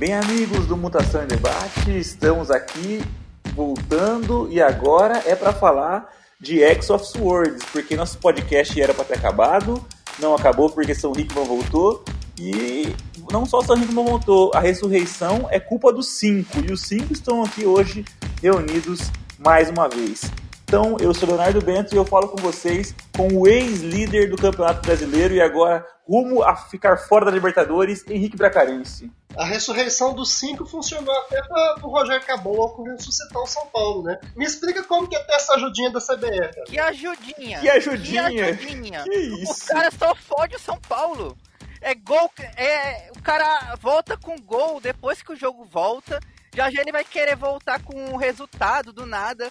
Bem, amigos do Mutação em Debate, estamos aqui voltando e agora é para falar de X of Swords, porque nosso podcast era para ter acabado, não acabou porque São Hickman voltou e não só São Hickman voltou, a ressurreição é culpa dos cinco e os cinco estão aqui hoje reunidos mais uma vez. Então, eu sou Leonardo Bento e eu falo com vocês com o ex-líder do Campeonato Brasileiro e agora rumo a ficar fora da Libertadores, Henrique Bracarense. A ressurreição dos cinco funcionou até para o Rogério Caboclo com ressuscitar o São Paulo, né? Me explica como que é ter essa ajudinha da CBF. Cara. Que ajudinha! Que ajudinha! Que ajudinha! Que isso? O cara só fode o São Paulo. É gol, é, o cara volta com gol depois que o jogo volta. Já já ele vai querer voltar com o resultado do nada.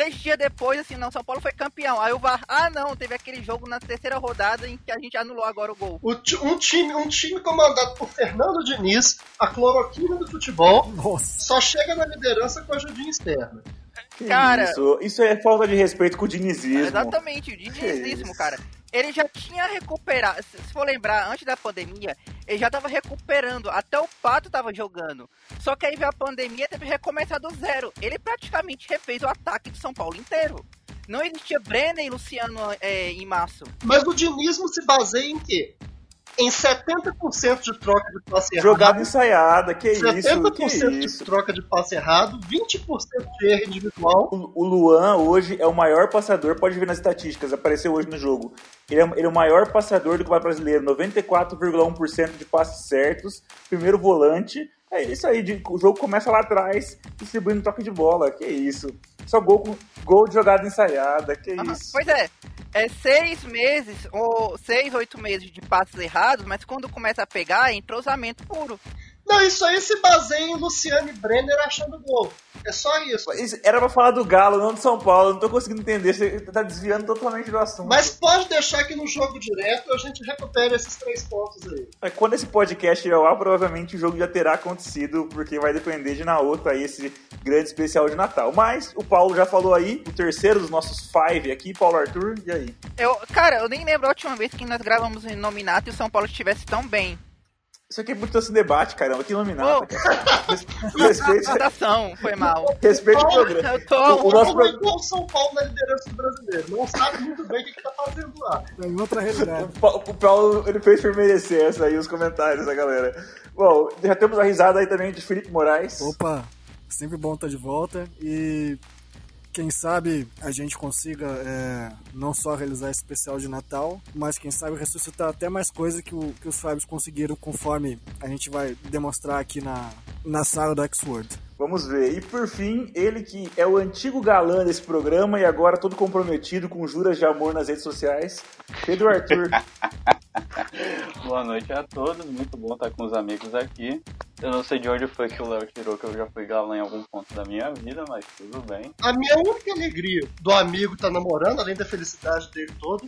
Três dias depois, assim, não, São Paulo foi campeão. Aí o VAR, ah não, teve aquele jogo na terceira rodada em que a gente anulou agora o gol. O um, time, um time comandado por Fernando Diniz, a cloroquina do futebol, Nossa. só chega na liderança com a ajudinha externa. Que Cara- isso? isso é falta de respeito com o dinizismo. Exatamente, o dinizismo, cara. Ele já tinha recuperado, se for lembrar, antes da pandemia, ele já tava recuperando, até o Pato tava jogando. Só que aí veio a pandemia, teve que recomeçar do zero. Ele praticamente refez o ataque do São Paulo inteiro. Não existia Brenner e Luciano é, em março. Mas o dinismo se baseia em quê? Em 70% de troca de passe errado. Jogada ensaiada, que isso? 70% Que de isso? troca de passe errado, 20% de erro individual. O o Luan hoje é o maior passador, pode ver nas estatísticas, apareceu hoje no jogo. Ele é, ele é o maior passador do Campeonato Brasileiro, 94,1% de passes certos, primeiro volante. É isso aí, de- o jogo começa lá atrás, distribuindo toque de bola, que isso. Só gol, com- gol de jogada ensaiada, que Aham, isso. Pois é, é seis meses, ou seis, oito meses de passos errados, mas quando começa a pegar, é entrosamento puro. Não, isso aí se baseia em Luciano e Brenner achando gol. É só isso. Era pra falar do Galo, não do São Paulo, não tô conseguindo entender, você tá desviando totalmente do assunto. Mas pode deixar que no jogo direto a gente recupere esses três pontos aí. Mas Quando esse podcast ir ao ar, provavelmente o jogo já terá acontecido, porque vai depender de na outra aí esse grande especial de Natal. Mas o Paulo já falou aí, o terceiro dos nossos five aqui, Paulo Arthur, e aí? Eu, cara, eu nem lembro a última vez que nós gravamos em Nominato e o São Paulo estivesse tão bem. Isso aqui é muito esse debate, caramba, que nominata, Ô. cara. Res- Respeite, Natação, foi mal. respeite o programa. Eu tô. O- o nosso Como é pro- que é o São Paulo na liderança do brasileiro? Não sabe muito bem o que, que tá fazendo lá. É em outra realidade. O Paulo, ele fez por merecer essa aí, os comentários da galera. Bom, já temos a risada aí também de Felipe Moraes. Opa, sempre bom estar de volta e quem sabe a gente consiga é, não só realizar esse especial de Natal, mas quem sabe ressuscitar até mais coisa que, que os Fábios conseguiram conforme a gente vai demonstrar aqui na, na sala do X-Word. Vamos ver. E por fim, ele que é o antigo galã desse programa e agora todo comprometido com juras de amor nas redes sociais, Pedro Arthur. Boa noite a todos, muito bom estar com os amigos aqui. Eu não sei de onde foi que o Léo tirou que eu já fui galã em algum ponto da minha vida, mas tudo bem. A minha única alegria do amigo estar namorando, além da felicidade dele todo,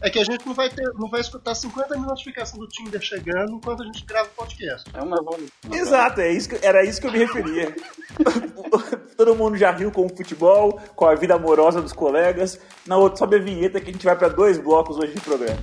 é que a gente não vai ter, não vai escutar 50 mil notificações do Tinder chegando enquanto a gente grava o podcast. É uma evolução. Exato, é isso que- era isso que eu me referia. Todo mundo já riu com o futebol, com a vida amorosa dos colegas. Na outra, sobe a vinheta que a gente vai para dois blocos hoje de programa.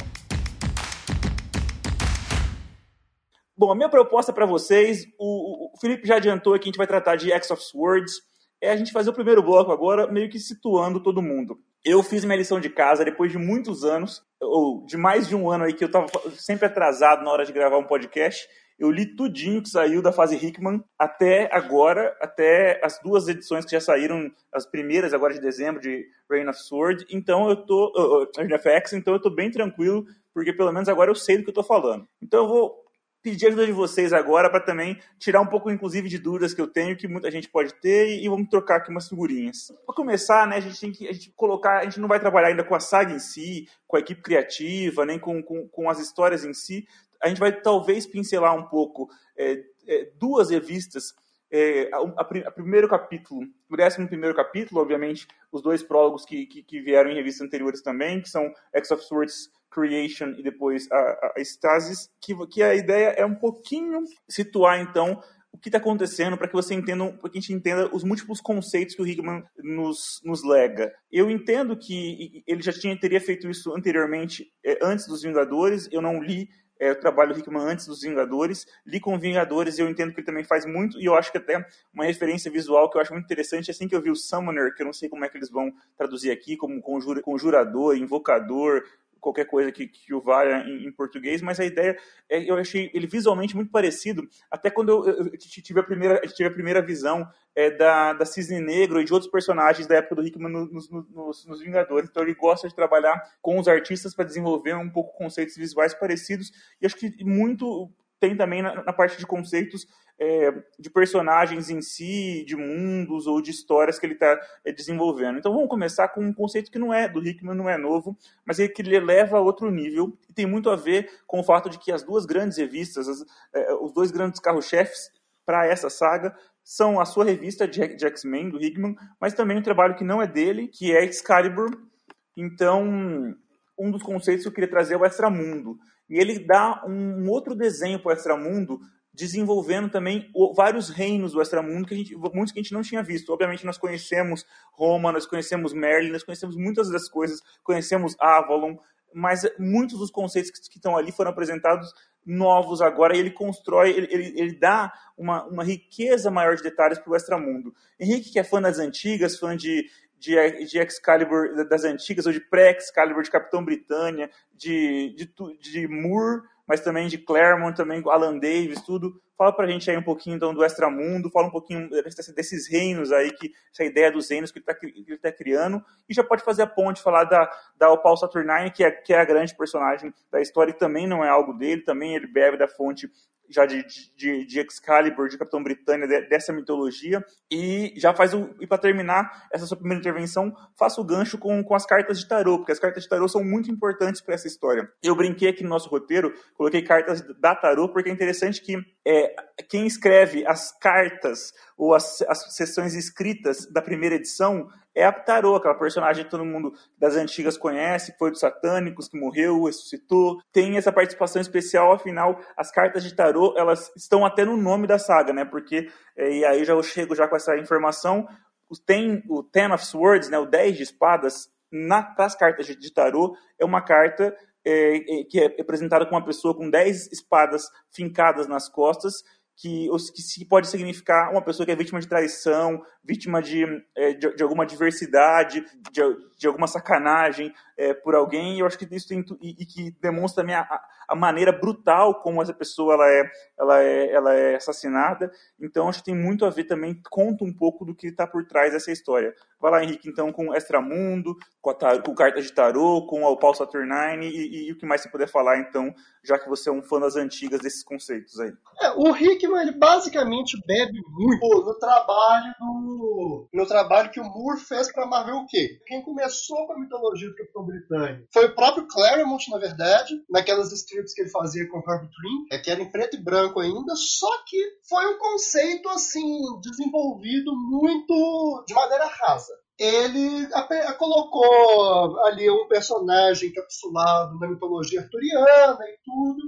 Bom, a minha proposta para vocês, o, o Felipe já adiantou que a gente vai tratar de X of Swords, é a gente fazer o primeiro bloco agora, meio que situando todo mundo. Eu fiz minha lição de casa depois de muitos anos, ou de mais de um ano aí que eu estava sempre atrasado na hora de gravar um podcast. Eu li tudinho que saiu da fase Hickman até agora, até as duas edições que já saíram, as primeiras agora de dezembro de Reign of Sword. Então eu tô, uh, uh, Reign of X, então eu tô bem tranquilo, porque pelo menos agora eu sei do que eu tô falando. Então eu vou pedir ajuda de vocês agora para também tirar um pouco, inclusive, de dúvidas que eu tenho, que muita gente pode ter, e vamos trocar aqui umas figurinhas. Para começar, né, a gente tem que a gente colocar, a gente não vai trabalhar ainda com a saga em si, com a equipe criativa, nem com, com, com as histórias em si. A gente vai talvez pincelar um pouco é, é, duas revistas. É, a, a, a primeiro capítulo, o décimo primeiro capítulo, obviamente, os dois prólogos que, que, que vieram em revistas anteriores também, que são X of Swords Creation e depois a, a, a Stasis, que, que a ideia é um pouquinho situar, então, o que está acontecendo para que você entenda, para que a gente entenda os múltiplos conceitos que o Hickman nos, nos lega. Eu entendo que ele já tinha teria feito isso anteriormente, antes dos Vingadores. Eu não li é, o trabalho do Hickman antes dos Vingadores, li com Vingadores e eu entendo que ele também faz muito, e eu acho que até uma referência visual que eu acho muito interessante, assim que eu vi o Summoner, que eu não sei como é que eles vão traduzir aqui, como conjura, conjurador, invocador, qualquer coisa que, que o valha em, em, português, mas a ideia, é, eu achei ele visualmente muito parecido, até quando eu, eu, eu tive, a primeira, tive a primeira visão é, da, da Cisne Negro e de outros personagens da época do Hickman nos, nos, nos Vingadores, então ele gosta de trabalhar com os artistas para desenvolver um pouco conceitos visuais parecidos, e acho que muito tem também na, na parte de conceitos é, de personagens em si, de mundos ou de histórias que ele está é, desenvolvendo. Então vamos começar com um conceito que não é do Hickman, não é novo, mas é que ele eleva a outro nível e tem muito a ver com o fato de que as duas grandes revistas, as, é, os dois grandes carro-chefes para essa saga são a sua revista de, de X-Men, do Hickman, mas também um trabalho que não é dele, que é Excalibur. Então, um dos conceitos que eu queria trazer é o Extramundo. E ele dá um outro desenho para o Extramundo, desenvolvendo também vários reinos do Extramundo, que a gente, muitos que a gente não tinha visto. Obviamente, nós conhecemos Roma, nós conhecemos Merlin, nós conhecemos muitas das coisas, conhecemos Avalon, mas muitos dos conceitos que, que estão ali foram apresentados novos agora, e ele constrói, ele, ele, ele dá uma, uma riqueza maior de detalhes para o Extramundo. Henrique, que é fã das antigas, fã de, de, de Excalibur das antigas, ou de pré-Excalibur, de Capitão Britânia, de, de, de Moore, mas também de Claremont, também Alan Davis, tudo. Fala pra gente aí um pouquinho então do Extramundo, fala um pouquinho desses reinos aí, que, essa ideia dos reinos que ele, tá, que ele tá criando, e já pode fazer a ponte, falar da, da Opal Saturnine, que é, que é a grande personagem da história, e também não é algo dele, também ele bebe da fonte já de, de, de Excalibur, de Capitão Britânia, de, dessa mitologia. E já faz o. E para terminar essa sua primeira intervenção, faça o gancho com, com as cartas de tarô, porque as cartas de tarô são muito importantes para essa história. Eu brinquei aqui no nosso roteiro, coloquei cartas da tarô, porque é interessante que é, quem escreve as cartas ou as, as sessões escritas da primeira edição é a Tarô, aquela personagem que todo mundo das antigas conhece, que foi dos satânicos, que morreu, ressuscitou. Tem essa participação especial, afinal, as cartas de Tarô, elas estão até no nome da saga, né? Porque, é, e aí já eu chego já com essa informação, tem o Ten of Swords, né, o 10 de espadas, nas cartas de, Tarô, é uma carta é, é, que é apresentada com uma pessoa com 10 espadas fincadas nas costas, que, que pode significar uma pessoa que é vítima de traição, vítima de, é, de, de, alguma diversidade, de, de alguma sacanagem é, por alguém, e eu acho que isso tem, e, e que demonstra também a, a, maneira brutal como essa pessoa ela é, ela é, ela é assassinada. Então, acho que tem muito a ver também, conta um pouco do que está por trás dessa história. Vai lá, Henrique, então, com Extramundo, com, com cartas de tarô, com o Paul Saturnine, e, e, e, o que mais você puder falar, então, já que você é um fã das antigas desses conceitos aí. É, o Hickman, ele basicamente bebe muito no trabalho do... no trabalho que o Moore fez para Marvel o quê? Quem começou com a mitologia do Capitão Britânico foi o próprio Claremont, na verdade, naquelas strips que ele fazia com Harvey Trim, é, que era em preto e branco ainda, só que foi um conceito, assim, desenvolvido muito de maneira rasa ele colocou ali um personagem encapsulado na mitologia arturiana e tudo,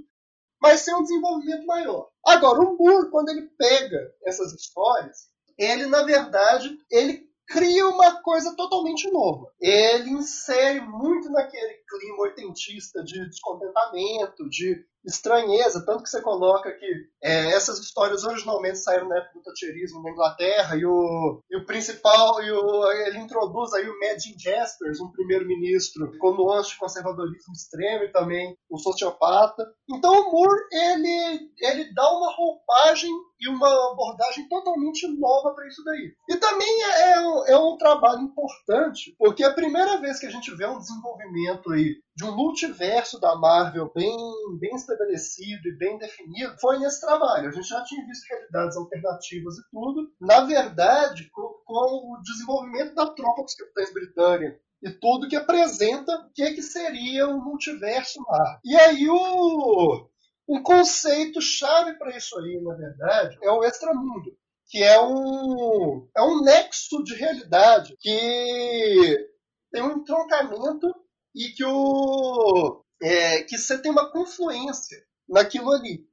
mas sem um desenvolvimento maior. Agora, o Moore, quando ele pega essas histórias, ele, na verdade, ele cria uma coisa totalmente nova. Ele insere muito naquele clima oitentista de descontentamento, de estranheza, tanto que você coloca que é, essas histórias originalmente saíram na época do Thatcherismo na Inglaterra e o, e o principal, e o, ele introduz aí o Madge Jaspers, um primeiro-ministro com nuances de conservadorismo extremo e também um sociopata. Então o Moore, ele, ele dá uma roupagem e uma abordagem totalmente nova para isso daí. E também é, é, um, é um trabalho importante, porque é a primeira vez que a gente vê um desenvolvimento aí de um multiverso da Marvel bem, bem estabelecido e bem definido foi nesse trabalho. A gente já tinha visto realidades alternativas e tudo. Na verdade, com, com o desenvolvimento da tropa dos Capitães Britânia e tudo que apresenta o que, que seria o multiverso lá. E aí o um conceito chave para isso aí, na verdade, é o extramundo, que é um é um nexo de realidade que tem um entroncamento e que o é, que você tem uma confluência naquilo ali.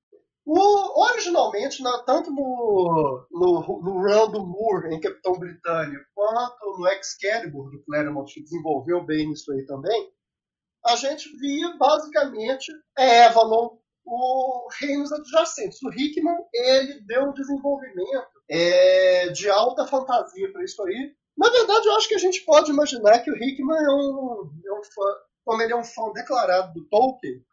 O, originalmente, na, tanto no, no, no run do Moore em Capitão Britânia, quanto no Excalibur do Claremont, que desenvolveu bem isso aí também, a gente via basicamente Avalon, o reinos adjacentes. O Hickman ele deu um desenvolvimento é, de alta fantasia para isso aí. Na verdade, eu acho que a gente pode imaginar que o Hickman é um, é um fã, como ele é um fã declarado do Tolkien,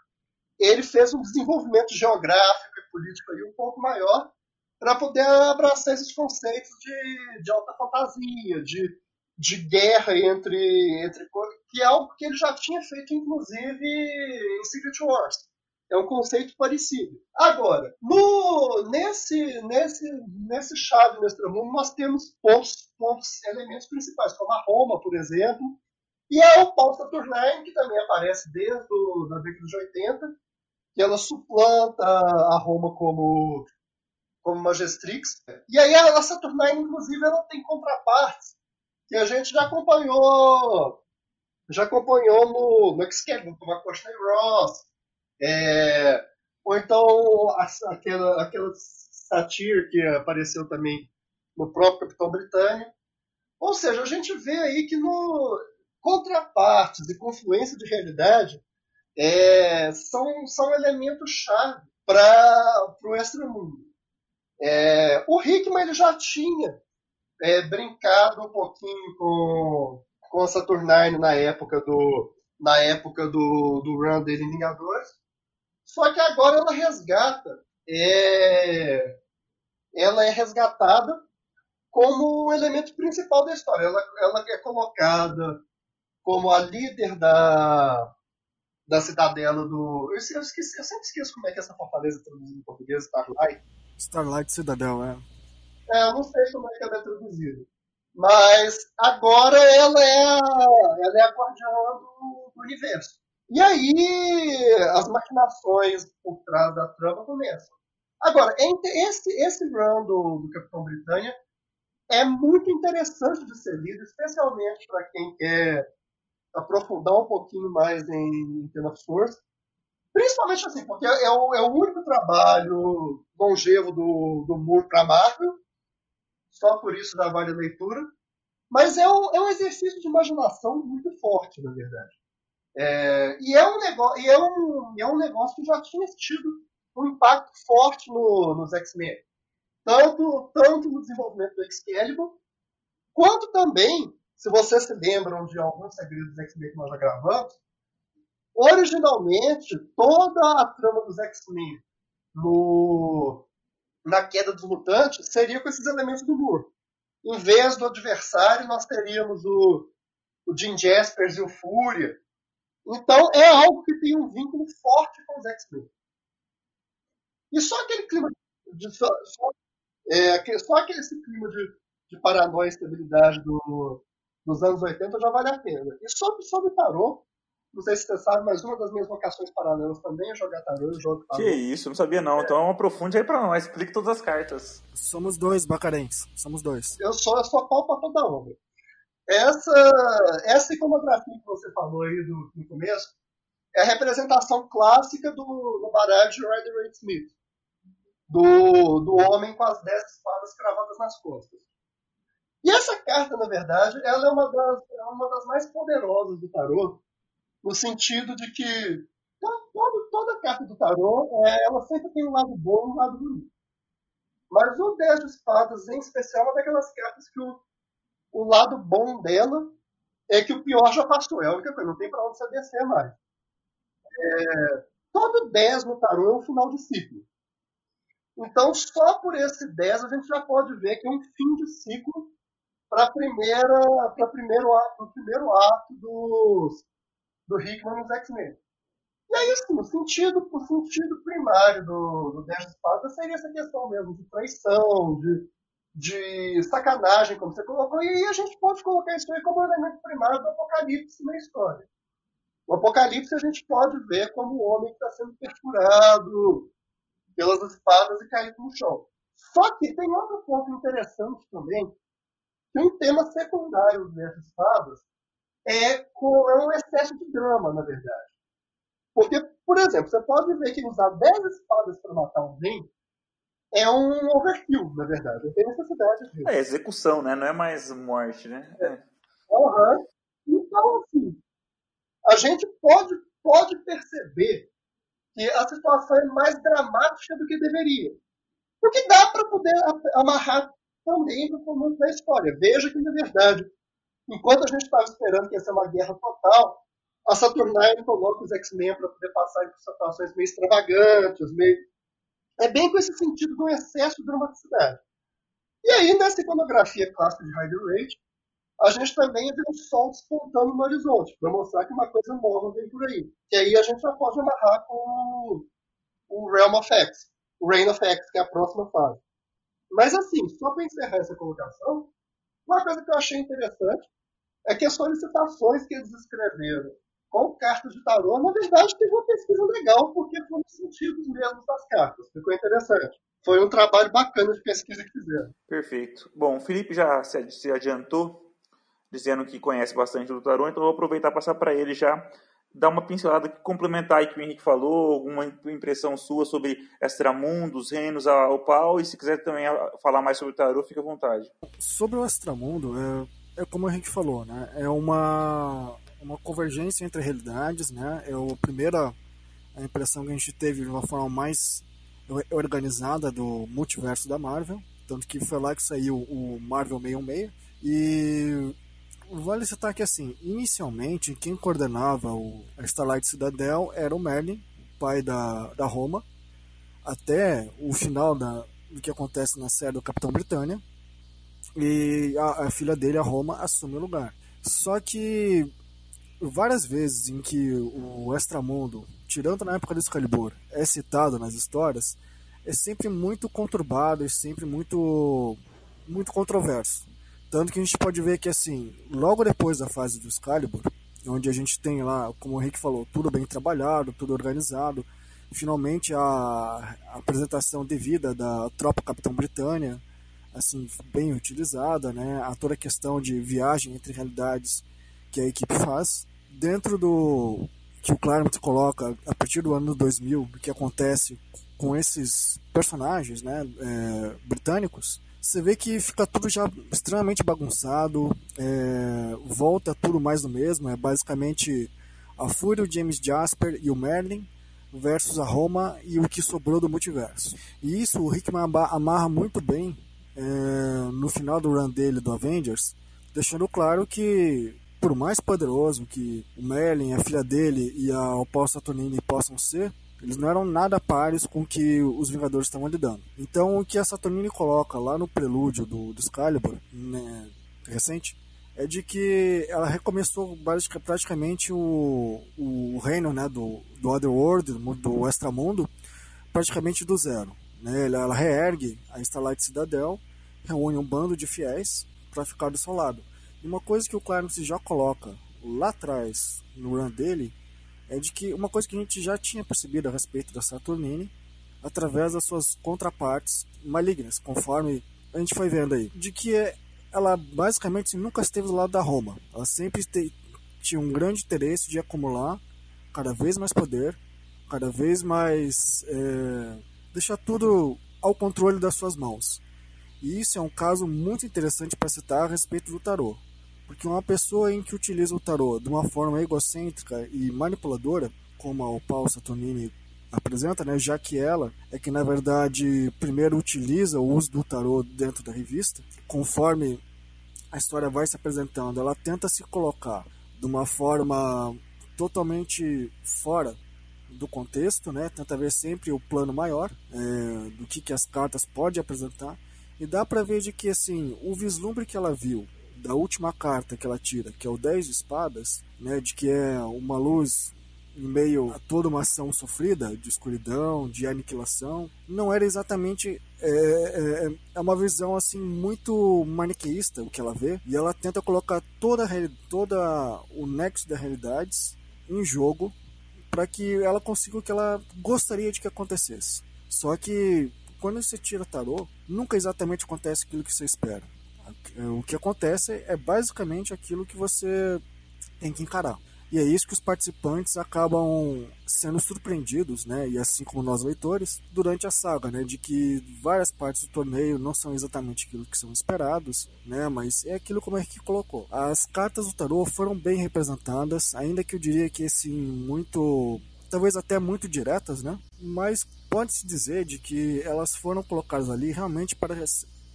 ele fez um desenvolvimento geográfico e político aí um pouco maior para poder abraçar esses conceitos de, de alta fantasia, de, de guerra entre, entre. que é algo que ele já tinha feito, inclusive, em Secret Wars. É um conceito parecido. Agora, no, nesse, nesse, nesse chave nesse mundo, nós temos pontos, pontos, elementos principais, como a Roma, por exemplo, e é o Paul Saturnyne, que também aparece desde a década de 80, que ela suplanta a Roma como, como Majestrix. E aí a Saturnyne, inclusive, ela tem contrapartes que a gente já acompanhou já acompanhou no, no Excalibur, como a Courtney Ross, é, ou então aquela, aquela Satir que apareceu também no próprio Capitão Britânico. Ou seja, a gente vê aí que no contrapartes e confluência de realidade é, são, são elementos-chave para o extramundo. É, o Hickman ele já tinha é, brincado um pouquinho com, com a Saturnine na época do na época do, do run dele em Vingadores, só que agora ela resgata, é, ela é resgatada como o elemento principal da história. Ela, ela é colocada como a líder da, da cidadela do. Eu, eu, esqueci, eu sempre esqueço como é que é essa fortaleza traduzida em português, Starlight. Starlight Cidadel, é. É, eu não sei como é que ela é traduzida. Mas agora ela é a, ela é a guardiã do, do universo. E aí as maquinações por trás da trama começam. Agora, esse, esse do, do Capitão Britânia é muito interessante de ser lido, especialmente para quem quer aprofundar um pouquinho mais em, Ten of Swords. Principalmente assim, porque é o, é o único trabalho longevo do, do Moore para Marvel, só por isso já vale a leitura. Mas é um, é um exercício de imaginação muito forte, na verdade. É, e, é um negócio, e é, um, é um negócio que já tinha tido um impacto forte no, nos X-Men. Tanto, tanto no desenvolvimento do Excalibur, quanto também, se vocês se lembram de alguns segredos do X-Men que nós já gravamos, originalmente toda a trama dos X-Men na queda dos mutantes seria com esses elementos do Moore. Em vez do adversário, nós teríamos o, o Jim Jaspers e o Fúria, então é algo que tem um vínculo forte com os X-Men. E só aquele clima de. Só, só, é, só aquele esse clima de, de paranoia e estabilidade do, dos anos 80 já vale a pena. E sobre, sobre tarô, não sei se você sabe, mas uma das minhas vocações paralelas também é jogar tarô. Eu jogo tarô. Que isso, não sabia não. É. Então aprofunde aí pra nós, explique todas as cartas. Somos dois, Bacarens. Somos dois. Eu sou, eu sou pau pra toda obra. Essa, essa iconografia que você falou aí do, no começo é a representação clássica do, do baralho de Rider Smith, do, do homem com as dez espadas cravadas nas costas. E essa carta, na verdade, ela é uma das, é uma das mais poderosas do tarô, no sentido de que todo, toda carta do tarô, é, ela sempre tem um lado bom e um lado ruim. Mas o 10 de espadas, em especial, é uma daquelas cartas que o o lado bom dela é que o pior já passou. É a única coisa, não tem para onde você descer mais. É, todo 10 no tarô é um final de ciclo. Então, só por esse 10 a gente já pode ver que é um fim de ciclo para primeira para primeiro ato, o primeiro ato dos, do Hickman nos X-Men. E aí, assim, o sentido, o sentido primário do, do 10 de espadas seria essa questão mesmo de traição, de de sacanagem, como você colocou, e a gente pode colocar isso aí como elemento primário do apocalipse na história. O apocalipse a gente pode ver como o homem está sendo perfurado pelas espadas e caído no chão. Só que tem outro ponto interessante também, que um tema secundário dessas espadas é, com, é um excesso de drama, na verdade. Porque, por exemplo, você pode ver que usar 10 espadas para matar alguém é um overkill, na verdade. Não tem necessidade disso. É execução, né? Não é mais morte, né? É. Uhum. Então, assim, a gente pode, pode perceber que a situação é mais dramática do que deveria. Porque dá para poder amarrar também no momento da história. Veja que, na verdade, enquanto a gente estava esperando que ia ser uma guerra total, a Saturnine coloca os X-Men para poder passar em situações meio extravagantes, meio... É bem com esse sentido um excesso de dramaticidade. E aí, nessa iconografia clássica de Rage, a gente também vê o sol despontando no horizonte, para mostrar que uma coisa nova vem por aí. E aí a gente já pode amarrar com o Realm of X, o Reign of X, que é a próxima fase. Mas assim, só para encerrar essa colocação, uma coisa que eu achei interessante é que as solicitações que eles escreveram com cartas de tarô, na verdade, teve uma pesquisa legal, porque foram sentidos mesmo das cartas. Ficou interessante. Foi um trabalho bacana de pesquisa que fizeram. Perfeito. Bom, o Felipe já se adiantou, dizendo que conhece bastante do tarô, então eu vou aproveitar e passar para ele já dar uma pincelada, complementar aí que o Henrique falou, alguma impressão sua sobre Extramundo, os reinos ao pau, e se quiser também falar mais sobre o tarô, fica à vontade. Sobre o Extramundo, é, é como a gente falou, né? É uma, uma convergência entre realidades, né? É a primeira a impressão que a gente teve de uma forma mais organizada do multiverso da Marvel, tanto que foi lá que saiu o Marvel 616, e vale citar que, assim, inicialmente, quem coordenava o Starlight Citadel era o Merlin, pai da, da Roma, até o final da, do que acontece na série do Capitão Britânia, e a, a filha dele, a Roma, assume o lugar. Só que várias vezes em que o Extramundo, tirando na época do Excalibur, é citado nas histórias, é sempre muito conturbado, é sempre muito muito controverso. Tanto que a gente pode ver que, assim, logo depois da fase do Excalibur, onde a gente tem lá, como o Rick falou, tudo bem trabalhado, tudo organizado, finalmente a apresentação devida da tropa Capitão Britânia, assim, bem utilizada, né? A toda a questão de viagem entre realidades que a equipe faz. Dentro do que o Claremont coloca a partir do ano 2000, o que acontece com esses personagens né, é, britânicos, você vê que fica tudo já extremamente bagunçado, é, volta tudo mais do mesmo, é basicamente a Fúria, o James Jasper e o Merlin versus a Roma e o que sobrou do multiverso. E isso o Hickman amarra muito bem é, no final do run dele do Avengers, deixando claro que por mais poderoso que o Merlin, a filha dele e a Opal Saturnine possam ser, eles não eram nada pares com o que os Vingadores estavam lidando. Então, o que a Saturnine coloca lá no prelúdio do, do Excalibur, né, recente, é de que ela recomeçou praticamente o, o reino né, do, do Otherworld, do Extramundo, praticamente do zero. Né? Ela, ela reergue a Starlight Citadel, reúne um bando de fiéis para ficar do seu lado. Uma coisa que o Clarence já coloca lá atrás, no run dele, é de que uma coisa que a gente já tinha percebido a respeito da Saturnine através das suas contrapartes malignas, conforme a gente foi vendo aí, de que ela basicamente nunca esteve do lado da Roma. Ela sempre te, tinha um grande interesse de acumular cada vez mais poder, cada vez mais é, deixar tudo ao controle das suas mãos. E isso é um caso muito interessante para citar a respeito do tarô. Porque uma pessoa em que utiliza o tarô de uma forma egocêntrica e manipuladora, como a Paul Saturnini apresenta, né, já que ela é que na verdade primeiro utiliza o uso do tarô dentro da revista, conforme a história vai se apresentando, ela tenta se colocar de uma forma totalmente fora do contexto, né? Tenta ver sempre o plano maior é, do que, que as cartas podem apresentar e dá para ver de que assim o vislumbre que ela viu da última carta que ela tira, que é o 10 de espadas, né, de que é uma luz em meio a toda uma ação sofrida de escuridão, de aniquilação, não era exatamente é, é, é uma visão assim muito maniqueísta o que ela vê e ela tenta colocar toda toda o nexo das realidades em jogo para que ela consiga o que ela gostaria de que acontecesse. Só que quando você tira tarô, nunca exatamente acontece aquilo que você espera. O que acontece é basicamente aquilo que você tem que encarar. E é isso que os participantes acabam sendo surpreendidos, né? E assim como nós leitores, durante a saga, né? De que várias partes do torneio não são exatamente aquilo que são esperados, né? Mas é aquilo como é que colocou. As cartas do tarô foram bem representadas, ainda que eu diria que assim muito talvez até muito diretas, né? Mas pode-se dizer de que elas foram colocadas ali realmente para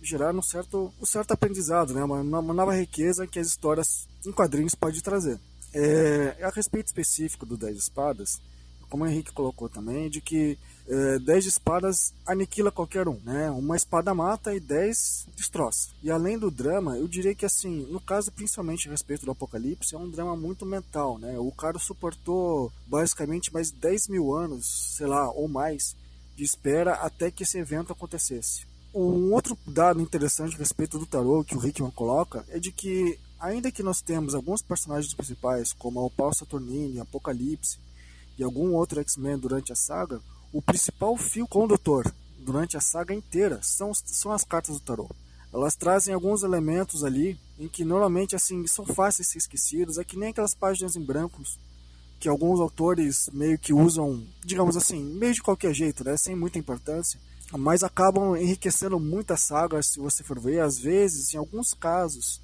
gerar um certo, um certo aprendizado, né? uma, uma nova riqueza que as histórias em quadrinhos podem trazer. É, a respeito específico do Dez Espadas, como o Henrique colocou também, de que é, 10 espadas aniquila qualquer um, né? Uma espada mata e 10 destroça. E além do drama, eu diria que assim, no caso principalmente a respeito do Apocalipse, é um drama muito mental, né? O cara suportou basicamente mais 10 mil anos, sei lá, ou mais, de espera até que esse evento acontecesse. Um outro dado interessante a respeito do tarô que o Rickman coloca é de que, ainda que nós temos alguns personagens principais, como o Paul Saturnine, Apocalipse e algum outro X-Men durante a saga, o principal fio condutor durante a saga inteira são, são as cartas do tarô. Elas trazem alguns elementos ali em que normalmente assim são fáceis de ser esquecidos, é que nem aquelas páginas em brancos que alguns autores meio que usam, digamos assim, meio de qualquer jeito, né, sem muita importância, mas acabam enriquecendo muitas sagas, se você for ver, às vezes, em alguns casos,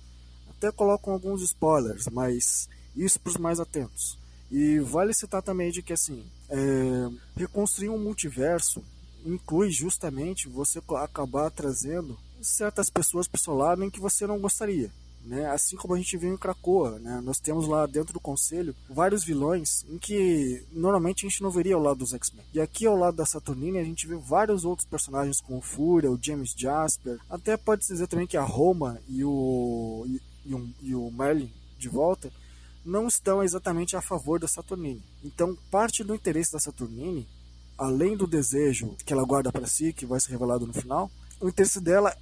até colocam alguns spoilers, mas isso para os mais atentos. E vale citar também de que assim, é, reconstruir um multiverso inclui justamente você acabar trazendo certas pessoas para o seu lado em que você não gostaria. Né? Assim como a gente viu em Krakoa, né? nós temos lá dentro do conselho vários vilões em que normalmente a gente não veria ao lado dos X-Men. E aqui ao lado da Saturnine a gente vê vários outros personagens como o Fúria, o James Jasper, até pode dizer também que a Roma e o, e, e, o, e o Merlin de volta não estão exatamente a favor da Saturnine. Então, parte do interesse da Saturnine, além do desejo que ela guarda para si, que vai ser revelado no final, o interesse dela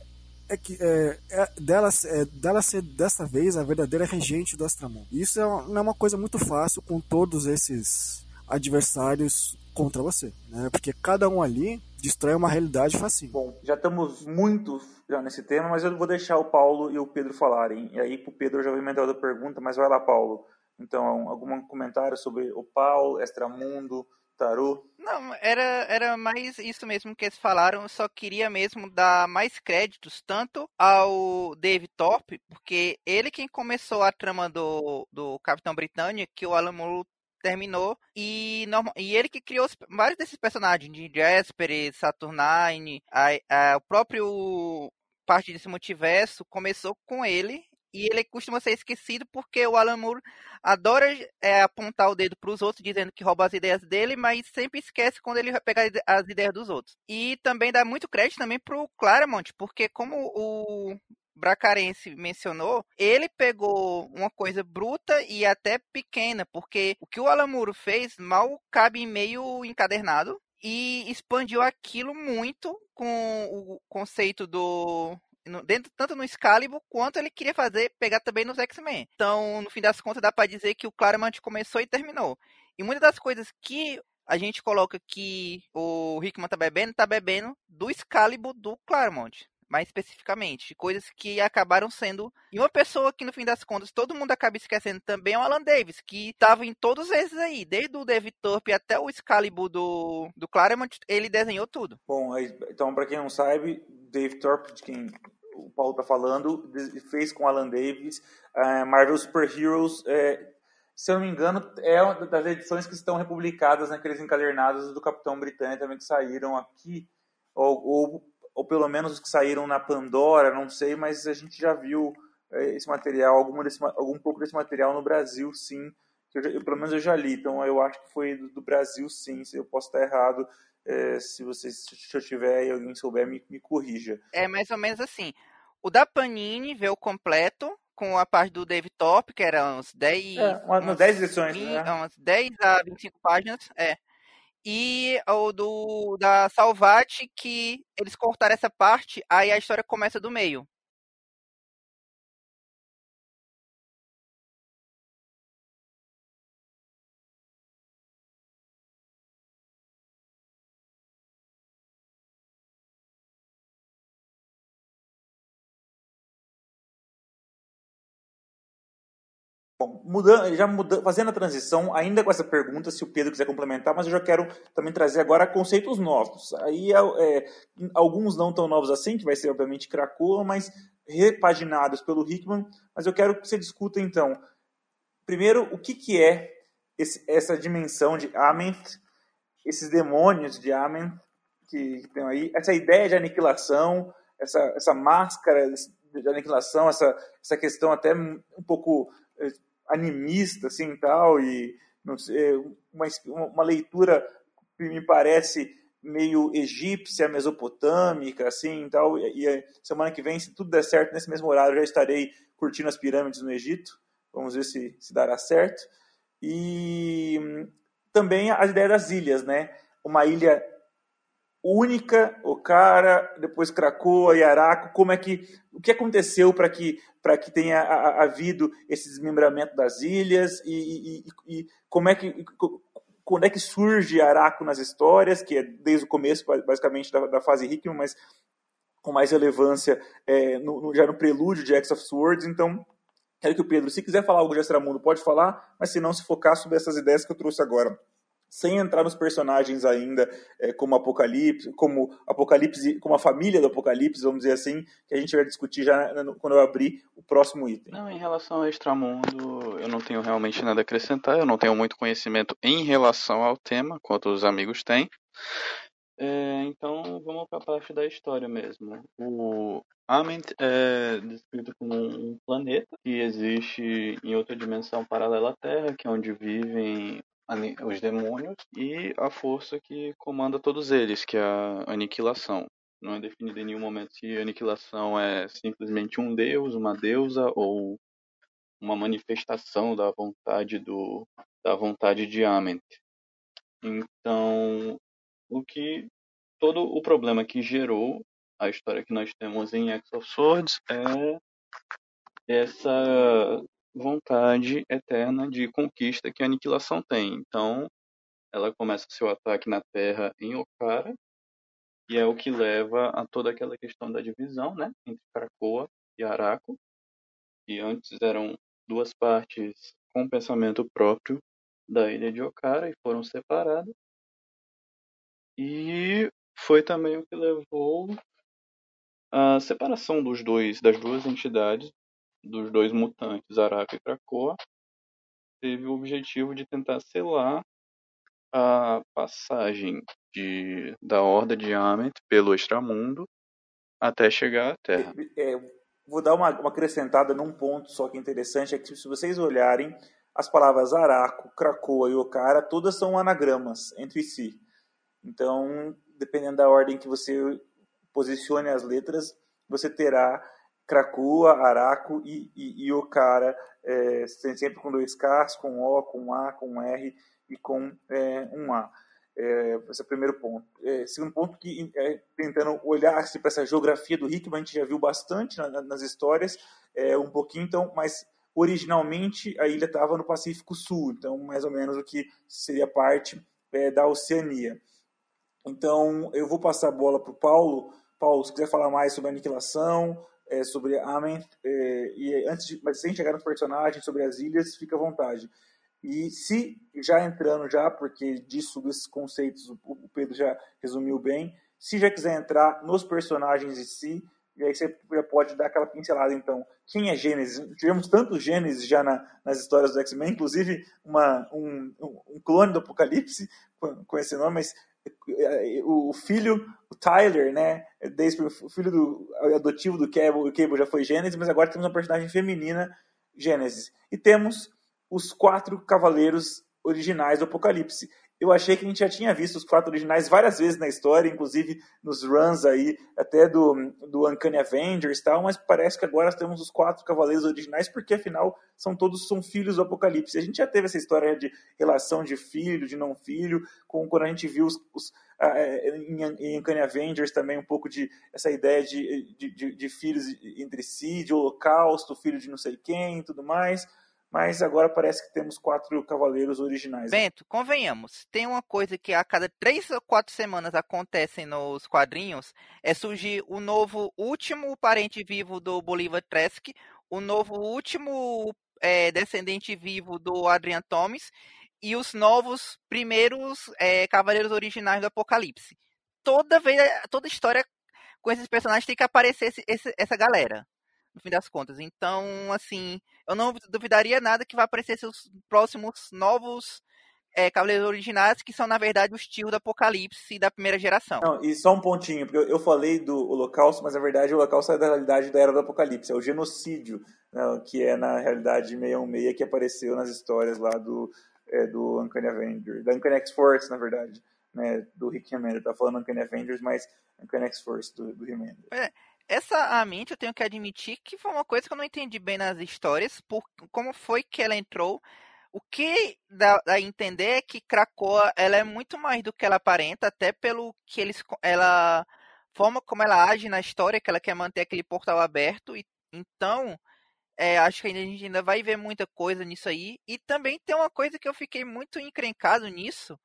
é que é, é, dela, é, dela ser dessa vez a verdadeira regente do Astramon. Isso é uma, não é uma coisa muito fácil com todos esses adversários contra você, né? Porque cada um ali destrói uma realidade facinho. Bom, já estamos muito já nesse tema, mas eu vou deixar o Paulo e o Pedro falarem. E aí pro Pedro eu já vou emendar outra pergunta, mas vai lá, Paulo. Então, algum comentário sobre o Paulo, Extramundo, Tarô? Não, era, era mais isso mesmo que eles falaram. Eu só queria mesmo dar mais créditos tanto ao Dave Thorpe, porque ele quem começou a trama do, do Capitão Britânia, que o Alan Moore terminou e, e ele que criou vários desses personagens de Jasper, Saturnine, a, a, o próprio parte desse multiverso começou com ele e ele costuma ser esquecido porque o Alan Moore adora é, apontar o dedo para os outros, dizendo que rouba as ideias dele, mas sempre esquece quando ele pega as ideias dos outros. E também dá muito crédito também para o Claremont, porque como o Bracarense mencionou, ele pegou uma coisa bruta e até pequena, porque o que o Alamuro fez mal cabe em meio encadernado e expandiu aquilo muito com o conceito do dentro, tanto no Excalibur quanto ele queria fazer pegar também nos X-Men. Então, no fim das contas, dá para dizer que o Claremont começou e terminou. E muitas das coisas que a gente coloca que o Hickman tá bebendo, tá bebendo do Excalibur do Claremont mais especificamente, coisas que acabaram sendo. E uma pessoa que, no fim das contas, todo mundo acaba esquecendo também é o Alan Davis, que estava em todos esses aí, desde o David Thorpe até o Excalibur do, do Claremont, ele desenhou tudo. Bom, então, para quem não sabe, David Thorpe, de quem o Paulo está falando, fez com Alan Davis uh, Marvel Super Heroes. Uh, se eu não me engano, é uma das edições que estão republicadas naqueles encadernados do Capitão Britânia também que saíram aqui, ou, ou ou pelo menos os que saíram na Pandora, não sei, mas a gente já viu é, esse material, algum, desse, algum pouco desse material no Brasil, sim. Eu, eu, pelo menos eu já li, então eu acho que foi do, do Brasil, sim. Se eu posso estar errado, é, se vocês, se eu tiver e alguém souber, me, me corrija. É mais ou menos assim. O da Panini veio completo, com a parte do Dave Top, que era uns 10. É, umas 10 edições, 20, né? Umas 10 a 25 páginas, é e o do da Salvati que eles cortaram essa parte, aí a história começa do meio. Bom, mudando, já mudando, fazendo a transição, ainda com essa pergunta, se o Pedro quiser complementar, mas eu já quero também trazer agora conceitos novos. Aí é, é, alguns não tão novos assim, que vai ser obviamente Krakoa, mas repaginados pelo Hickman. Mas eu quero que você discuta então, primeiro, o que, que é esse, essa dimensão de Amenth, esses demônios de Amenth que, que tem aí, essa ideia de aniquilação, essa, essa máscara de aniquilação, essa, essa questão até um pouco eh, animista, assim, tal, e sei, uma, uma leitura que me parece meio egípcia, mesopotâmica, assim, tal, e, e semana que vem, se tudo der certo, nesse mesmo horário, já estarei curtindo as pirâmides no Egito, vamos ver se, se dará certo, e também a ideia das ilhas, né, uma ilha única, o cara, depois Cracoa e Araco, como é que o que aconteceu para que para que tenha havido esse desmembramento das ilhas e, e, e, como é que quando é que surge Araco nas histórias, que é desde o começo basicamente da, da fase Hickman, mas com mais relevância é, no, no, já no prelúdio de X of Swords, então quero que o Pedro, se quiser falar algo de Extramundo, pode falar, mas se não, se focar sobre essas ideias que eu trouxe agora sem entrar nos personagens ainda, é, como Apocalipse, como Apocalipse, como a família do Apocalipse, vamos dizer assim, que a gente vai discutir já quando eu abrir o próximo item. Não, em relação ao Extramundo, eu não tenho realmente nada a acrescentar, eu não tenho muito conhecimento em relação ao tema, quanto os amigos têm. É, então, vamos para a parte da história mesmo. O Ament é descrito como um planeta que existe em outra dimensão paralela à Terra, que é onde vivem os demônios e a força que comanda todos eles, que é a aniquilação. Não é definido em nenhum momento se aniquilação é simplesmente um deus, uma deusa ou uma manifestação da vontade do da vontade de Ament. Então, o que todo o problema que gerou a história que nós temos em X of Swords é essa vontade eterna de conquista que a aniquilação tem. Então, ela começa seu ataque na Terra em Okara, e é o que leva a toda aquela questão da divisão, né, entre Krakoa e Araco, que antes eram duas partes com pensamento próprio da ilha de Okara e foram separadas. E foi também o que levou a separação dos dois das duas entidades dos dois mutantes, Araco e Krakoa, teve o objetivo de tentar selar a passagem de, da Horda de Amet pelo extramundo até chegar à Terra. É, vou dar uma, uma acrescentada num ponto só que é interessante, é que se vocês olharem, as palavras Araco, Krakoa e Okara, todas são anagramas entre si. Então, dependendo da ordem que você posicione as letras, você terá Krakoa, Araco e, e, e Okara, é, sempre com dois Ks, com O, com A, com R e com é, um A. É, esse é o primeiro ponto. É, segundo ponto, que é, tentando olhar para essa geografia do Hickman, a gente já viu bastante na, nas histórias, é, um pouquinho, então, mas originalmente a ilha estava no Pacífico Sul, então mais ou menos o que seria parte é, da Oceania. Então, eu vou passar a bola para o Paulo. Paulo, se quiser falar mais sobre a aniquilação, é, sobre Amen. É, e antes de, mas sem chegar nos personagens, sobre as ilhas, fica à vontade. E se já entrando já, porque disso desses conceitos o Pedro já resumiu bem, se já quiser entrar nos personagens em si, e aí você já pode dar aquela pincelada, então, quem é Gênesis? Tivemos tantos Gênesis já na, nas histórias do X-Men, inclusive uma, um, um, clone do Apocalipse com, com esse nome, mas o filho, o Tyler, né? Desde o filho do adotivo do Cable, o Cable já foi Gênesis, mas agora temos uma personagem feminina Gênesis. E temos os quatro cavaleiros originais do Apocalipse eu achei que a gente já tinha visto os quatro originais várias vezes na história, inclusive nos runs aí, até do, do Uncanny Avengers e tal, mas parece que agora temos os quatro cavaleiros originais, porque afinal são todos são filhos do Apocalipse. A gente já teve essa história de relação de filho, de não filho, com, quando a gente viu os, os é, em, em Uncanny Avengers também um pouco de essa ideia de, de, de, de filhos entre si, de holocausto, filho de não sei quem e tudo mais mas agora parece que temos quatro cavaleiros originais. Bento, convenhamos, tem uma coisa que a cada três ou quatro semanas acontecem nos quadrinhos, é surgir o novo último parente vivo do Bolívar Trask, o novo último é, descendente vivo do Adrian Thomas e os novos primeiros é, cavaleiros originais do Apocalipse. Toda vez, toda história com esses personagens tem que aparecer esse, essa galera no fim das contas. Então, assim, eu não duvidaria nada que vai aparecer os próximos novos é, Cavaleiros Originais, que são, na verdade, os tios do Apocalipse da primeira geração. Não, e só um pontinho, porque eu falei do Holocausto, mas na verdade o Holocausto é da realidade da Era do Apocalipse, é o genocídio, né, que é na realidade 616 que apareceu nas histórias lá do, é, do Uncanny Avengers, da Uncanny X-Force, na verdade, né, do Rick Remender. Tá falando Uncanny Avengers, mas Uncanny X-Force do, do Remender. É, essa a mente eu tenho que admitir que foi uma coisa que eu não entendi bem nas histórias, por como foi que ela entrou o que dá a entender é que Krakoa ela é muito mais do que ela aparenta, até pelo que eles ela forma como ela age na história, que ela quer manter aquele portal aberto e então é, acho que a gente ainda vai ver muita coisa nisso aí. E também tem uma coisa que eu fiquei muito encrencado nisso,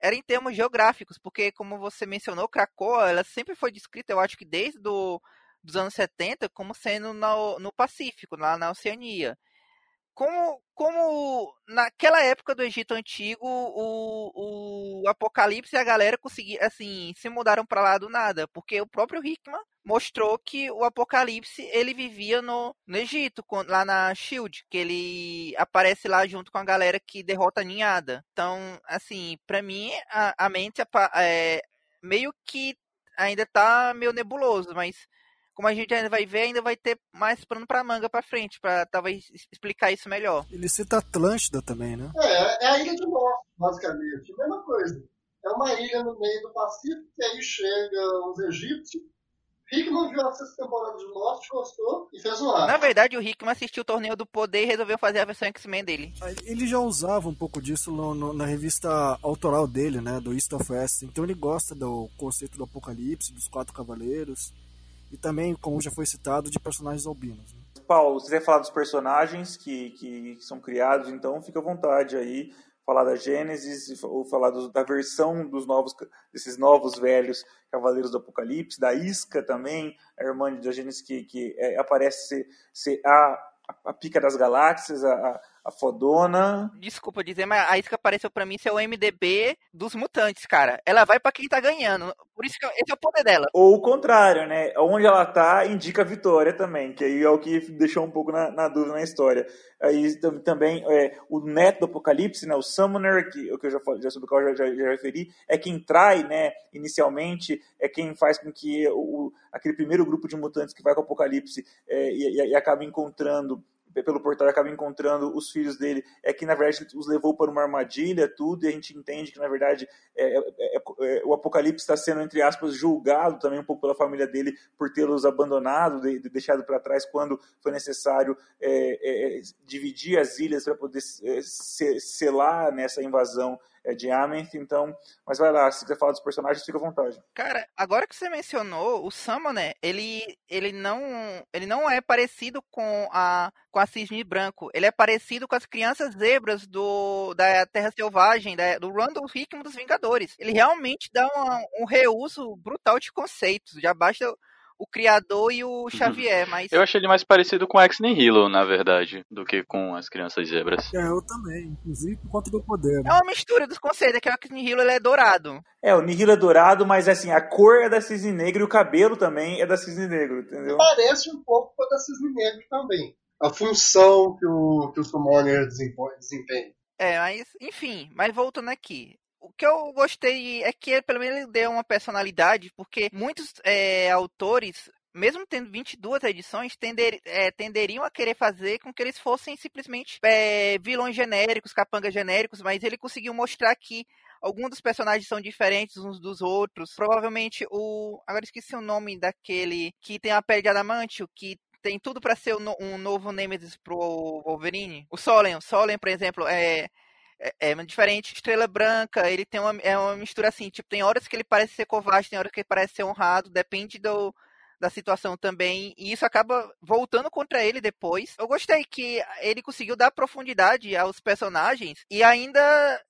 era em termos geográficos, porque como você mencionou, Krakoa, ela sempre foi descrita, eu acho que desde do, dos anos 70, como sendo no, no Pacífico, lá na Oceania como, como naquela época do Egito Antigo, o, o Apocalipse e a galera conseguiram, assim, se mudaram para lá do nada, porque o próprio Hickman mostrou que o Apocalipse ele vivia no, no Egito, lá na Shield, que ele aparece lá junto com a galera que derrota a ninhada. Então, assim, para mim, a, a mente é, meio que ainda tá meio nebuloso, mas como a gente ainda vai ver, ainda vai ter mais pano pra manga pra frente, pra talvez explicar isso melhor. Ele cita Atlântida também, né? É, é a Ilha de Norte, basicamente. Mesma coisa. É uma ilha no meio do Pacífico, que aí chegam os egípcios. Hickman viu essa temporada de Lost, gostou e fez um ar. Na verdade, o Hickman assistiu o Torneio do Poder e resolveu fazer a versão X-Men dele. Ele já usava um pouco disso no, no, na revista autoral dele, né? Do East of West. Então ele gosta do conceito do apocalipse, dos quatro cavaleiros e também, como já foi citado, de personagens albinos. Né? Paulo, se quiser falar dos personagens que, que são criados, então fica à vontade aí, falar da Gênesis, ou falar do, da versão dos novos, desses novos velhos Cavaleiros do Apocalipse, da Isca também, a irmã da Gênesis que, que é, aparece ser, ser a, a, pica das galáxias, a fodona. Desculpa dizer, mas a Isca apareceu para mim ser o MDB dos mutantes, cara. Ela vai para quem tá ganhando. Por isso que esse é o poder dela. Ou o contrário, né? Onde ela tá, indica a vitória também, que aí é o que deixou um pouco na, na dúvida na história. Aí também é, o neto do Apocalipse, né? O Summoner, que, que eu já, já sobre o qual eu já, já, já, referi, é quem trai, né? Inicialmente, é quem faz com que o, aquele primeiro grupo de mutantes que vai com o Apocalipse é, e, e, e acaba encontrando pelo portal acaba encontrando os filhos dele, é que na verdade os levou para uma armadilha, tudo, e a gente entende que na verdade é, é, é, é o Apocalipse está sendo, entre aspas, julgado também um pouco pela família dele por tê-los abandonado, de, de deixado para trás quando foi necessário é, é, dividir as ilhas para poder selar nessa invasão é de Amenth, então. Mas vai lá, se quiser falar dos personagens, fica à vontade. Cara, agora que você mencionou, o Summoner, ele, ele não. Ele não é parecido com a, com a Cisne Branco. Ele é parecido com as crianças zebras do, da Terra Selvagem, da, do Randall Hickman dos Vingadores. Ele realmente dá uma, um reuso brutal de conceitos. Já basta o criador e o uhum. Xavier, mas... Eu achei ele mais parecido com Ex Nihilo, na verdade, do que com as crianças zebras. É, eu também, inclusive por conta do poder. Né? É uma mistura dos conceitos, é que o Ex Nihilo ele é dourado. É, o Nihilo é dourado, mas assim, a cor é da Cisne Negro e o cabelo também é da Cisne Negro, entendeu? Parece um pouco com a da Cisne Negro também. A função que o, que o Summoner desempenha. É, mas, enfim, mas voltando aqui o que eu gostei é que pelo menos ele deu uma personalidade, porque muitos é, autores mesmo tendo 22 edições, tender, é, tenderiam a querer fazer com que eles fossem simplesmente é, vilões genéricos, capangas genéricos, mas ele conseguiu mostrar que alguns dos personagens são diferentes uns dos outros. Provavelmente o. Agora esqueci o nome daquele que tem a pele de adamantio, que tem tudo para ser um novo Nemesis pro Wolverine. O Solen, o Solen, por exemplo, é é, é diferente. Estrela Branca, ele tem uma, é uma mistura assim, tipo, tem horas que ele parece ser covarde, tem horas que ele parece ser honrado, depende do, da situação também, e isso acaba voltando contra ele depois. Eu gostei que ele conseguiu dar profundidade aos personagens e ainda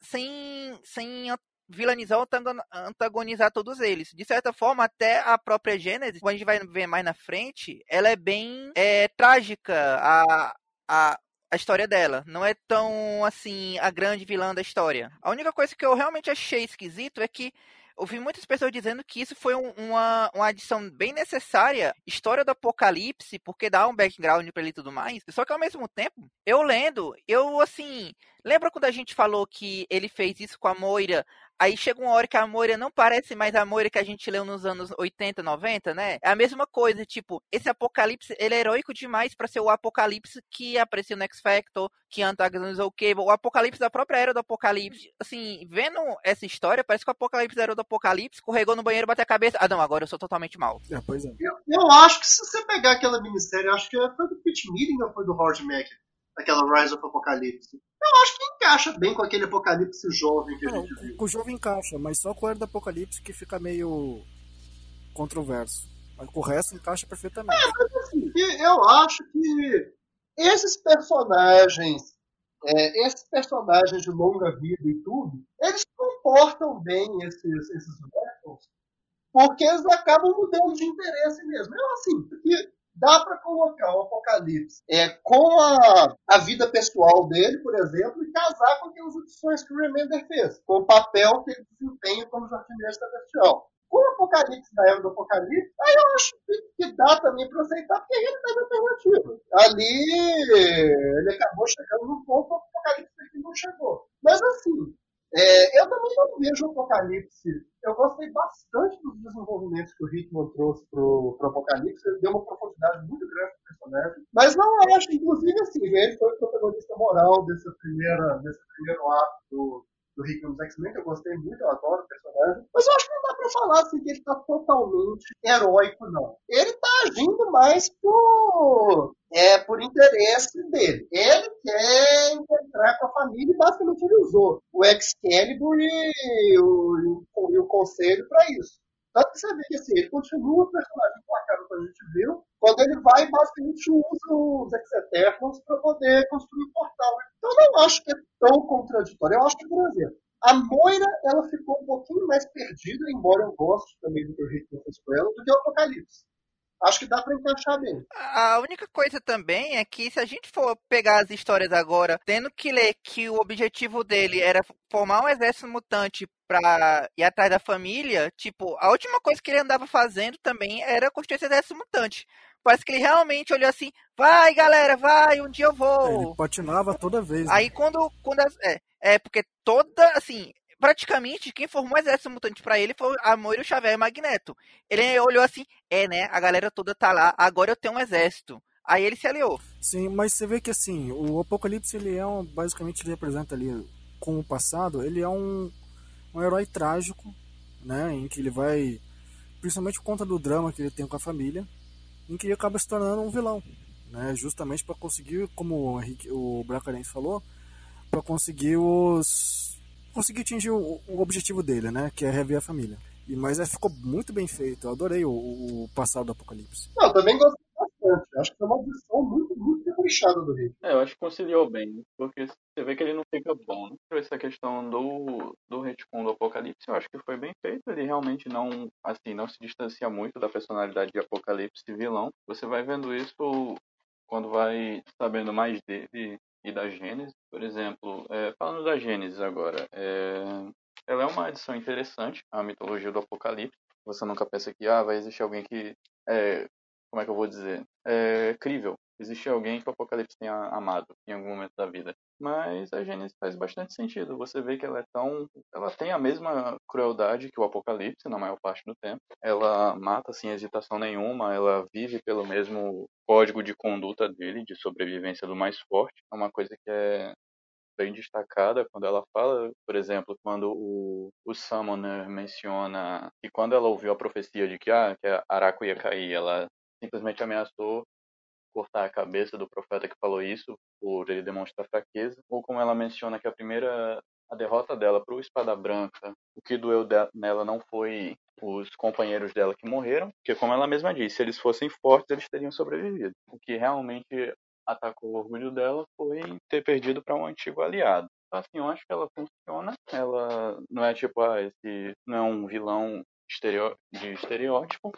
sem, sem vilanizar ou antagonizar todos eles. De certa forma, até a própria Gênesis, como a gente vai ver mais na frente, ela é bem é, trágica. A, a, a história dela. Não é tão, assim, a grande vilã da história. A única coisa que eu realmente achei esquisito é que ouvi muitas pessoas dizendo que isso foi um, uma, uma adição bem necessária, história do apocalipse, porque dá um background para ele e tudo mais. Só que ao mesmo tempo, eu lendo, eu assim, Lembra quando a gente falou que ele fez isso com a Moira? Aí chega uma hora que a Moira não parece mais a Moira que a gente leu nos anos 80, 90, né? É a mesma coisa, tipo, esse apocalipse, ele é heróico demais para ser o apocalipse que apareceu no X Factor, que antagonizou o Cable, o apocalipse da própria era do apocalipse. Assim, vendo essa história, parece que o apocalipse era do apocalipse, escorregou no banheiro, bateu a cabeça. Ah, não, agora eu sou totalmente mal. É, pois é. Eu, eu acho que se você pegar aquela minissérie, acho que foi do Pete Meeting ou foi do Howard Mack, aquela Rise of Apocalypse. Eu acho que encaixa bem com aquele apocalipse jovem que a gente viu. o jovem encaixa, mas só com o Era do Apocalipse que fica meio controverso. Mas o resto encaixa perfeitamente. Assim, e eu acho que esses personagens, é, esses personagens de longa vida e tudo, eles comportam bem esses, esses weapons, porque eles acabam mudando de interesse mesmo. Eu assim, porque dá para colocar o Apocalipse é, com a, a vida pessoal dele, por exemplo, e casar com aquelas opções que o Remender fez, com o papel que ele desempenha como jardineiro celestial. Com o Apocalipse da Era do Apocalipse, aí eu acho que, dá também para aceitar, porque ele teve alternativa. Ali, ele acabou chegando num ponto que o Apocalipse não chegou. Mas assim, é, eu também não vejo o Apocalipse. Eu gostei bastante dos desenvolvimentos que o Hickman trouxe pro, pro Apocalipse. Ele deu uma profundidade muito grande pro personagem. Mas não acho, inclusive, assim, ele foi o protagonista moral desse, primeira, desse primeiro ato do, do Hickman dos X-Men, que eu gostei muito, eu adoro o personagem. Mas eu acho que não dá pra falar assim, que ele tá totalmente heróico, não. Ele tá agindo mais por, é, por interesse dele. Ele quer encontrar com a família e basicamente ele usou o Excalibur e o, e o, e o Conselho para isso. Tanto que você que assim, ele continua o personagem placado que a gente viu, quando ele vai basicamente usa os Ex-Eternos para poder construir o portal. Então eu não acho que é tão contraditório. Eu acho que, por exemplo, a Moira ela ficou um pouquinho mais perdida, embora eu goste também do que fez com ela, do que o Apocalipse. Acho que dá para encaixar bem. A única coisa também é que se a gente for pegar as histórias agora, tendo que ler que o objetivo dele era formar um exército mutante pra ir atrás da família, tipo, a última coisa que ele andava fazendo também era construir esse exército mutante. Parece que ele realmente olhou assim, vai galera, vai, um dia eu É, vou. ele patinava toda vez. né? Aí quando, quando é, é porque toda, assim, praticamente quem formou o exército mutante pra ele foi a Moira, o Xavier e o Magneto. Ele olhou assim, é né, a galera toda tá lá, agora eu tenho um exército. Aí ele se aliou. Sim, mas você vê que assim, o Apocalipse ele é um, basicamente ele representa ali com o passado, ele é um, um herói trágico, né, em que ele vai principalmente por conta do drama que ele tem com a família, em que ele acaba se tornando um vilão, né, justamente para conseguir, como o, Henrique, o Bracarense falou, para conseguir os conseguir atingir o, o objetivo dele, né, que é rever a família. E mas é, ficou muito bem feito. Eu adorei o, o passado do Apocalipse. Não, eu também gostei bastante. Acho que é uma visão muito, muito caprichada do Rick. É, eu acho que conciliou bem, porque você vê que ele não fica bom. Né? Essa questão do, do retcon do Apocalipse, eu acho que foi bem feito. Ele realmente não, assim, não se distancia muito da personalidade de Apocalipse vilão. Você vai vendo isso quando vai sabendo mais dele e da Gênesis. Por exemplo, é, falando da Gênesis agora, é, ela é uma adição interessante à mitologia do Apocalipse. Você nunca pensa que ah, vai existir alguém que é, como é que eu vou dizer, é crível. Existe alguém que o Apocalipse tenha amado em algum momento da vida. Mas a Gênesis faz bastante sentido. Você vê que ela é tão. Ela tem a mesma crueldade que o Apocalipse, na maior parte do tempo. Ela mata sem hesitação nenhuma, ela vive pelo mesmo código de conduta dele, de sobrevivência do mais forte. É uma coisa que é bem destacada quando ela fala, por exemplo, quando o, o Summoner menciona que quando ela ouviu a profecia de que, ah, que a Araco ia cair, ela simplesmente ameaçou cortar a cabeça do profeta que falou isso por ele demonstrar fraqueza, ou como ela menciona que a primeira a derrota dela para o Espada Branca, o que doeu de, nela não foi os companheiros dela que morreram, porque como ela mesma disse, se eles fossem fortes, eles teriam sobrevivido. O que realmente atacou o orgulho dela foi ter perdido para um antigo aliado. Então, assim, eu acho que ela funciona. Ela não é tipo, ah, esse não é um vilão de estereótipo.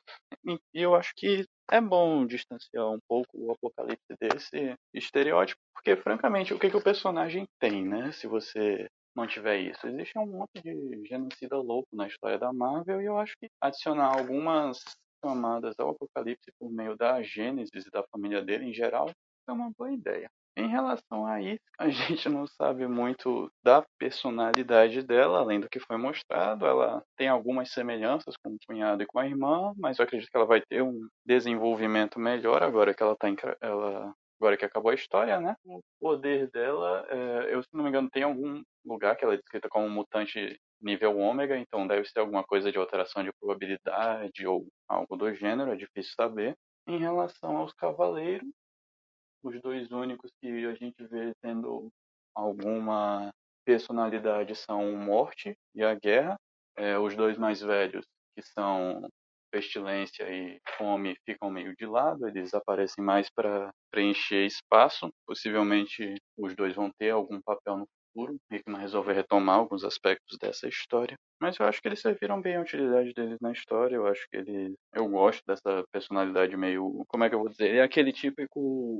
E eu acho que é bom distanciar um pouco o apocalipse desse estereótipo, porque, francamente, o que, que o personagem tem, né? Se você não tiver isso. Existe um monte de genocida louco na história da Marvel e eu acho que adicionar algumas camadas ao apocalipse por meio da Gênesis e da família dele em geral é uma boa ideia. Em relação a isso, a gente não sabe muito da personalidade dela, além do que foi mostrado. Ela tem algumas semelhanças com o cunhado e com a irmã, mas eu acredito que ela vai ter um desenvolvimento melhor agora que ela tá em, ela agora que acabou a história, né? O poder dela, é, eu se não me engano, tem algum lugar que ela é descrita como mutante nível ômega, então deve ser alguma coisa de alteração de probabilidade ou algo do gênero, é difícil saber. Em relação aos cavaleiros, os dois únicos que a gente vê tendo alguma personalidade são Morte e a Guerra. É, os dois mais velhos, que são pestilência e fome ficam meio de lado, eles aparecem mais para preencher espaço. Possivelmente os dois vão ter algum papel no futuro. Hickman resolve retomar alguns aspectos dessa história. Mas eu acho que eles serviram bem a utilidade deles na história. Eu acho que eles. Eu gosto dessa personalidade meio. Como é que eu vou dizer? É aquele típico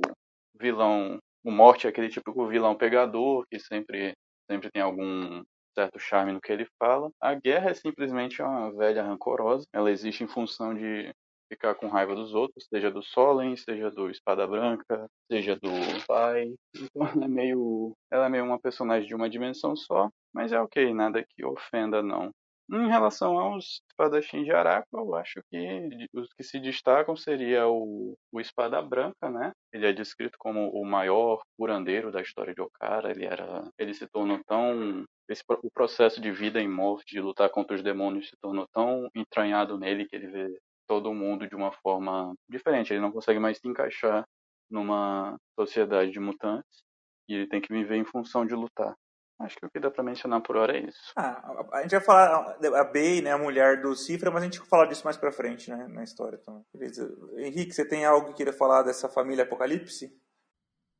vilão. O Morte é aquele típico vilão pegador que sempre, sempre tem algum certo charme no que ele fala. A guerra é simplesmente uma velha rancorosa. Ela existe em função de ficar com raiva dos outros, seja do Solen, seja do Espada Branca, seja do pai. Então ela é meio, ela é meio uma personagem de uma dimensão só, mas é ok, nada que ofenda não. Em relação aos espadachins de Araco, eu acho que os que se destacam seria o, o Espada Branca, né? Ele é descrito como o maior curandeiro da história de Okara. Ele era, ele se tornou tão esse, o processo de vida e morte, de lutar contra os demônios, se tornou tão entranhado nele que ele vê todo mundo de uma forma diferente. Ele não consegue mais se encaixar numa sociedade de mutantes e ele tem que viver em função de lutar. Acho que o que dá pra mencionar por hora é isso. Ah, a gente vai falar a Bey, né, a mulher do Cifra, mas a gente vai falar disso mais pra frente, né, na história. Então, beleza. Henrique, você tem algo que queira falar dessa família Apocalipse?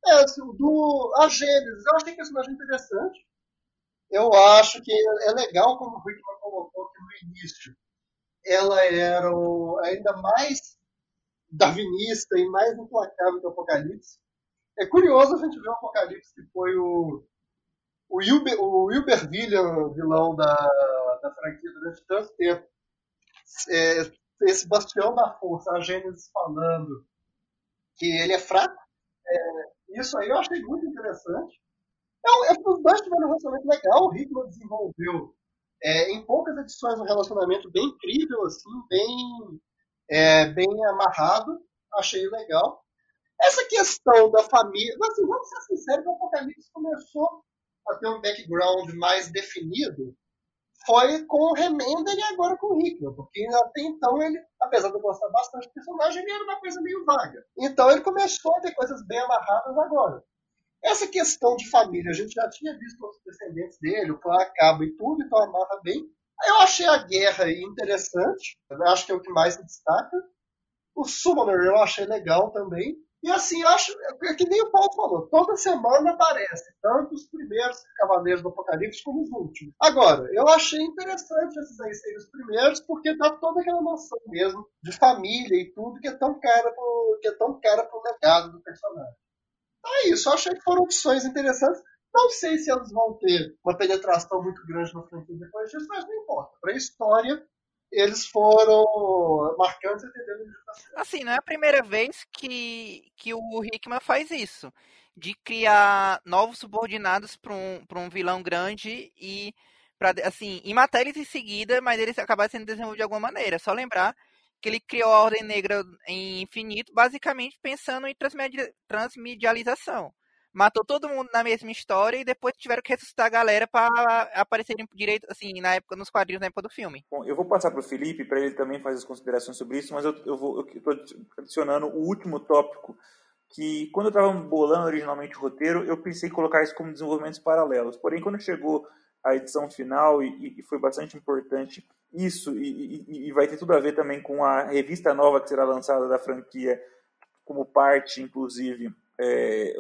É, assim, do a Gênesis, eu achei que personagem interessante. Eu acho que é legal como o Rickman colocou que no início ela era o, ainda mais darwinista e mais implacável que o Apocalipse. É curioso a gente ver o Apocalipse que foi o o Wilber, o William, vilão da, da franquia durante tanto tempo, é, esse bastião da força, a Gênesis falando que ele é fraco, é, isso aí eu achei muito interessante. É, é, os dois tiveram um relacionamento legal, o Hickman desenvolveu é, em poucas edições um relacionamento bem incrível, assim, bem, é, bem amarrado, achei legal. Essa questão da família, assim, vamos ser sinceros, o Apocalipse começou ter um background mais definido foi com o Remender e agora com o Hickman, porque até então ele, apesar de eu gostar bastante do personagem, ele era uma coisa meio vaga. Então ele começou a ter coisas bem amarradas agora. Essa questão de família, a gente já tinha visto os descendentes dele, o clã acaba e tudo, então amarra bem. Eu achei a guerra interessante, eu acho que é o que mais se destaca. O Summoner eu achei legal também. E assim, acho é que nem o Paulo falou, toda semana aparece, tanto os primeiros Cavaleiros do Apocalipse como os últimos. Agora, eu achei interessante esses aí serem os primeiros, porque dá toda aquela noção mesmo de família e tudo que é tão cara pro, que é tão cara pro legado do personagem. Então é isso, eu achei que foram opções interessantes. Não sei se elas vão ter uma penetração muito grande no franquia depois disso, mas não importa. Para a história, eles foram marcantes Assim, não é a primeira vez que, que o Hickman faz isso. De criar novos subordinados para um, um vilão grande e para assim, e matar eles em seguida, mas eles acabaram sendo desenvolvidos de alguma maneira. Só lembrar que ele criou a Ordem Negra em infinito, basicamente pensando em transmedialização matou todo mundo na mesma história e depois tiveram que ressuscitar a galera para aparecerem direito, assim, na época, nos quadrinhos na época do filme. Bom, eu vou passar para o Felipe para ele também fazer as considerações sobre isso, mas eu, eu vou eu adicionando o último tópico que quando eu estava bolando originalmente o roteiro, eu pensei em colocar isso como desenvolvimentos paralelos. Porém, quando chegou a edição final e, e foi bastante importante isso e, e, e vai ter tudo a ver também com a revista nova que será lançada da franquia como parte, inclusive, é,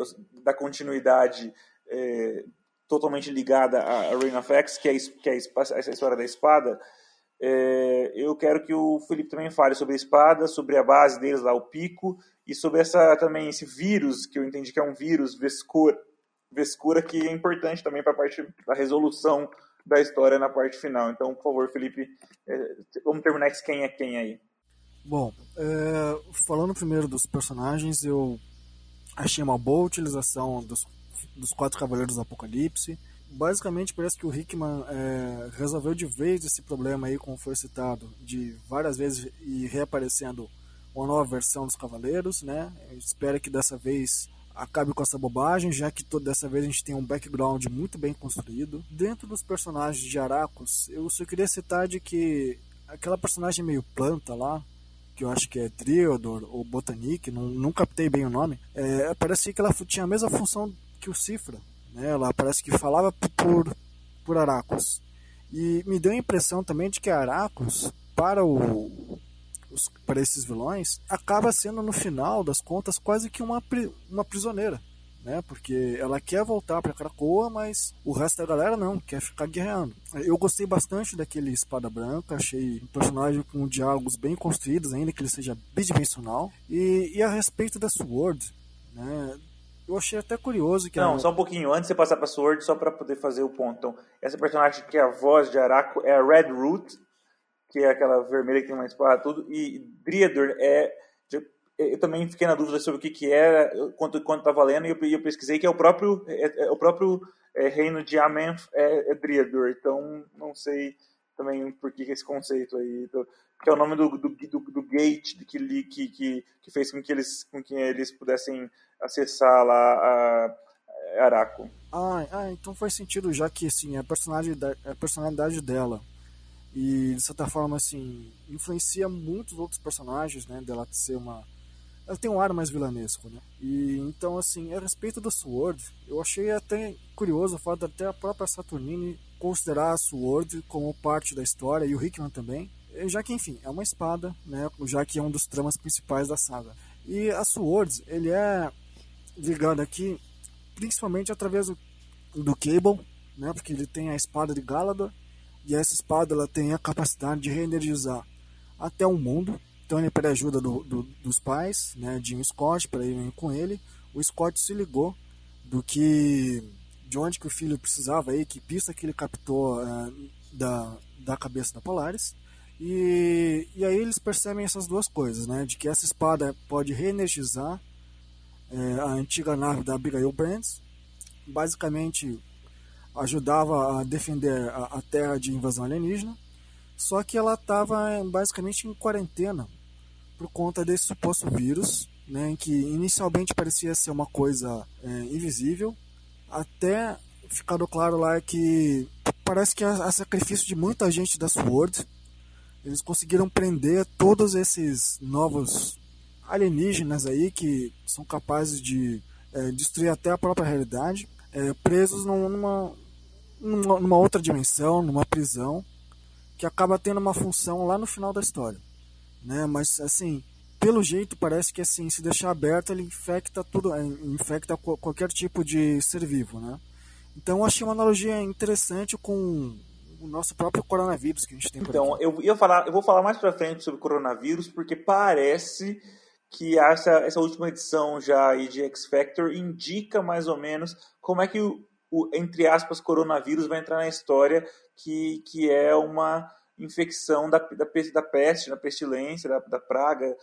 da continuidade é, totalmente ligada a, Reign of X, que é, que é a história da espada, é, eu quero que o Felipe também fale sobre a espada, sobre a base deles lá, o pico, e sobre essa também esse vírus, que eu entendi que é um vírus, Vescura, Vescura que é importante também para a parte da resolução da história na parte final. Então, por favor, Felipe, é, vamos terminar esse quem é quem aí. Bom, é, falando primeiro dos personagens, eu Achei uma boa utilização dos, dos quatro Cavaleiros do Apocalipse. Basicamente parece que o Hickman é, resolveu de vez esse problema aí, como foi citado, de várias vezes e reaparecendo uma nova versão dos Cavaleiros, né? Espero que dessa vez acabe com essa bobagem, já que toda dessa vez a gente tem um background muito bem construído. Dentro dos personagens de Aracos, eu só queria citar de que aquela personagem meio planta lá, que eu acho que é Triodor ou Botanic, não, não captei bem o nome, é, parece que ela tinha a mesma função que o Cifra. Né? Ela parece que falava por, por Aracos. E me deu a impressão também de que Aracos, para o, os, para esses vilões, acaba sendo no final das contas quase que uma, uma prisioneira. Né? Porque ela quer voltar para Krakoa, mas o resto da galera não, quer ficar guerreando. Eu gostei bastante daquele Espada Branca, achei um personagem com diálogos bem construídos, ainda que ele seja bidimensional. E, e a respeito da Sword, né? Eu achei até curioso que. Não, só um pouquinho, antes de você passar pra Sword, só para poder fazer o ponto. Então, essa personagem que é a voz de Araco é a Red Root, que é aquela vermelha que tem uma espada tudo, e Driador é. Eu também fiquei na dúvida sobre o que, que era, quanto quanto estava lendo, e eu, eu, pesquisei que é o próprio, é, é o próprio é, reino de Amenf é, é Driador, então não sei também por que esse conceito aí, então, que é o nome do, do, do, do gate que, que, que, que, fez com que eles, com que eles pudessem acessar lá a Araco. Ah, ah, então faz sentido, já que assim, a personalidade, a personalidade dela e de certa forma assim influencia muitos outros personagens né dela ser uma ela tem um ar mais vilanesco né? E então assim a respeito do Sword eu achei até curioso o fato de até a própria Saturnine considerar a Sword como parte da história e o Hickman também. Já que enfim é uma espada né? Já que é um dos tramas principais da saga. E a Sword ele é ligado aqui principalmente através do, do Cable né? Porque ele tem a espada de Galador e essa espada ela tem a capacidade de reenergizar até o mundo. Então ele pede ajuda do, do, dos pais, né, de um Scott, para irem com ele. O Scott se ligou do que de onde que o filho precisava aí, que pista que ele captou uh, da, da cabeça da Polaris. E, e aí eles percebem essas duas coisas, né? De que essa espada pode reenergizar é, a antiga nave da Abigail Brands. Basicamente, ajudava a defender a, a Terra de invasão alienígena, só que ela estava basicamente em quarentena por conta desse suposto vírus, né, que inicialmente parecia ser uma coisa é, invisível, até ficado claro lá que parece que a, a, sacrifício de muita gente da SWORD, eles conseguiram prender todos esses novos alienígenas aí que são capazes de é, destruir até a própria realidade, é, presos numa, numa outra dimensão, numa prisão, que acaba tendo uma função lá no final da história. Né? Mas assim, pelo jeito parece que assim, se deixar aberto ele infecta tudo, é, infecta qualquer tipo de ser vivo, né? Então eu achei uma analogia interessante com o nosso próprio coronavírus que a gente tem por Então, aqui. eu, eu, falar, eu vou falar mais pra frente sobre coronavírus, porque parece que essa, essa última edição já de X Factor indica mais ou menos como é que o, o, entre aspas, coronavírus vai entrar na história, que, que é uma infecção da, da, da peste, da pestilência, da, da praga,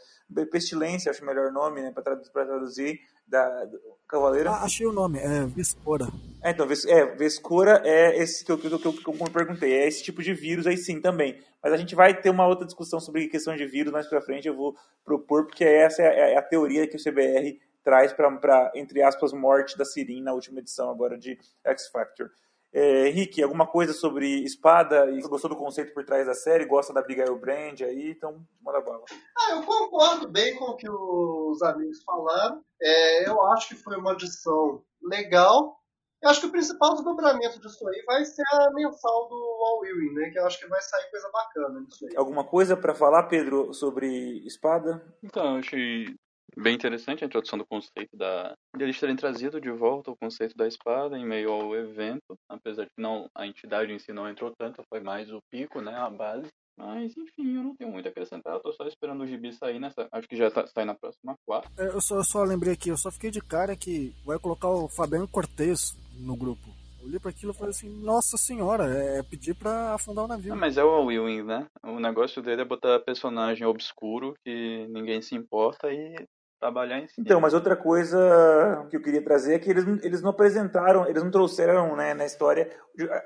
pestilência, acho o melhor nome, né, para traduzir, traduzir, da, Cavaleira. Ah, achei o nome, é Vescora. É, então, é, Vescora é esse que eu, que, eu, que, eu, que eu perguntei, é esse tipo de vírus aí sim também. Mas a gente vai ter uma outra discussão sobre questão de vírus mais pra frente, eu vou propor, porque essa é a, é a teoria que o CBR traz para, entre aspas, morte da Sirin na última edição agora de X Factor. É, Rick, alguma coisa sobre espada? E gostou do conceito por trás da série? Gosta da Abigail Brand aí? Então, manda bala. Ah, eu concordo bem com o que os amigos falaram. É, eu acho que foi uma edição legal. Eu acho que o principal desdobramento disso aí vai ser a mensal do All Ewing, né? Que eu acho que vai sair coisa bacana nisso aí. Alguma coisa para falar, Pedro, sobre espada? Então, eu achei bem interessante a introdução do conceito da de eles terem trazido de volta o conceito da espada em meio ao evento, apesar de que não a entidade em si não entrou tanto, foi mais o pico, né, a base. Mas enfim, eu não tenho muito a acrescentar, eu tô só esperando o gibi sair nessa. Acho que já tá, sai na próxima quarta. É, eu só, eu só lembrei aqui, eu só fiquei de cara que vai colocar o Fabiano Cortez no grupo olhei para aquilo e falei assim, nossa senhora, é pedir para afundar o navio. Ah, mas é o Will né? O negócio dele é botar personagem obscuro que ninguém se importa e trabalhar em cima. Então, mas outra coisa que eu queria trazer é que eles, eles não apresentaram, eles não trouxeram né, na história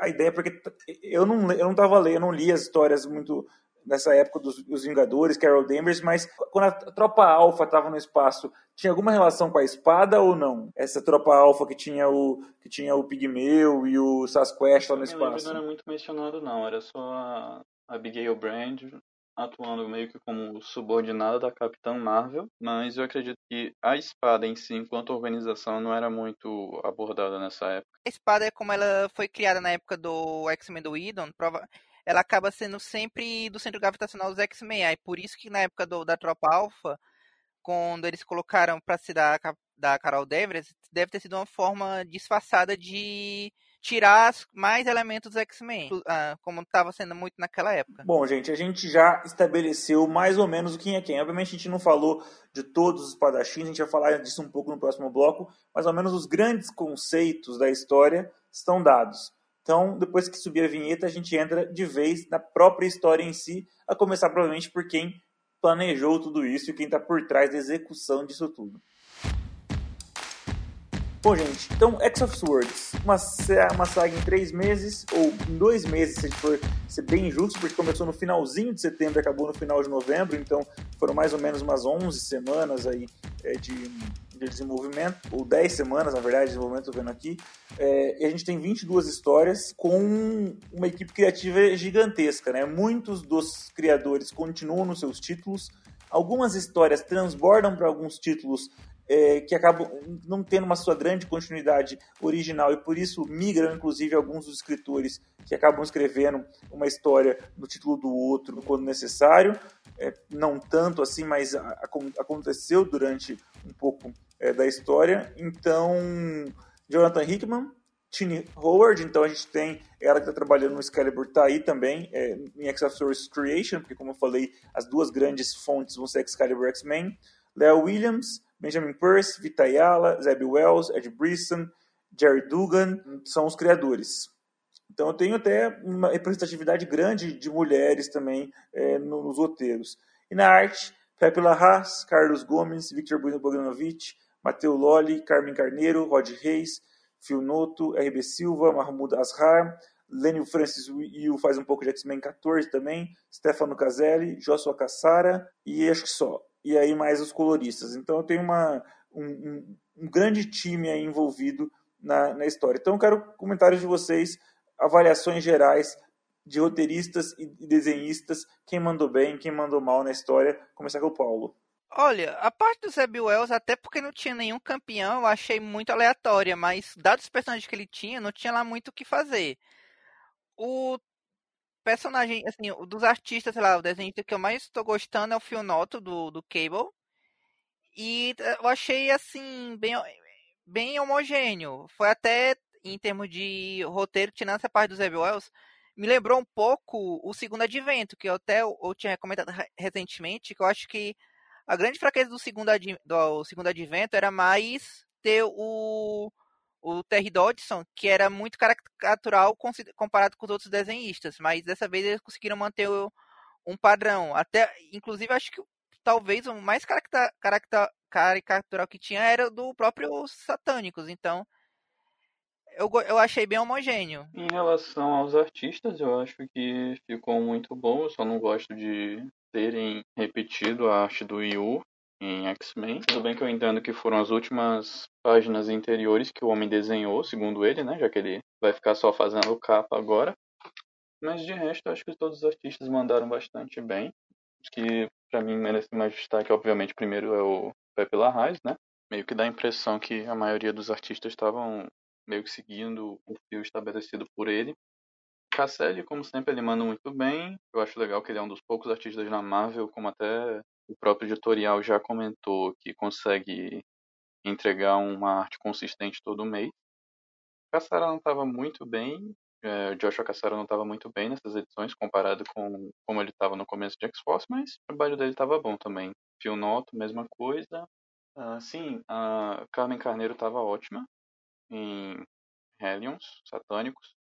a ideia, porque eu não, eu não tava lendo, eu não li as histórias muito nessa época dos, dos Vingadores, Carol Danvers, mas quando a tropa Alpha estava no espaço, tinha alguma relação com a espada ou não? Essa tropa Alpha que tinha o que tinha o Pigmeu e o Sasquatch lá no espaço. Não era muito mencionado não, era só a Abigail Brand atuando meio que como subordinada da Capitã Marvel, mas eu acredito que a espada em si, enquanto organização, não era muito abordada nessa época. A espada é como ela foi criada na época do X-Men do Idon, prova ela acaba sendo sempre do centro gravitacional dos X-Men. Aí por isso que na época do, da Tropa Alpha, quando eles colocaram para se dar da Carol Danvers, deve ter sido uma forma disfarçada de tirar mais elementos X-Men, ah, como estava sendo muito naquela época. Bom, gente, a gente já estabeleceu mais ou menos o quem é quem. Obviamente a gente não falou de todos os espadachins, a gente vai falar disso um pouco no próximo bloco, mais ou menos os grandes conceitos da história estão dados. Então, depois que subir a vinheta, a gente entra de vez na própria história em si, a começar provavelmente por quem planejou tudo isso e quem está por trás da execução disso tudo. Bom, gente, então X of Swords, uma, uma saga em três meses, ou em dois meses, se a gente for ser bem justo, porque começou no finalzinho de setembro e acabou no final de novembro, então foram mais ou menos umas 11 semanas aí é, de, de desenvolvimento, ou 10 semanas, na verdade, de desenvolvimento, estou vendo aqui. É, e a gente tem 22 histórias com uma equipe criativa gigantesca, né? Muitos dos criadores continuam nos seus títulos, algumas histórias transbordam para alguns títulos é, que acabam não tendo uma sua grande continuidade original e por isso migram, inclusive, alguns dos escritores que acabam escrevendo uma história no título do outro quando necessário. É, não tanto assim, mas a, a, aconteceu durante um pouco é, da história. Então, Jonathan Hickman, Tini Howard, então a gente tem ela que está trabalhando no Excalibur, está aí também, é, em X of Source Creation, porque como eu falei, as duas grandes fontes vão ser Excalibur X-Men. Leo Williams, Benjamin Peirce, Vita Ayala, Zeb Wells, Ed Brisson, Jerry Dugan são os criadores. Então eu tenho até uma representatividade grande de mulheres também é, nos roteiros. E na arte, Pepe Larraz, Carlos Gomes, Victor Bogdanovich, Mateu Lolli, Carmen Carneiro, Rod Reis, Phil Noto, RB Silva, Mahmoud Azhar, Lênio Francis Yu faz um pouco de X-Men 14 também, Stefano Caselli, Joshua Cassara e acho que só e aí mais os coloristas. Então eu tenho uma, um, um, um grande time envolvido na, na história. Então eu quero comentários de vocês, avaliações gerais de roteiristas e desenhistas, quem mandou bem, quem mandou mal na história. Começar com o Paulo. Olha, a parte do Zeb Wells, até porque não tinha nenhum campeão, eu achei muito aleatória, mas dados os personagens que ele tinha, não tinha lá muito o que fazer. O personagem, assim, dos artistas, sei lá, o desenhista que eu mais estou gostando é o Phil Noto, do, do Cable. E eh, eu achei, assim, bem, bem homogêneo. Foi até, em termos de roteiro, tirando essa parte do Zeb Wells, me lembrou um pouco o Segundo Advento, que eu até eu, tinha comentado recentemente, que eu acho que a grande fraqueza do Segundo, do segundo Advento era mais ter o o Terry Dodson, que era muito caricatural comparado com os outros desenhistas, mas dessa vez eles conseguiram manter um padrão. Até, inclusive, acho que talvez o mais caricatural que tinha era do próprio Satânicos, então eu, eu achei bem homogêneo. Em relação aos artistas, eu acho que ficou muito bom, eu só não gosto de terem repetido a arte do Yu, em X-Men. Tudo bem que eu entendo que foram as últimas páginas interiores que o homem desenhou, segundo ele, né? Já que ele vai ficar só fazendo capa agora. Mas de resto, acho que todos os artistas mandaram bastante bem. Os que para mim merecem mais destaque, obviamente, primeiro é o Pepe Larraz, né? Meio que dá a impressão que a maioria dos artistas estavam meio que seguindo o fio estabelecido por ele. Casselli, como sempre, ele manda muito bem. Eu acho legal que ele é um dos poucos artistas na Marvel, como até o próprio editorial já comentou que consegue entregar uma arte consistente todo mês. Cassara não estava muito bem, é, Joshua Cassara não estava muito bem nessas edições comparado com como ele estava no começo de X-Force, mas o trabalho dele estava bom também. Phil Noto, mesma coisa. Uh, sim, a Carmen Carneiro estava ótima em Hellions, Satânicos.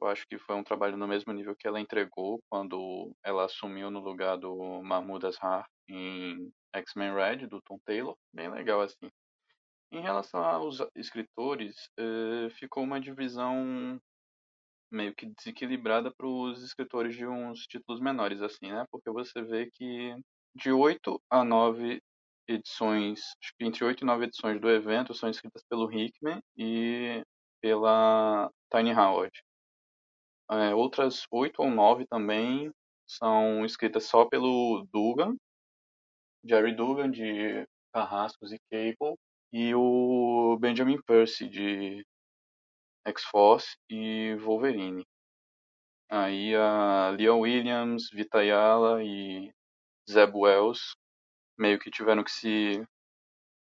Eu acho que foi um trabalho no mesmo nível que ela entregou quando ela assumiu no lugar do Mahmoud Azhar em X-Men Red, do Tom Taylor, bem legal assim. Em relação aos escritores, eh, ficou uma divisão meio que desequilibrada para os escritores de uns títulos menores, assim, né? Porque você vê que de 8 a 9 edições, entre 8 e 9 edições do evento são escritas pelo Hickman e pela Tiny Howard. É, outras 8 ou 9 também são escritas só pelo Dugan, Jerry Dugan, de Carrascos e Cable, e o Benjamin Percy, de X-Force e Wolverine. Aí a Leon Williams, Vita Yala e Zeb Wells meio que tiveram que se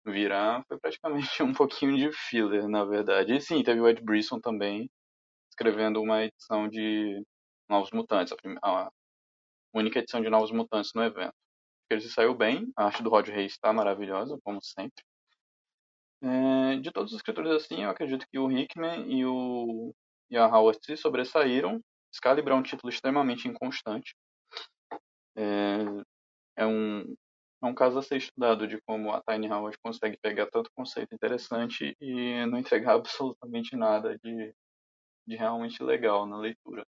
virar. Foi praticamente um pouquinho de filler, na verdade. E sim, teve o Ed Brisson também, escrevendo uma edição de Novos Mutantes, a, primeira, a única edição de Novos Mutantes no evento. Ele se saiu bem, a arte do Rod Reis está maravilhosa, como sempre. É, de todos os escritores assim, eu acredito que o Hickman e, o, e a Howard se sobressaíram. Excalibur é um título extremamente inconstante. É, é, um, é um caso a ser estudado de como a Tiny Howard consegue pegar tanto conceito interessante e não entregar absolutamente nada de, de realmente legal na leitura.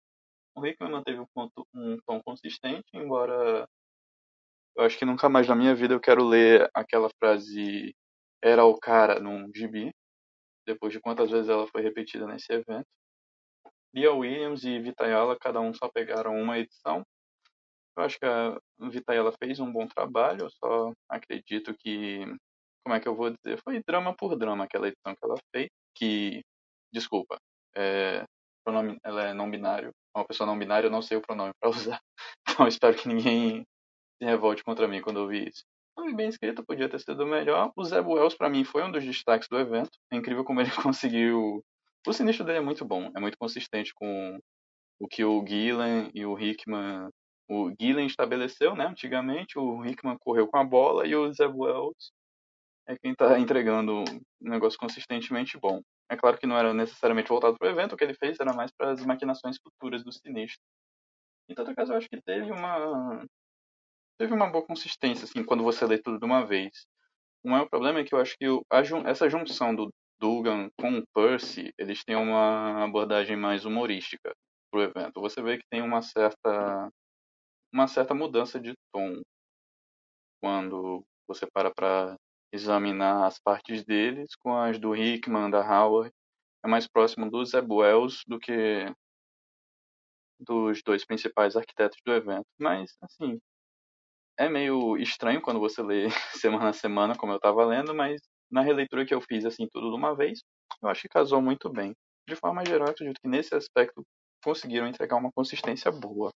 O Hickman manteve um, ponto, um tom consistente, embora eu acho que nunca mais na minha vida eu quero ler aquela frase era o cara num gibi, depois de quantas vezes ela foi repetida nesse evento. Lia Williams e Vitayala, cada um só pegaram uma edição. Eu acho que a Vitayala fez um bom trabalho, eu só acredito que, como é que eu vou dizer, foi drama por drama aquela edição que ela fez, que, desculpa, é, pronome, ela é não binário, uma pessoa não binária, eu não sei o pronome para usar, então espero que ninguém se revolte contra mim quando eu vi isso. Foi bem escrito, podia ter sido melhor. O Zé Wells, para mim, foi um dos destaques do evento. É incrível como ele conseguiu. O sinistro dele é muito bom, é muito consistente com o que o Gillen e o Hickman. O Gillen estabeleceu, né, antigamente, o Hickman correu com a bola e o Zé Wells é quem está entregando um negócio consistentemente bom. É claro que não era necessariamente voltado para o evento, o que ele fez era mais para as maquinações futuras do sinistro. Em todo caso, eu acho que teve uma teve uma boa consistência, assim, quando você lê tudo de uma vez. O maior problema é que eu acho que essa junção do Dugan com o Percy, eles têm uma abordagem mais humorística pro evento. Você vê que tem uma certa uma certa mudança de tom quando você para para examinar as partes deles com as do Hickman, da Howard. É mais próximo dos Zeb Wells do que dos dois principais arquitetos do evento. Mas, assim, é meio estranho quando você lê semana a semana, como eu estava lendo, mas na releitura que eu fiz assim tudo de uma vez, eu acho que casou muito bem. De forma geral, eu acredito que nesse aspecto conseguiram entregar uma consistência boa,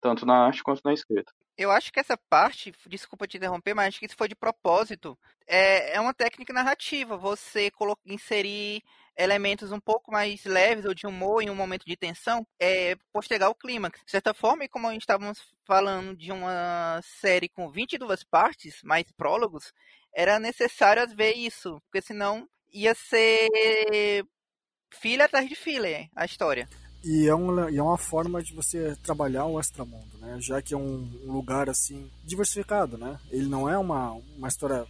tanto na arte quanto na escrita. Eu acho que essa parte, desculpa te interromper, mas acho que isso foi de propósito. É, é uma técnica narrativa, você inserir elementos um pouco mais leves ou de humor em um momento de tensão, é postergar o clímax. De certa forma, e como estávamos falando de uma série com 22 partes, mais prólogos, era necessário ver isso, porque senão ia ser filha atrás de filha a história. E é, uma, e é uma forma de você trabalhar o extramundo, né? Já que é um, um lugar assim diversificado, né? Ele não é uma, uma história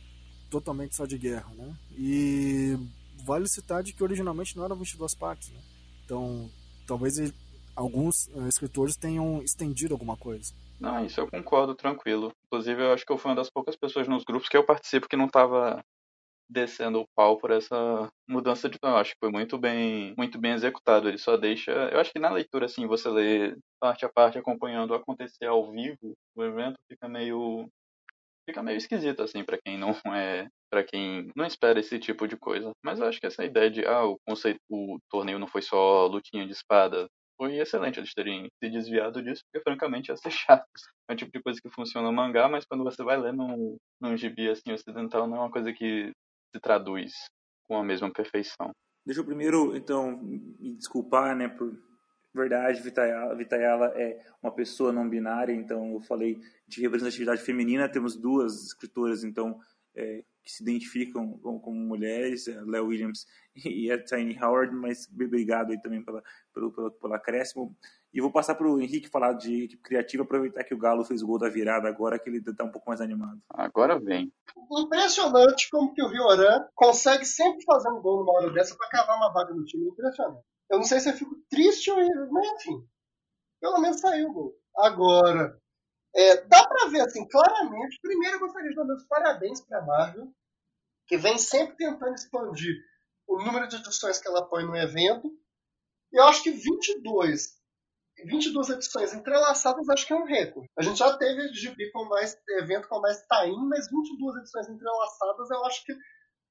totalmente só de guerra, né? E vale citar de que originalmente não eram 22 partes, né? Então, talvez ele, alguns uh, escritores tenham estendido alguma coisa. Não, isso eu concordo, tranquilo. Inclusive, eu acho que eu fui uma das poucas pessoas nos grupos que eu participo que não estava descendo o pau por essa mudança de tom. Eu acho que foi muito bem, muito bem executado. Ele só deixa. Eu acho que na leitura, assim, você lê parte a parte acompanhando acontecer ao vivo o evento, fica meio fica meio esquisito assim para quem não é para quem não espera esse tipo de coisa. Mas eu acho que essa ideia de ah, o conceito o torneio não foi só lutinha de espada foi excelente eles terem se desviado disso, porque francamente ia ser chato. É um tipo de coisa que funciona no mangá, mas quando você vai ler num, num gibi assim ocidental, não é uma coisa que se traduz com a mesma perfeição. Deixa eu primeiro, então, me desculpar, né, por verdade, Vitayala, Vitayala é uma pessoa não binária, então eu falei de representatividade feminina, temos duas escritoras, então, é, que se identificam como, como mulheres, a Léo Williams e a Tiny Howard, mas obrigado aí também pela, pelo, pelo, pelo acréscimo. E vou passar para o Henrique falar de equipe criativa, aproveitar que o Galo fez o gol da virada agora, que ele está um pouco mais animado. Agora vem. Impressionante como que o Rioran consegue sempre fazer um gol numa hora dessa para cavar uma vaga no time. Impressionante. Eu não sei se eu fico triste ou. Mas enfim. Pelo menos saiu o gol. Agora, é, dá ver assim, claramente. Primeiro, eu gostaria de dar meus parabéns para a Marvel, que vem sempre tentando expandir o número de edições que ela põe no evento. Eu acho que 22 22 edições entrelaçadas acho que é um recorde. A gente já teve gibi com mais evento com mais time, mas 22 edições entrelaçadas eu acho que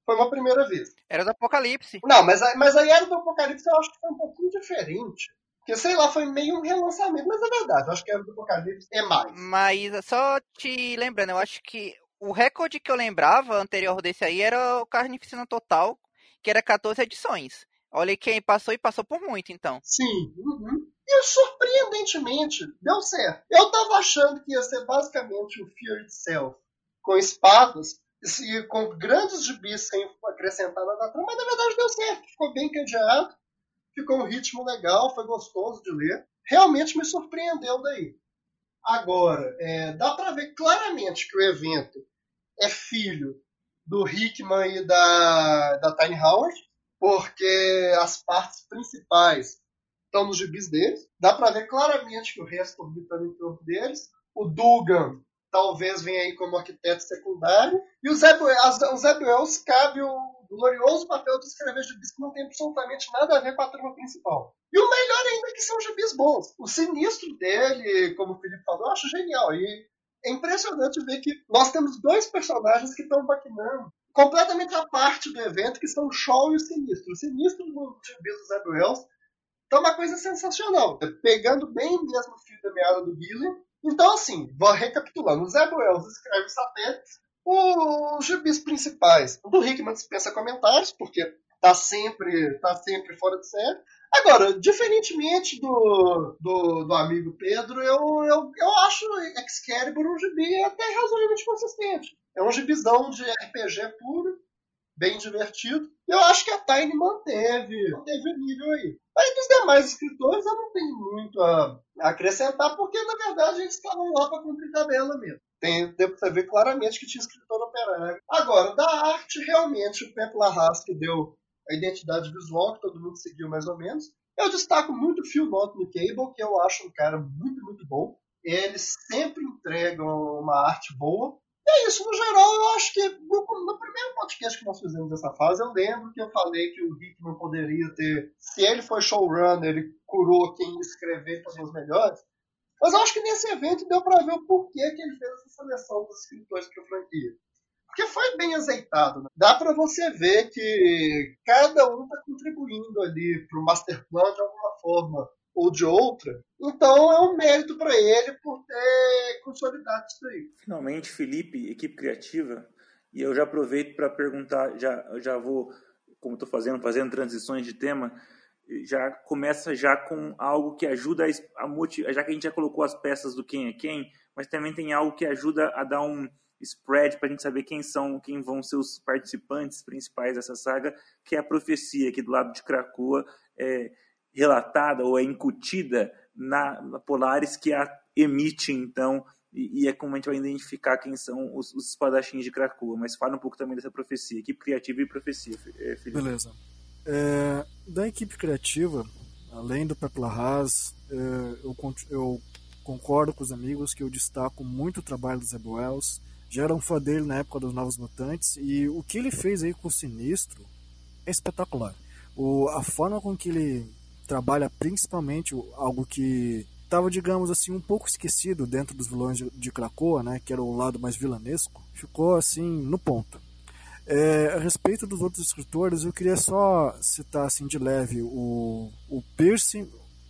foi uma primeira vez. Era do Apocalipse. Não, mas, mas aí era do Apocalipse eu acho que foi um pouquinho diferente. Porque, sei lá, foi meio um relançamento, mas é verdade, eu acho que era do Apocalipse é mais. Mas só te lembrando, eu acho que o recorde que eu lembrava anterior desse aí era o Carnificina Total, que era 14 edições. Olha quem passou e passou por muito, então. Sim. Uhum. E surpreendentemente, deu certo. Eu tava achando que ia ser basicamente o Fear Itself, com espadas, e com grandes gibis sem acrescentar nada trama, mas na verdade deu certo. Ficou bem cadeado, ficou um ritmo legal, foi gostoso de ler. Realmente me surpreendeu daí. Agora, é, dá para ver claramente que o evento é filho do Hickman e da, da Tiny Howard, porque as partes principais estão nos gibis deles. Dá para ver claramente que o resto orbitando em torno deles. O Dugan talvez venha aí como arquiteto secundário. E o Zé, o Zé cabe o glorioso papel de escrever gibis que não tem absolutamente nada a ver com a trama principal. E o melhor ainda é que são gibis bons. O sinistro dele, como o Felipe falou, eu acho genial. E é impressionante ver que nós temos dois personagens que estão maquinando completamente à parte do evento, que são o Shaw e o Sinistro. O Sinistro no gibis do Zé Buels então, uma coisa sensacional. Pegando bem mesmo o fio da meada do Billy. Então, assim, vou recapitulando. O Zé Wells escreve satélites. Os gibis principais do Hickman dispensa comentários, porque tá sempre, tá sempre fora de série. Agora, diferentemente do, do, do amigo Pedro, eu, eu, eu acho Excalibur um gibi até razoavelmente consistente. É um gibizão de RPG puro, bem divertido. Eu acho que a Tiny manteve, manteve o nível aí. Aí dos demais escritores eu não tenho muito a acrescentar, porque na verdade eles estavam lá para cumprir tabela mesmo. Tem, deu pra ver claramente que tinha escritor operário. Agora, da arte, realmente, o Pepe Larraz que deu a identidade visual, que todo mundo seguiu mais ou menos. Eu destaco muito o Phil Noto no Cable, que eu acho um cara muito, muito bom. Eles sempre entregam uma arte boa. E é isso, no geral, eu acho que no, no, primeiro podcast que nós fizemos dessa fase, eu lembro que eu falei que o Hickman poderia ter, se ele foi showrunner, ele curou quem escrever para os melhores. Mas eu acho que nesse evento deu para ver o porquê que ele fez essa seleção dos escritores para a franquia. Porque foi bem azeitado. Né? Dá para você ver que cada um está contribuindo ali para o master plan de alguma forma ou de outra. Então é um mérito para ele por ter consolidado isso aí. Finalmente, Felipe, equipe criativa, e eu já aproveito para perguntar, já, já vou, como estou fazendo, fazendo transições de tema, já começa já com algo que ajuda a, a motivar, já que a gente já colocou as peças do quem é quem, mas também tem algo que ajuda a dar um spread para a gente saber quem são, quem vão ser os participantes principais dessa saga, que é a profecia aqui do lado de Krakoa. É, relatada ou é incutida na, na Polaris que a emite, então, e, e, é como a gente vai identificar quem são os, os espadachins de Krakoa. Mas fala um pouco também dessa profecia, equipe criativa e profecia, Felipe. Beleza. É, da equipe criativa, além do Pepla Haas, é, eu, eu, concordo com os amigos que eu destaco muito o trabalho do Zeb Wells. Já era um fã dele na época dos Novos Mutantes e o que ele fez aí com o Sinistro é espetacular. O, a forma com que ele trabalha principalmente algo que estava, digamos assim, um pouco esquecido dentro dos vilões de, de Krakoa, né, que era o lado mais vilanesco, ficou assim no ponto. É, a respeito dos outros escritores, eu queria só citar assim de leve o, o Pierce.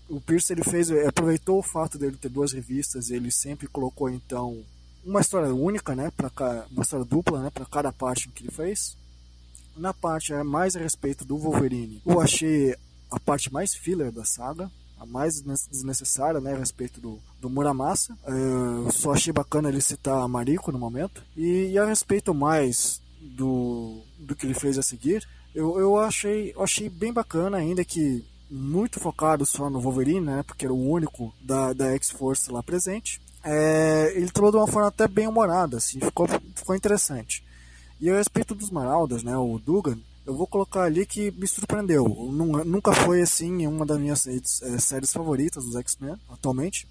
O Pierce ele fez, aproveitou o fato dele ter duas revistas, ele sempre colocou então uma história única, né, para uma história dupla, né, para cada parte que ele fez. Na parte é mais a respeito do Wolverine, eu achei a parte mais filler da saga, a mais desnecessária, né, a respeito do, do Muramasa. Eu só achei bacana ele citar a Mariko no momento. E, e a respeito mais do, do que ele fez a seguir, eu, eu achei, achei bem bacana, ainda que muito focado só no Wolverine, né? Porque era o único da, da X-Force lá presente. É, ele trouxe de uma forma até bem humorada, assim, ficou, ficou interessante. E a respeito dos Maraudas, né? O Dugan, eu vou colocar ali que me surpreendeu. Nunca foi assim uma das minhas é, séries favoritas dos X-Men atualmente.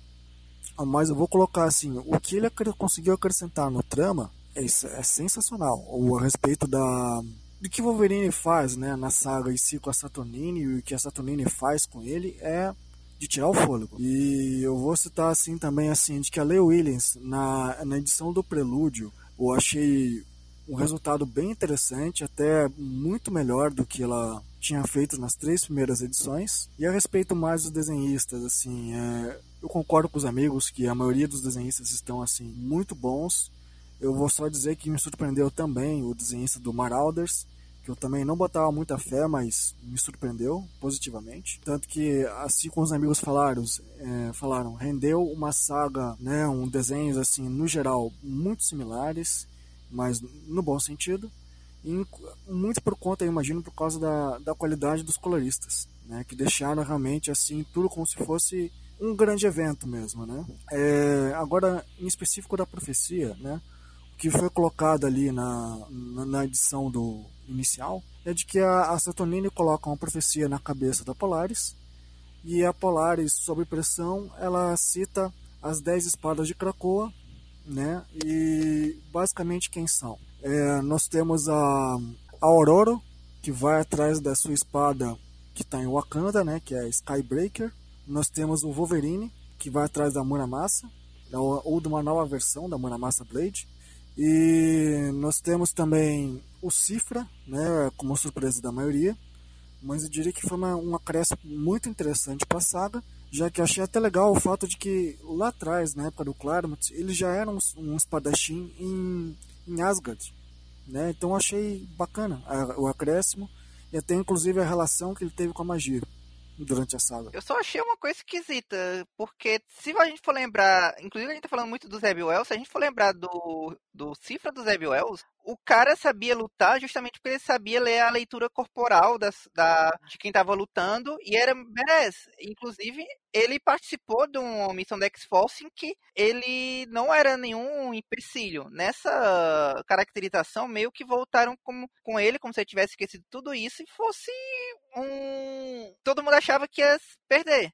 Mas eu vou colocar assim, o que ele conseguiu acrescentar no trama é, é sensacional. O a respeito da do que Wolverine faz, né, na saga em si com a Saturnine e o que a Saturnine faz com ele é de tirar o fôlego. E eu vou citar assim também assim de que a Leigh Williams na, na edição do Prelúdio, eu achei um resultado bem interessante, até muito melhor do que ela tinha feito nas três primeiras edições. E a respeito mais dos desenhistas, assim, é, eu concordo com os amigos que a maioria dos desenhistas estão assim muito bons. Eu vou só dizer que me surpreendeu também o desenhista do Marauders, que eu também não botava muita fé, mas me surpreendeu positivamente. Tanto que, assim como os amigos falaram, é, falaram rendeu uma saga, né, um desenhos assim, no geral, muito similares mas no bom sentido. E muito por conta, eu imagino, por causa da, da qualidade dos coloristas, né, que deixaram realmente assim tudo como se fosse um grande evento mesmo, né? É, agora, em específico da profecia, né, que foi colocado ali na, na, edição do inicial é de que a, a Saturnine coloca uma profecia na cabeça da Polaris e a Polaris, sob pressão, ela cita as dez espadas de Krakoa né? E basicamente quem são? É, nós temos a, a Aurora, que vai atrás da sua espada que está em Wakanda, né? Que é a Skybreaker. Nós temos o Wolverine, que vai atrás da Muramasa, ou de uma nova versão da Muramasa Blade. E nós temos também o Cifra, né? Como surpresa da maioria. Mas eu diria que foi uma, um acréscimo muito interessante para a saga já que achei até legal o fato de que lá atrás, na época do Claremont, ele já era um, um espadachim em, em Asgard, né? Então achei bacana a, o acréscimo e até inclusive a relação que ele teve com a magia durante a saga. Eu só achei uma coisa esquisita, porque se a gente for lembrar, inclusive a gente tá falando muito do Zeb Wells, se a gente for lembrar do, do cifra do Zeb Wells, o cara sabia lutar justamente porque ele sabia ler a leitura corporal das, da, de quem estava lutando e era badass. Inclusive, ele participou de uma missão da X-Force em que ele não era nenhum empecilho. Nessa caracterização, meio que voltaram com, com ele como se ele tivesse esquecido tudo isso e fosse um. Todo mundo achava que ia perder.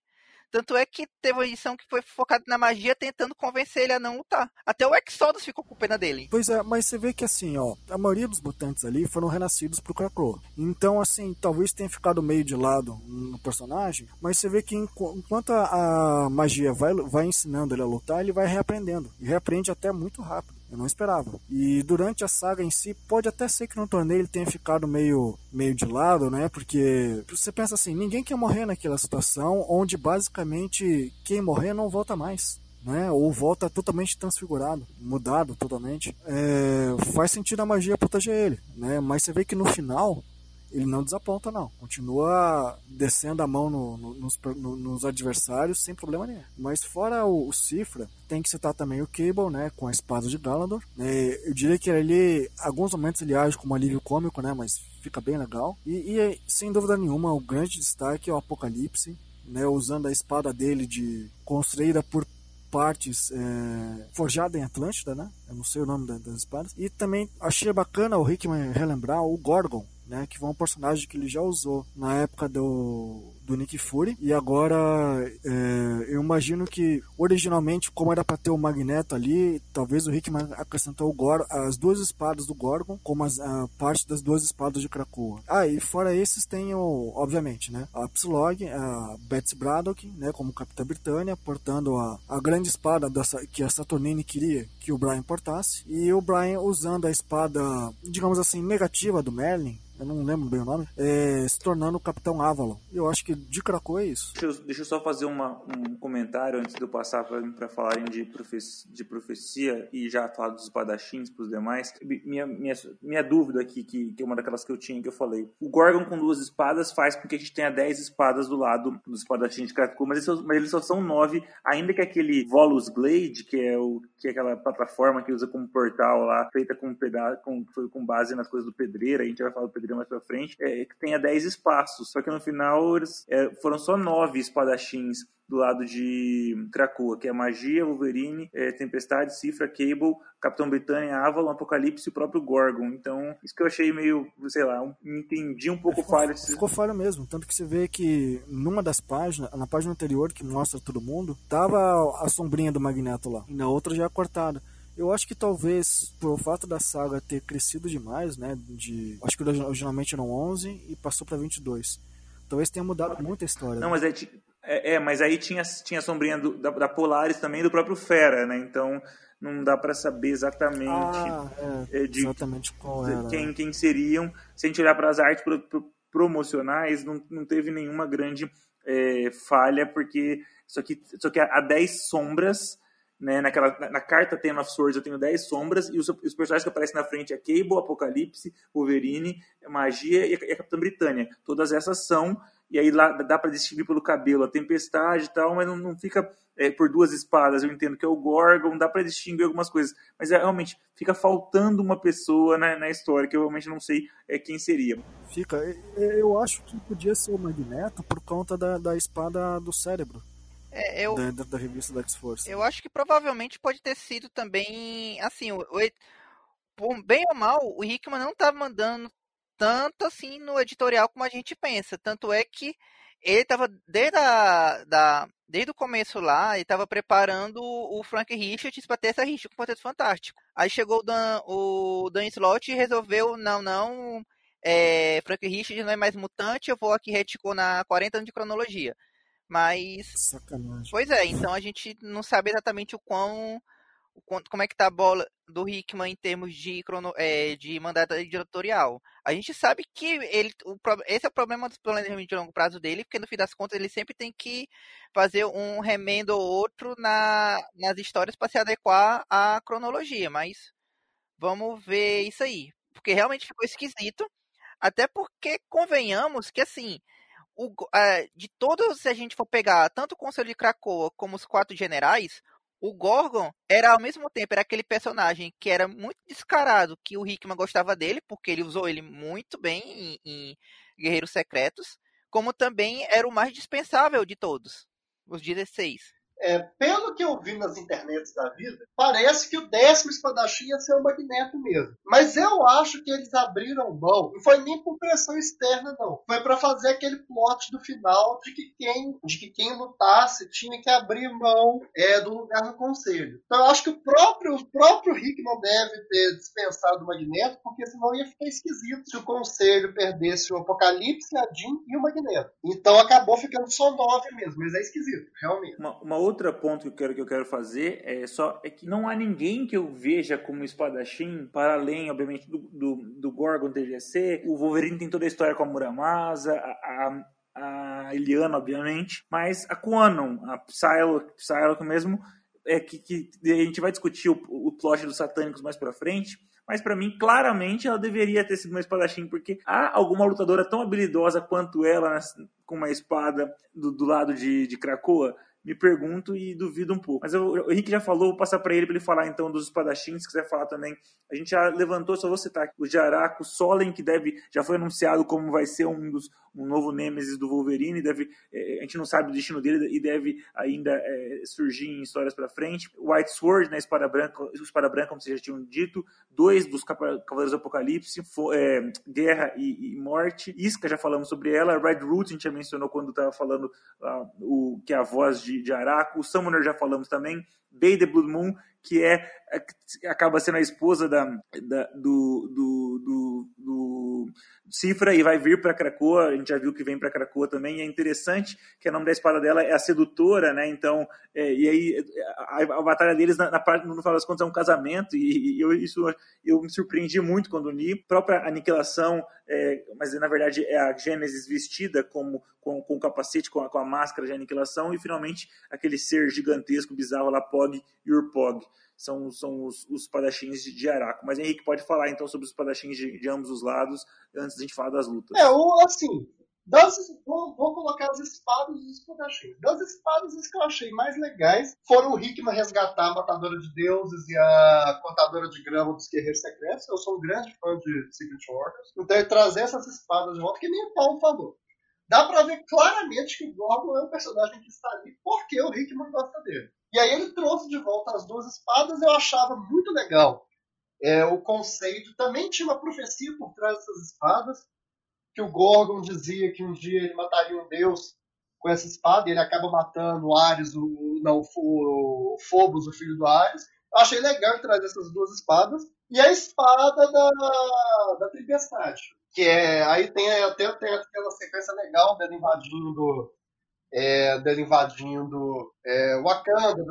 Tanto é que teve uma edição que foi focada na magia, tentando convencer ele a não lutar. Até o Exodus ficou com pena dele. Pois é, mas você vê que assim, ó, a maioria dos mutantes ali foram renascidos pro Krakoa. Então, assim, talvez tenha ficado meio de lado no personagem, mas você vê que enquanto a, a magia vai, vai ensinando ele a lutar, ele vai reaprendendo. E reaprende até muito rápido. Eu não esperava. E durante a saga em si, pode até ser que no torneio ele tenha ficado meio, meio de lado, né? Porque você pensa assim, ninguém quer morrer naquela situação onde basicamente quem morrer não volta mais. Né? Ou volta totalmente transfigurado, mudado totalmente. É, faz sentido a magia proteger ele, né? Mas você vê que no final ele não desaponta, não. Continua descendo a mão no, no, nos, no, nos, adversários sem problema nenhum. Mas fora o, o, Cifra, tem que citar também o Cable, né? Com a espada de Galador. É, eu diria que ele, alguns momentos ele age como alívio cômico, né? Mas fica bem legal. E, e sem dúvida nenhuma, o grande destaque é o Apocalipse, né? Usando a espada dele de construída por partes é, forjada em Atlântida, né? Eu não sei o nome das espadas. E também achei bacana o Hickman relembrar o Gorgon, né, que foi um personagem que ele já usou na época do, do Nick Fury. E agora é, eu imagino que originalmente, como era para ter o Magneto ali, talvez o Hickman acrescentou o Gor as duas espadas do Gorgon como as, a parte das duas espadas de Krakoa. Ah, e fora esses tem o, obviamente, né, a Psylocke, a Betsy Braddock, né, como Capitã Britânia, portando a, a grande espada dessa, que a Saturnine queria que o Brian portasse, e o Brian usando a espada, digamos assim, negativa do Merlin, eu não lembro bem o nome, é, se tornando o Capitão Avalon. Eu acho que de Krakow é isso. Deixa eu, deixa eu só fazer uma, um comentário antes de eu passar para falarem de, profecia, de profecia e já falar dos espadachins para os demais. Minha, minha, minha dúvida aqui, que, que é uma daquelas que eu tinha, que eu falei. O Gorgon com duas espadas faz com que a gente tenha dez espadas do lado dos espadachins de Krakow, mas eles, só, mas eles só são nove, ainda que aquele Volus Blade, que é, o, que é aquela plataforma que usa como portal lá, feita com, peda com, com base nas coisas do pedreiro, a gente vai falar do pedreiro mais pra frente, é, que tenha 10 espaços. Só que no final eles, é, foram só 9 espadachins do lado de Krakoa, que é Magia, Wolverine, é, Tempestade, Cifra, Cable, Capitão Britânia, Avalon, Apocalipse e o próprio Gorgon. Então, isso que eu achei meio, sei lá, um, entendi um pouco ficou, falho. Ficou falho mesmo, tanto que você vê que numa das páginas, na página anterior que mostra todo mundo, tava a sombrinha do Magneto lá, e na outra já é cortada. Eu acho que talvez por o fato da saga ter crescido demais, né, de acho que originalmente eram 11 e passou para 22. Talvez tenha mudado muito a história. Não, né? mas é é, é, mas aí tinha, tinha a sombrinha do, da, da, Polaris também do próprio Fera, né? Então não dá para saber exatamente, ah, é, é de, exatamente qual era, quem, né? quem seriam. Se a gente olhar para as artes pro, pro, promocionais, não, não teve nenhuma grande é, falha, porque isso aqui, isso aqui há 10 sombras. Né, naquela, na, na, carta Ten of Swords eu tenho 10 sombras e os, os, personagens que aparecem na frente é Cable, Apocalipse, Wolverine, Magia e a, e a Capitã Britânia. Todas essas são e aí lá dá para distinguir pelo cabelo a tempestade e tal, mas não, não fica é, por duas espadas. Eu entendo que é o Gorgon, dá para distinguir algumas coisas, mas é, realmente fica faltando uma pessoa na, na, história que eu realmente não sei é, quem seria. Fica, eu acho que podia ser o Magneto por conta da, da espada do cérebro. É, eu, da, da revista da X-Force. Eu acho que provavelmente pode ter sido também, assim, o, o, bem ou mal, o Hickman não estava mandando tanto assim no editorial como a gente pensa. Tanto é que ele estava desde, a, da, desde o começo lá, ele estava preparando o Frank Richards para ter essa rixa com o Quarteto Fantástico. Aí chegou o Dan, o Dan Slott e resolveu, não, não, é, Frank Richards não é mais mutante, eu vou aqui reticular 40 anos de cronologia. Mas. Sacanagem. Pois é, então a gente não sabe exatamente o quão como é que tá a bola do Hickman em termos de, crono, é, de mandato editorial. A gente sabe que ele, o, esse é o problema do planejamento de longo prazo dele, porque no fim das contas ele sempre tem que fazer um remendo ou outro na, nas histórias para se adequar à cronologia, mas vamos ver isso aí. Porque realmente ficou esquisito, até porque convenhamos que assim, o, uh, de todos, se a gente for pegar tanto o Conselho de Krakoa como os quatro generais, o Gorgon era ao mesmo tempo era aquele personagem que era muito descarado, que o Hickman gostava dele, porque ele usou ele muito bem em, em Guerreiros Secretos, como também era o mais dispensável de todos, os 16. É, pelo que eu vi nas internets da vida, parece que o décimo espadachim ia ser o Magneto mesmo. Mas eu acho que eles abriram mão, não foi nem por pressão externa, não. Foi para fazer aquele plot do final de que quem, de que quem lutasse tinha que abrir mão é, do lugar no conselho. Então eu acho que o próprio, o próprio Hickman deve ter dispensado o Magneto, porque senão ia ficar esquisito se o conselho perdesse o Apocalipse, a Jean e o Magneto. Então acabou ficando só nove mesmo, mas é esquisito, realmente. Uma, uma outra outro ponto que eu quero que eu quero fazer é só é que não há ninguém que eu veja como espadachim para além, obviamente, do, do, do Gorgon TGC. O Wolverine tem toda a história com a Muramasa, a, a, a Eliana, obviamente, mas a Quanon, a Psylocke, Psylocke mesmo, é que, que a gente vai discutir o, o plot dos satânicos mais para frente mas para mim, claramente, ela deveria ter sido uma espadachim, porque há alguma lutadora tão habilidosa quanto ela com uma espada do, do lado de, de Krakoa? Me pergunto e duvido um pouco. Mas eu, o Henrique já falou, vou passar para ele para ele falar então dos espadachins, se quiser falar também. A gente já levantou, só vou citar o Jaraco, Solen, que deve já foi anunciado como vai ser um dos um novo Nemesis do Wolverine, deve é, a gente não sabe o destino dele e deve ainda é, surgir em histórias para frente. White Sword, né, espada branca, espada branca, como vocês já tinham dito, dois dos Cavaleiros do Apocalipse, for, é, Guerra e, e, Morte. Isca, já falamos sobre ela. Red Root, a gente já mencionou quando estava falando uh, o que é a voz de de, Araco. O Summoner já falamos também. Bay the Blood Moon, que é, é acaba sendo a esposa da, da do, do, do, do, Cifra e vai vir para Krakoa. A gente já viu que vem para Krakoa também. E é interessante que o nome da espada dela é a Sedutora, né? Então, é, e aí a, a, batalha deles na, parte, no final das contas, é um casamento. E, e eu, isso eu me surpreendi muito quando li. Própria aniquilação, é, mas na verdade é a Gênesis vestida como com, com o capacete, com a, com a máscara de aniquilação. E finalmente aquele ser gigantesco, bizarro lá, Pog e Urpog são, são os, os padachins de, de Araco. Mas Henrique pode falar então sobre os padachins de, de ambos os lados antes da gente falar das lutas. É, o, assim, Das, vou, vou, colocar as espadas e os. Das espadas, as que eu achei mais legais foram o Hickman resgatar a Matadora de Deuses e a Contadora de Grama dos Guerreiros Secretos. Eu sou um grande fã de Secret Wars. Então, ele trazer essas espadas de volta, que nem o Paulo falou. Dá pra ver claramente que o Gordon é um personagem que está ali porque o Hickman gosta dele. E aí ele trouxe de volta as duas espadas, eu achava muito legal. É, o conceito também tinha uma profecia por trás dessas espadas que o Gorgon dizia que um dia ele mataria um deus com essa espada, e ele acaba matando o Ares, o, não, o, Phobos, o filho do Ares. Eu achei legal trazer essas duas espadas. E a espada da, da Tempestade. Que é. Aí tem até tem aquela sequência legal dele invadindo. É, dele invadindo é, Wakanda,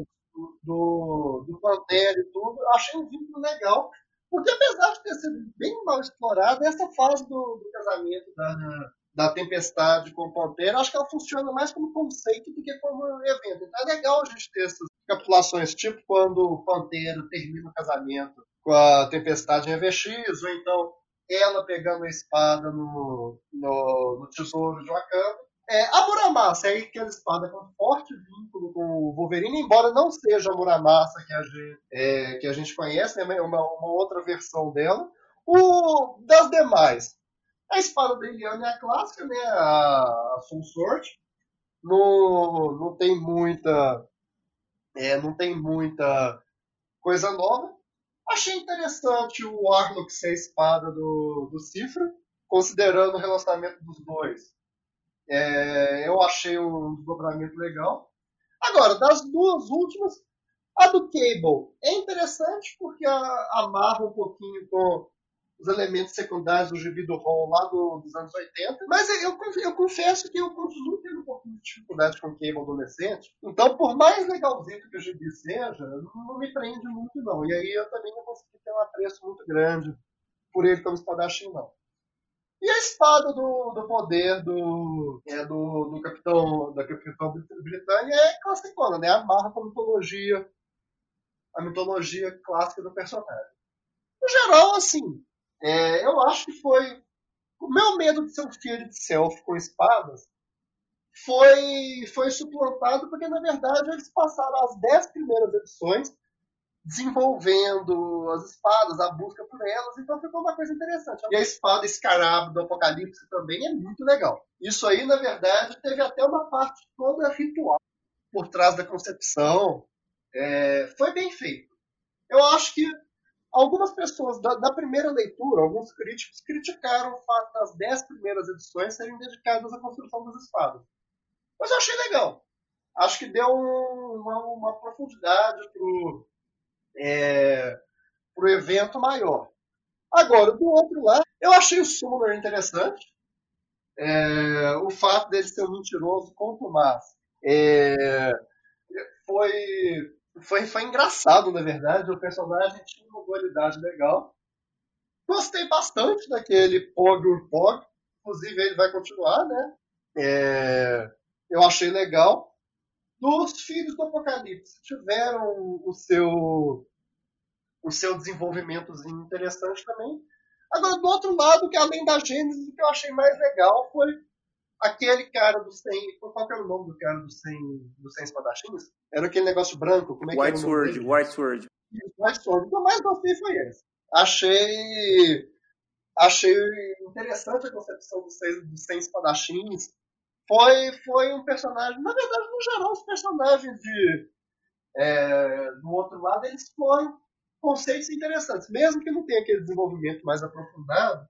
do, do, Pantera e tudo. Achei um vínculo legal. Porque apesar de ter sido bem mal explorada, essa fase do, do casamento da, da Tempestade com o Pantera, acho que ela funciona mais como conceito do que como evento. Então é legal a gente ter essas capitulações, tipo quando o Pantera termina o casamento com a Tempestade em EVX, ou então ela pegando a espada no, no, no tesouro de Wakanda. É, a Muramasa é aquela espada com forte vínculo com o Wolverine, embora não seja a Muramasa que a gente, é, que a gente conhece, né, uma, uma outra versão dela. O, das demais, a espada da Eliana é a clássica, né, a, a Soul Sword. Não, não tem muita é, não tem muita coisa nova. Achei interessante o Arlok ser a espada do, do Cifra, considerando o relacionamento dos dois. É, eu achei um desdobramento legal. Agora, das duas últimas, a do Cable é interessante porque amarra um pouquinho com os elementos secundários do gibi do Ron lá do, dos anos 80. Mas eu, eu confesso que eu continuo tendo um pouquinho de dificuldade com o Cable adolescente. Então, por mais legalzinho que o gibi seja, não, me prende muito, não. E aí eu também não consegui ter um apreço muito grande por ele como espadachim, não. E a espada do, do poder do, é, do, do capitão da capitão Britânia é classicona, né? Amarra com a mitologia, a mitologia clássica do personagem. No geral, assim, é, eu acho que foi o meu medo de ser um filho de self com espadas foi, foi suplantado porque, na verdade, eles passaram as dez primeiras edições desenvolvendo as espadas, a busca por elas, então ficou uma coisa interessante. E a espada escarabo do Apocalipse também é muito legal. Isso aí, na verdade, teve até uma parte toda ritual por trás da concepção. É, foi bem feito. Eu acho que algumas pessoas da, da, primeira leitura, alguns críticos, criticaram o fato das dez primeiras edições serem dedicadas à construção das espadas. Mas eu achei legal. Acho que deu uma, uma profundidade pro, é, para o evento maior. Agora, do outro lado, eu achei o Summoner interessante. É, o fato dele ser um mentiroso Tomás é, foi, foi, foi engraçado, na verdade. O personagem tinha uma dualidade legal. Gostei bastante daquele Pog Pog. Inclusive, ele vai continuar, né? É, eu achei legal dos filhos do Apocalipse tiveram o seu o seu desenvolvimento interessante também. Agora, do outro lado, que além da Gênesis, o que eu achei mais legal foi aquele cara do 100. Qual que era o nome do cara do 100, do 100 espadachins? Era aquele negócio branco. Como é White que Sword, White Sword. White Sword. O que eu mais gostei foi esse. Achei. Achei interessante a concepção dos 100, dos 100 espadachins foi, foi um personagem. Na verdade, no geral, os personagens de, é, do outro lado eles foram conceitos interessantes, mesmo que não tenha aquele desenvolvimento mais aprofundado,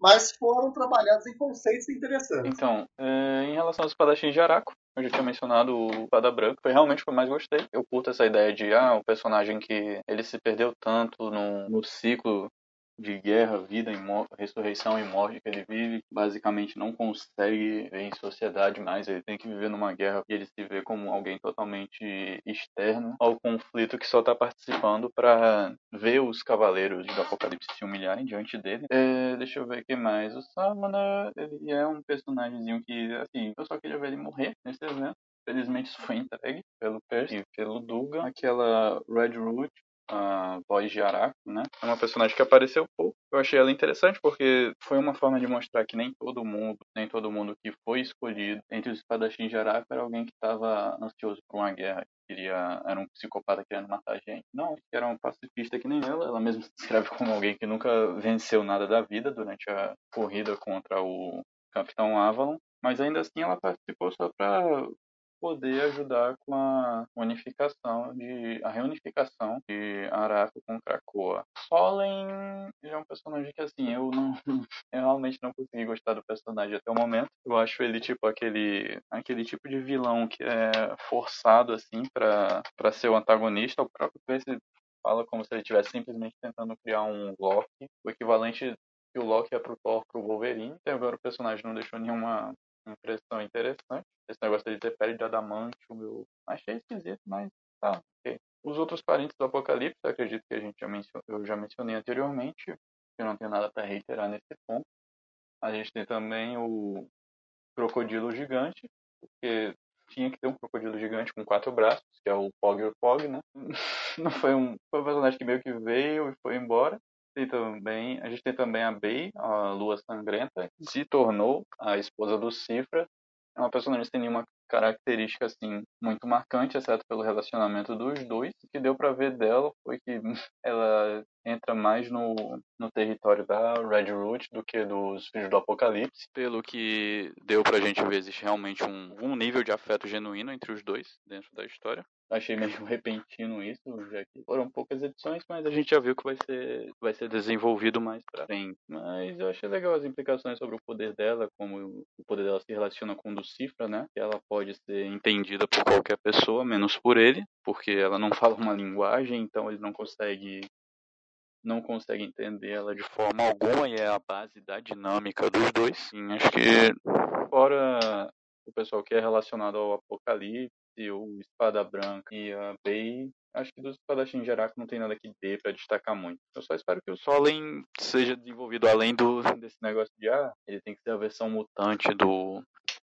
mas foram trabalhados em conceitos interessantes. Então, é, em relação aos espadachins de Araco, eu já tinha mencionado o Pada Branco, foi realmente o que eu mais gostei. Eu curto essa ideia de, ah, o personagem que ele se perdeu tanto no, no ciclo de guerra, vida, ressurreição e morte que ele vive, basicamente não consegue ver em sociedade mais, ele tem que viver numa guerra e ele se vê como alguém totalmente externo ao conflito que só está participando para ver os cavaleiros do Apocalipse se humilharem diante dele. É, deixa eu ver o que mais. O Samana, ele é um personagemzinho que, assim, eu só queria ver ele morrer nesse evento. Felizmente isso foi entregue pelo Percy e pelo Duga. Aquela Red Root a voz de Araco, né? É uma personagem que apareceu pouco, Eu achei ela interessante porque foi uma forma de mostrar que nem todo mundo, nem todo mundo que foi escolhido entre os espadachins de Araco era alguém que estava ansioso por uma guerra, queria era um psicopata querendo matar gente. Não, era um pacifista que nem ela. Ela mesma se descreve como alguém que nunca venceu nada da vida durante a corrida contra o Capitão Avalon, mas ainda assim ela participou só para poder ajudar com a unificação de a reunificação de Araco com Krakoa. Solen é um personagem que assim eu não eu realmente não consegui gostar do personagem até o momento. Eu acho ele tipo aquele aquele tipo de vilão que é forçado assim para para ser o antagonista. O próprio Percy fala como se ele estivesse simplesmente tentando criar um Loki, o equivalente que o Loki é pro Thor pro Wolverine. Até agora o personagem não deixou nenhuma impressão interessante. Esse negócio de ter pele de adamantium, eu achei esquisito, mas tá, ok. Os outros parentes do Apocalipse, acredito que a gente já eu já mencionei anteriormente, que não tem nada para reiterar nesse ponto. A gente tem também o Crocodilo Gigante, porque tinha que ter um crocodilo gigante com quatro braços, que é o Pogger Pog, né? Não foi um, foi um personagem que meio que veio e foi embora. Tem também, a gente tem também a Bey, a Lua Sangrenta, que se tornou a esposa do Cifra. É uma personagem que tem nenhuma característica assim muito marcante, exceto pelo relacionamento dos dois. O que deu para ver dela foi que ela entra mais no, no território da Red Root do que dos Filhos do Apocalipse. Pelo que deu pra gente ver, existe realmente um, um nível de afeto genuíno entre os dois dentro da história. Achei meio repentino isso, já que foram poucas edições, mas a gente já viu que vai ser, vai ser desenvolvido mais pra frente. Mas eu achei legal as implicações sobre o poder dela, como o poder dela se relaciona com o do Cifra, né? Que ela pode ser entendida por qualquer pessoa, menos por ele, porque ela não fala uma linguagem, então ele não consegue não consegue entender ela de forma alguma e é a base da dinâmica dos dois. Sim, acho que fora o pessoal que é relacionado ao Apocalipse, o Espada Branca e a Bey, acho que dos espadachins de Araco não tem nada que dê para destacar muito. Eu só espero que o Solen seja desenvolvido além do desse negócio de ah, ele tem que ser a versão mutante do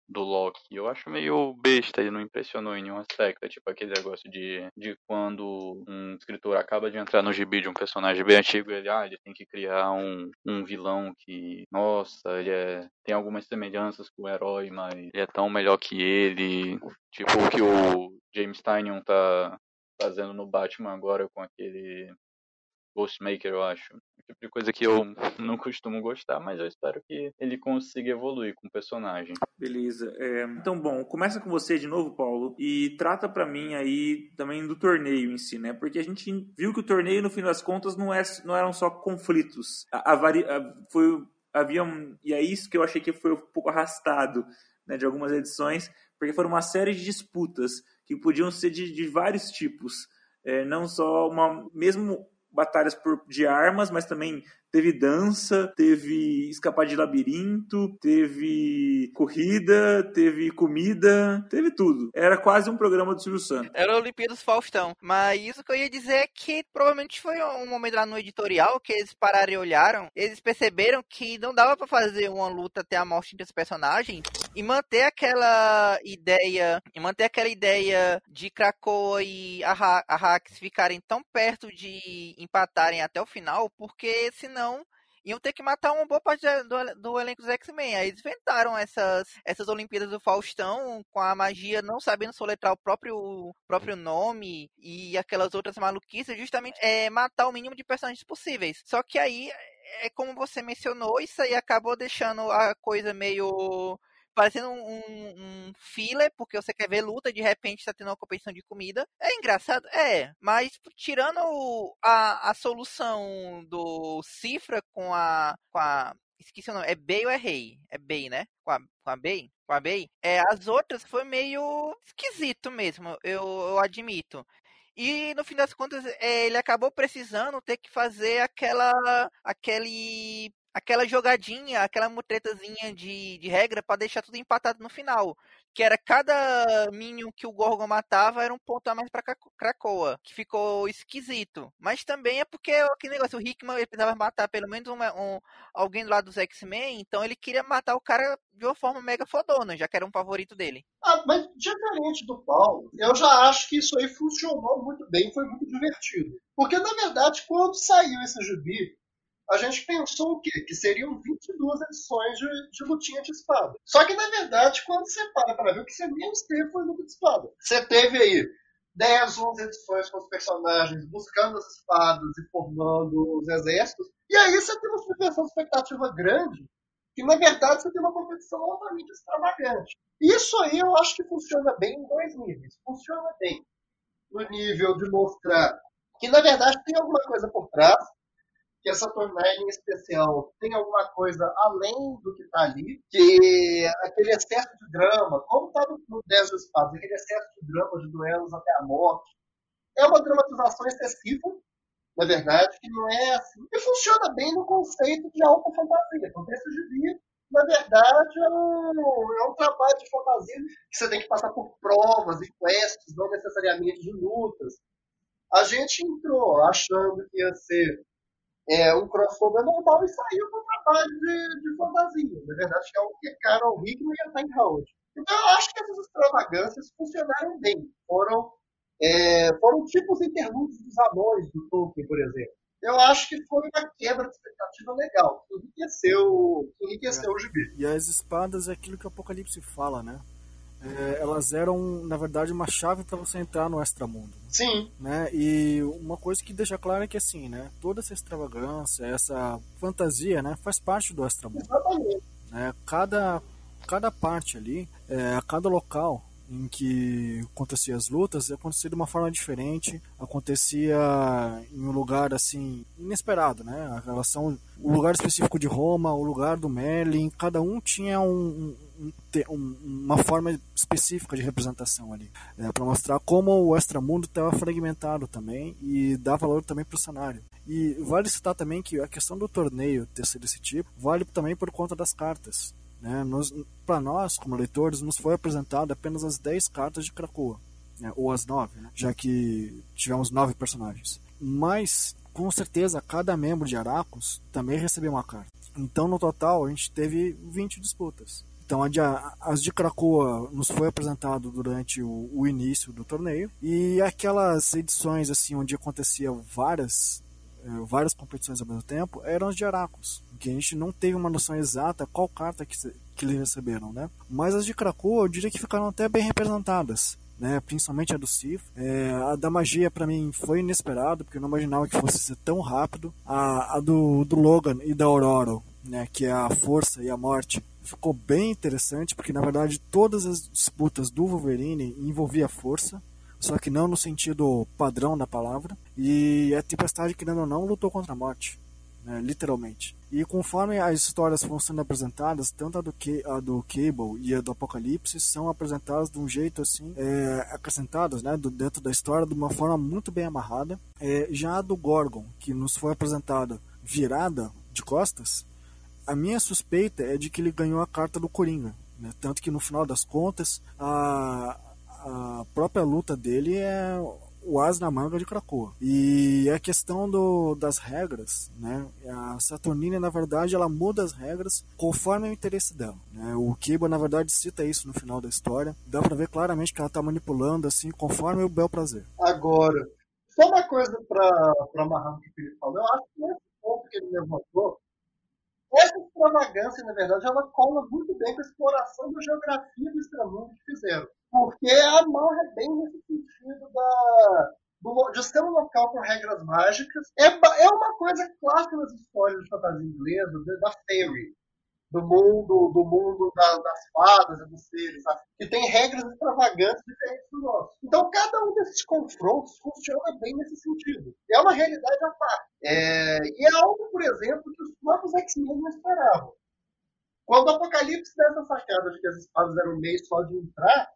do Loki. Eu acho meio besta, ele não impressionou em nenhum aspecto. É tipo aquele negócio de, de quando um escritor acaba de entrar no gibi de um personagem bem antigo, ele, ah, ele tem que criar um, um vilão que, nossa, ele é, tem algumas semelhanças com o herói, mas ele é tão melhor que ele. Tipo o que o James Tynion tá fazendo no Batman agora com aquele Ghostmaker, eu acho. O tipo de coisa que eu não costumo gostar, mas eu espero que ele consiga evoluir com o personagem. Beleza. É, então, bom, começa com você de novo, Paulo, e trata para mim aí também do torneio em si, né? Porque a gente viu que o torneio, no fim das contas, não, é, não eram só conflitos. A, a, a foi, havia um, e é isso que eu achei que foi um pouco arrastado né, de algumas edições, porque foram uma série de disputas que podiam ser de, de vários tipos. É, não só uma. Mesmo batalhas por, de armas, mas também teve dança, teve escapar de labirinto, teve corrida, teve comida, teve tudo. Era quase um programa do Silvio Santos. Era Olimpíadas Faustão. Mas isso que eu ia dizer é que provavelmente foi um momento lá no editorial que eles pararam e olharam, eles perceberam que não dava para fazer uma luta até a morte desse personagem e manter aquela ideia, e manter aquela ideia de Krakoa e Arrax ficarem tão perto de empatarem até o final, porque senão iam ter que matar uma boa parte do, do elenco dos X-Men. Aí eles inventaram essas, essas Olimpíadas do Faustão com a magia não sabendo soletrar o próprio, próprio nome e aquelas outras maluquices, justamente é, matar o mínimo de personagens possíveis. Só que aí, é como você mencionou, isso aí acabou deixando a coisa meio parecendo um, um, filler, porque você quer ver luta, de repente está tendo uma competição de comida. É engraçado? É, mas tirando a, a solução do Cifra com a, com a. Esqueci o nome, é Bey ou é Rei? É Bey, né? Com a, com a Bey? Com a Bey? É, as outras foi meio esquisito mesmo, eu, eu admito. E no fim das contas, é, ele acabou precisando ter que fazer aquela aquele aquela jogadinha, aquela mutretazinha de, de regra para deixar tudo empatado no final. Que era cada Minion que o Gorgon matava era um ponto a mais pra Krakoa, que ficou esquisito. Mas também é porque aquele negócio, o Hickman ele precisava matar pelo menos uma, um, alguém do lado dos X-Men, então ele queria matar o cara de uma forma mega fodona, já que era um favorito dele. Ah, mas diferente do Paulo, eu já acho que isso aí funcionou muito bem, foi muito divertido. Porque, na verdade, quando saiu esse gibi, a gente pensou o quê? Que seriam 22 edições de, de lutinha de espada. Só que, na verdade, quando você para para ver, o que você menos teve foi luta de espada. Você teve aí 10, 11 edições com os personagens buscando as espadas e formando os exércitos. E aí você tem uma de expectativa grande, que na verdade você tem uma competição altamente extravagante. Isso aí eu acho que funciona bem em dois níveis. Funciona bem no nível de mostrar que na verdade tem alguma coisa por trás, que essa torneio em especial tem alguma coisa além do que está ali, que aquele excesso de drama, como está no, no 10 de Espadas, aquele excesso de drama de duelos até a morte, é uma dramatização excessiva, na verdade, que não é assim. E funciona bem no conceito de alta fantasia. Então, texto de vida, na verdade, é um, é um trabalho de fantasia que você tem que passar por provas e quests, não necessariamente de lutas. A gente entrou achando que ia ser é, um crossover normal e saiu um trabalho de, de fantasia. Na verdade, é o que Carol Hickman ia estar em Howard. Então, eu acho que essas extravagâncias funcionaram bem. Foram, é, foram tipos interlúdios dos anões do Tolkien, por exemplo. Eu acho que foi uma quebra de expectativa legal, que enriqueceu, que enriqueceu é. o gibi. E as espadas é aquilo que o Apocalipse fala, né? É, elas eram, na verdade, uma chave para você entrar no extramundo. Sim. Né? E uma coisa que deixa claro é que, assim, né? Toda essa extravagância, essa fantasia, né? Faz parte do extramundo. Exatamente. Né? Cada, cada parte ali, é, cada local em que acontecia as lutas acontecia de uma forma diferente acontecia em um lugar assim inesperado né a relação o lugar específico de Roma o lugar do Merlin cada um tinha um, um, uma forma específica de representação ali, é, para mostrar como o extramundo estava fragmentado também e dá valor também para o cenário. E vale citar também que a questão do torneio ter sido desse tipo vale também por conta das cartas. Né? Para nós, como leitores, nos foi apresentado apenas as 10 cartas de Krakoa, né? ou as 9, né? já que tivemos 9 personagens. Mas, com certeza, cada membro de Aracos também recebeu uma carta. Então, no total, a gente teve 20 disputas. Então, as de Krakoa nos foi apresentado durante o, o, início do torneio e aquelas edições assim onde acontecia várias eh, várias competições ao mesmo tempo eram as de Aracos, que a gente não teve uma noção exata qual carta que, que eles receberam, né? Mas as de Krakoa eu diria que ficaram até bem representadas. Né, principalmente a do Sif. É, a da magia para mim foi inesperado, porque eu não imaginava que fosse ser tão rápido. A, a do, do Logan e da Aurora, né, que é a força e a morte, ficou bem interessante, porque na verdade todas as disputas do Wolverine envolvia força, só que não no sentido padrão da palavra. E a Tempestade, querendo ou não, lutou contra a morte, né, literalmente. E conforme as histórias vão sendo apresentadas, tanto a do, a do Cable e a do Apocalipse são apresentadas de um jeito assim, é, acrescentadas né, do, dentro da história de uma forma muito bem amarrada. É, já a do Gorgon, que nos foi apresentada virada de costas, a minha suspeita é de que ele ganhou a carta do Coringa. Né? Tanto que no final das contas, a, a própria luta dele é o as na manga de Krakoa. E a questão do, das regras, né? A Saturnina, na verdade, ela muda as regras conforme o interesse dela. Né? O Kiba, na verdade, cita isso no final da história. Dá pra ver claramente que ela tá manipulando, assim, conforme o bel prazer. Agora, só uma coisa pra amarrar o que o Felipe falou. Eu acho que nesse ponto que ele levantou, essa extravagância, na verdade, ela cola muito bem com a exploração da geografia do extramundo que fizeram. Porque amarra bem nesse sentido da, do, de ser um local com regras mágicas. É, é uma coisa clássica nas histórias de fantasia inglesa, da fairy do mundo, do mundo da, das fadas e dos seres, sabe? que tem regras extravagantes diferentes do nosso. Então, cada um desses confrontos funciona bem nesse sentido. É uma realidade à parte. É, e é algo, por exemplo, que os próprios X-Men não esperavam. Quando o Apocalipse dessa sacada de que as espadas eram meio só de entrar,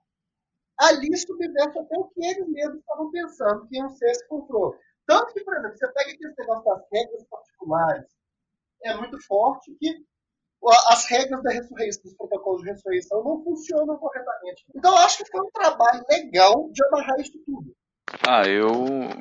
ali subverte até o que eles mesmos estavam pensando que iam ser esse confronto. Tanto que, por exemplo, você pega aqui esse negócio das regras particulares, é muito forte que as regras da ressurreição, dos protocolos de ressurreição não funcionam corretamente. Então eu acho que foi um trabalho legal de amarrar isso tudo. Ah, eu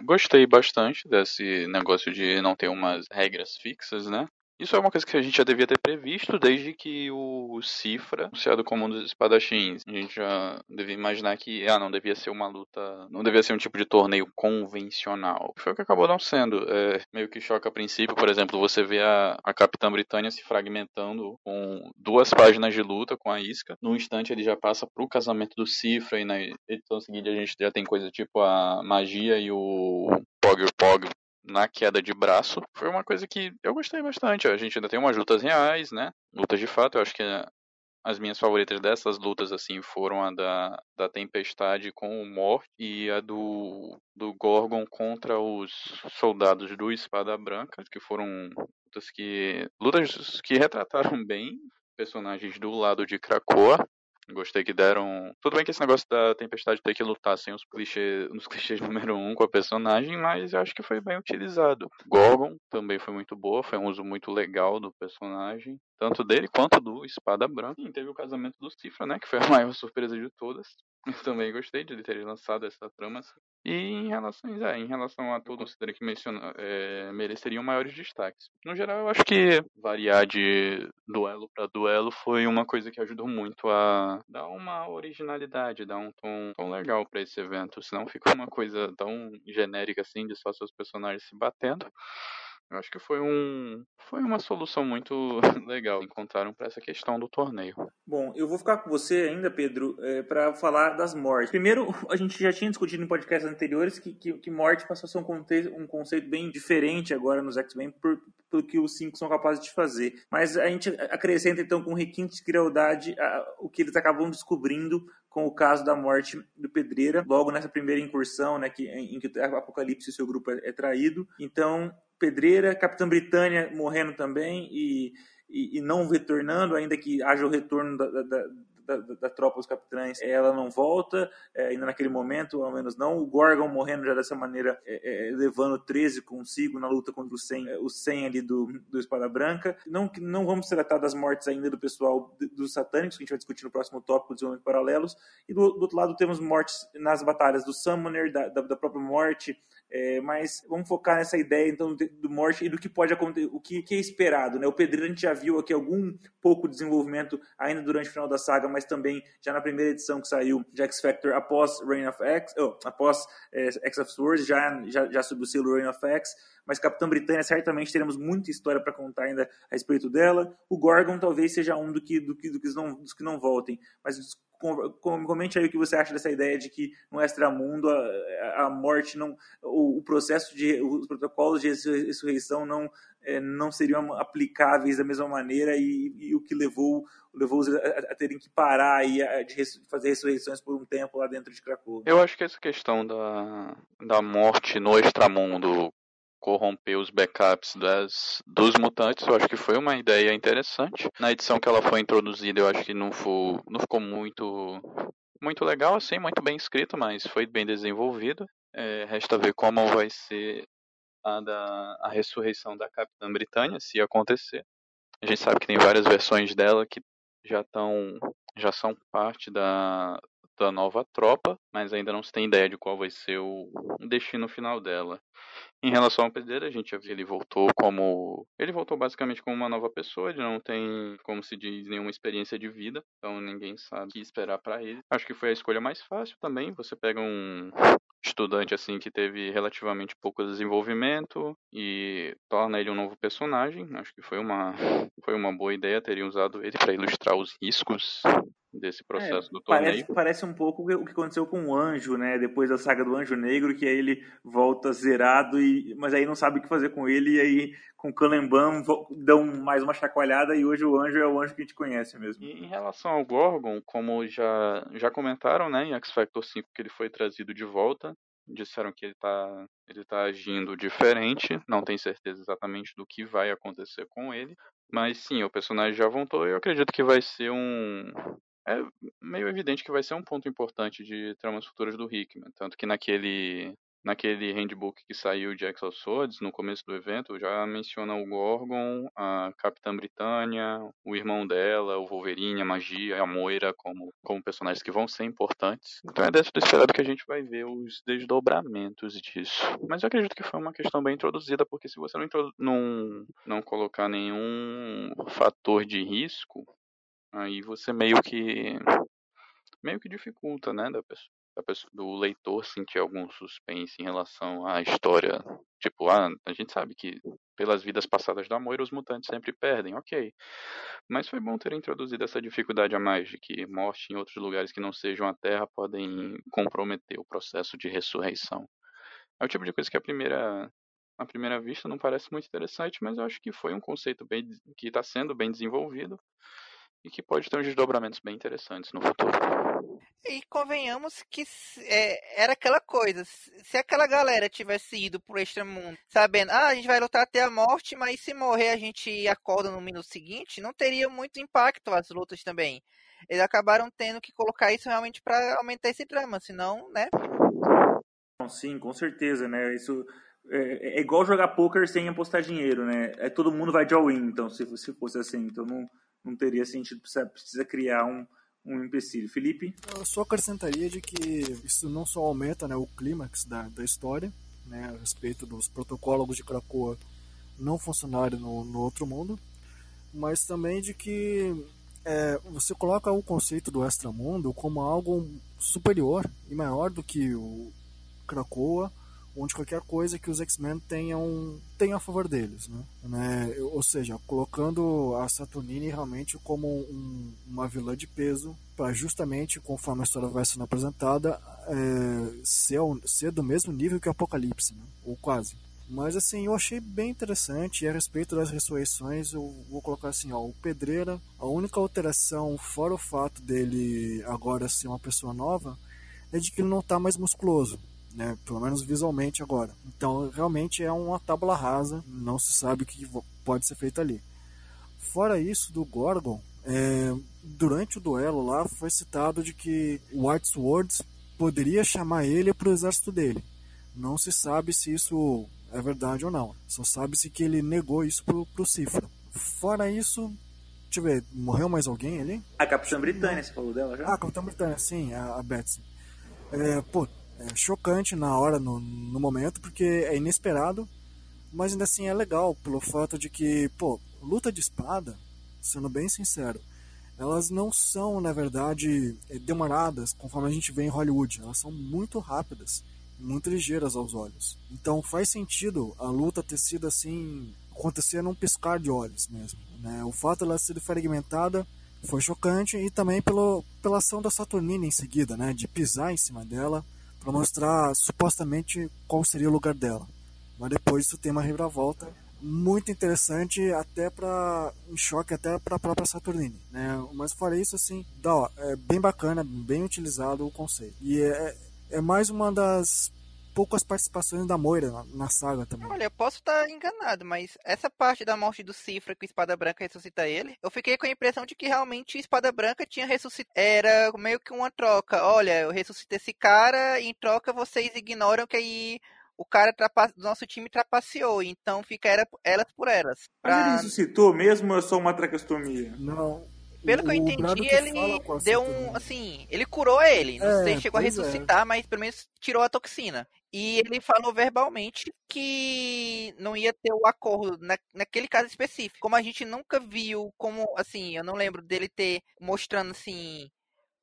gostei bastante desse negócio de não ter umas regras fixas, né? Isso é uma coisa que a gente já devia ter previsto desde que o Cifra, anunciado como um dos espadachins, a gente já devia imaginar que, ah, não devia ser uma luta, não devia ser um tipo de torneio convencional. Foi o que acabou não sendo. É, meio que choca a princípio, por exemplo, você vê a, a Capitã Britânia se fragmentando com duas páginas de luta com a isca. No instante ele já passa pro casamento do Cifra e na edição seguinte a gente já tem coisa tipo a magia e o Pog Pog na queda de braço. Foi uma coisa que eu gostei bastante. A gente ainda tem umas lutas reais, né? Lutas de fato. Eu acho que as minhas favoritas dessas lutas, assim, foram a da, da Tempestade com o Morte e a do, do Gorgon contra os soldados do Espada Branca, que foram lutas que, lutas que retrataram bem personagens do lado de Krakoa. Gostei que deram. Tudo bem que esse negócio da tempestade ter que lutar sem os clichês, nos clichês número um com a personagem, mas eu acho que foi bem utilizado. Gorgon também foi muito boa, foi um uso muito legal do personagem, tanto dele quanto do Espada Branca. E teve o casamento do Cifra, né? Que foi a maior surpresa de todas. Eu também gostei de ele ter lançado essa trama. Assim. E em relação, é, em relação a todo considero que menciona, é, mereceriam maiores destaques. No geral, eu acho que variar de duelo para duelo foi uma coisa que ajudou muito a dar uma originalidade, dar um tom, tom legal para esse evento. Senão fica uma coisa tão genérica assim de só seus personagens se batendo. Eu acho que foi um foi uma solução muito legal encontraram para essa questão do torneio. Bom, eu vou ficar com você ainda, Pedro, é, para falar das mortes. Primeiro, a gente já tinha discutido em podcasts anteriores que, que, que morte passou a ser um, conceito, um conceito bem diferente agora nos X-Men por, pelo que os cinco são capazes de fazer. Mas a gente acrescenta então com requinte de crueldade o que eles acabam descobrindo com o caso da morte do Pedreira, logo nessa primeira incursão, né, que, em, em que o Apocalipse e seu grupo é, é traído. Então, Pedreira, Capitã Britânia morrendo também e, e, e, não retornando, ainda que haja o retorno da, da, da, da tropa dos capitães, ela não volta, é, ainda naquele momento, ao menos não. O Gorgon morrendo já dessa maneira, é, é, levando 13 consigo na luta contra o 100, é, o 100 ali do, do Espada Branca. Não, não vamos tratar das mortes ainda do pessoal dos satânicos, que a gente vai discutir no próximo tópico, desenvolvimento paralelos. E do, do, outro lado temos mortes nas batalhas do Summoner, da, da, da própria morte, é, mas vamos focar nessa ideia então do morte e do que pode acontecer, o que, que, é esperado, né? O Pedreiro a gente já viu aqui algum pouco de desenvolvimento ainda durante o final da saga, mas também já na primeira edição que saiu de X Factor após Reign of X, oh, após é, X of Swords, já já já sob o selo Reign of X, mas Capitã Britânia certamente teremos muita história para contar ainda a respeito dela. O Gorgon talvez seja um do que do que, do que não, dos que não voltem, mas comente aí o que você acha dessa ideia de que no extramundo a, a morte não o, processo de os protocolos de ressurreição não é, não seriam aplicáveis da mesma maneira e, e o que levou levou a, a, terem que parar aí a, de fazer ressurreições por um tempo lá dentro de Krakow. Eu acho que essa questão da, da morte no extramundo corromper os backups das, dos mutantes, eu acho que foi uma ideia interessante. Na edição que ela foi introduzida, eu acho que não, foi, não ficou muito, muito legal, assim, muito bem escrito, mas foi bem desenvolvido. É, resta ver como vai ser a, da, a ressurreição da Capitã Britânia, se acontecer. A gente sabe que tem várias versões dela que já estão já são parte da, da nova tropa, mas ainda não se tem ideia de qual vai ser o destino final dela. Em relação ao Pedreira, a gente já viu ele voltou como. Ele voltou basicamente como uma nova pessoa, ele não tem, como se diz, nenhuma experiência de vida, então ninguém sabe o que esperar para ele. Acho que foi a escolha mais fácil também. Você pega um estudante assim que teve relativamente pouco desenvolvimento e torna ele um novo personagem. Acho que foi uma foi uma boa ideia terem usado ele para ilustrar os riscos desse processo é, do torneio. Parece, parece um pouco o que aconteceu com o Anjo, né? Depois da saga do Anjo Negro, que aí ele volta zerado, e, mas aí não sabe o que fazer com ele, e aí com o Kalemban dão mais uma chacoalhada, e hoje o Anjo é o Anjo que a gente conhece mesmo. E em relação ao Gorgon, como já, já comentaram, né, em X Factor 5 que ele foi trazido de volta, disseram que ele está ele tá agindo diferente, não tem certeza exatamente do que vai acontecer com ele, mas sim, o personagem já voltou e eu acredito que vai ser um é meio evidente que vai ser um ponto importante de tramas futuras do Hickman. Tanto que naquele, naquele handbook que saiu de Exo Swords, no começo do evento, já menciona o Gorgon, a Capitã Britânia, o irmão dela, o Wolverine, a Magia, a Moira como, como personagens que vão ser importantes. Então é desse esperado que a gente vai ver os desdobramentos disso. Mas eu acredito que foi uma questão bem introduzida, porque se você não, não, não colocar nenhum fator de risco, aí você meio que meio que dificulta, né, da pessoa do leitor sentir algum suspense em relação à história. Tipo, ah, a gente sabe que pelas vidas passadas da Moira os mutantes sempre perdem, ok. Mas foi bom ter introduzido essa dificuldade a mais de que morte em outros lugares que não sejam a Terra podem comprometer o processo de ressurreição. É o tipo de coisa que a primeira à primeira vista não parece muito interessante, mas eu acho que foi um conceito bem que está sendo bem desenvolvido e que pode ter uns desdobramentos bem interessantes no futuro. E convenhamos que é, era aquela coisa, se aquela galera tivesse ido pro extramundo, sabendo, ah, a gente vai lutar até a morte, mas se morrer a gente acorda no minuto seguinte, não teria muito impacto as lutas também. Eles acabaram tendo que colocar isso realmente para aumentar esse drama, senão, né? Sim, com certeza, né? Isso é, é igual jogar poker sem apostar dinheiro, né? É, todo mundo vai de all-in, então, se, se fosse assim. Então, não, não teria sentido, precisa, precisa criar um, um empecilho. Felipe? Eu só acrescentaria de que isso não só aumenta né, o clímax da, da história, né, a respeito dos protocolos de Krakoa não funcionarem no, no outro mundo, mas também de que é, você coloca o conceito do extramundo como algo superior e maior do que o Krakoa onde qualquer coisa que os X-Men tenham, tenham a favor deles. Né? né? Ou seja, colocando a Saturnine realmente como um, uma vilã de peso para justamente, conforme a história vai sendo apresentada, é, ser, ser do mesmo nível que o Apocalipse, né? ou quase. Mas assim, eu achei bem interessante e a respeito das ressurreições, eu vou colocar assim, ó, o Pedreira, a única alteração, fora o fato dele agora ser uma pessoa nova, é de que ele não está mais musculoso né? Pelo menos visualmente agora. Então, realmente é uma tábula rasa, não se sabe o que pode ser feito ali. Fora isso, do Gorgon, é, durante o duelo lá foi citado de que White Swords poderia chamar ele para o exército dele. Não se sabe se isso é verdade ou não. Só sabe-se que ele negou isso pro, pro Cifra. Fora isso, deixa eu ver, morreu mais alguém ali? A Capitã Britânia, você falou dela já? Ah, a Capitã Britânia, sim, a, a Betsy. É, pô, é chocante na hora, no, no momento, porque é inesperado, mas ainda assim é legal, pelo fato de que, pô, luta de espada, sendo bem sincero, elas não são, na verdade, é, demoradas conforme a gente vê em Hollywood. Elas são muito rápidas, muito ligeiras aos olhos. Então faz sentido a luta ter sido assim, acontecer num piscar de olhos mesmo. Né? O fato de ela ser fragmentada foi chocante e também pelo, pela ação da Saturnina em seguida, né? de pisar em cima dela para mostrar supostamente qual seria o lugar dela. Mas depois isso tem uma reviravolta muito interessante até para um choque até para a própria Saturnine, né? Mas fora isso assim, dá, é bem bacana, bem utilizado o conceito. E é, é mais uma das poucas participações da Moira na, na saga também. Olha, eu posso estar enganado, mas essa parte da morte do Cifra que o Espada Branca ressuscita ele, eu fiquei com a impressão de que realmente o Espada Branca tinha ressuscitado. Era meio que uma troca. Olha, eu ressuscitei esse cara e em troca vocês ignoram que aí o cara do nosso time trapaceou, então fica era, elas por elas. Pra... Mas ele ressuscitou mesmo ou é só uma tracostomia? Não, pelo que eu entendi, ele deu um. Assim, ele curou ele. Não é, sei se chegou a é. ressuscitar, é. mas pelo menos tirou a toxina. E ele falou verbalmente que não ia ter o acordo na, naquele caso específico. Como a gente nunca viu, como, assim, eu não lembro dele ter mostrando, assim,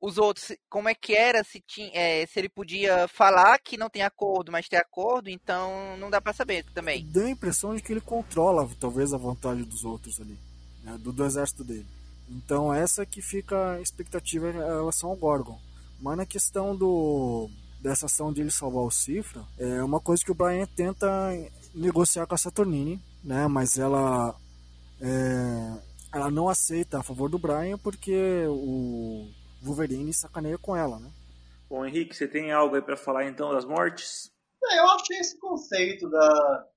os outros, como é que era, se, tinha, é, se ele podia falar que não tem acordo, mas ter acordo, então não dá para saber também. Deu a impressão de que ele controla, talvez, a vontade dos outros ali, né, do, do exército dele. Então essa que fica a expectativa em relação ao Gorgon. Mas na questão do dessa ação de ele salvar o Cifra, é uma coisa que o Brian tenta negociar com a Saturnine, né? Mas ela é, ela não aceita a favor do Brian porque o Wolverine sacaneia com ela, né? Bom, Henrique, você tem algo aí para falar então das mortes? É, eu achei esse conceito da,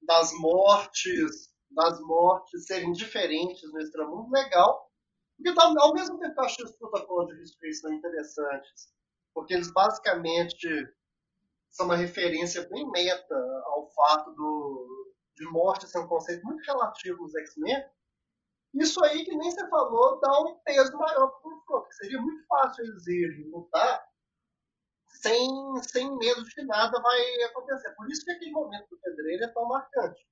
das mortes das mortes serem diferentes no extramundo, legal. Porque tá, ao mesmo tempo que eu acho os protocolos de ressurreição interessantes, porque eles basicamente são uma referência bem meta ao fato do, de morte ser um conceito muito relativo nos X-Men, isso aí que nem você falou dá um peso maior para o confronto, seria muito fácil eles irem lutar sem, sem medo de que nada vai acontecer. Por isso que aquele momento do pedreiro é tão marcante.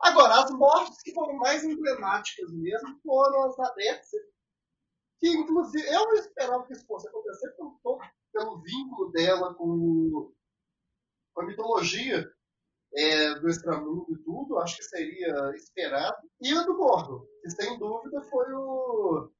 Agora, as mortes que foram mais emblemáticas mesmo foram as da Betsy, que inclusive eu não esperava que isso fosse acontecer pelo, pelo vínculo dela com, com a mitologia é, do extramundo e tudo, acho que seria esperado. E o do Gordo, que sem dúvida foi o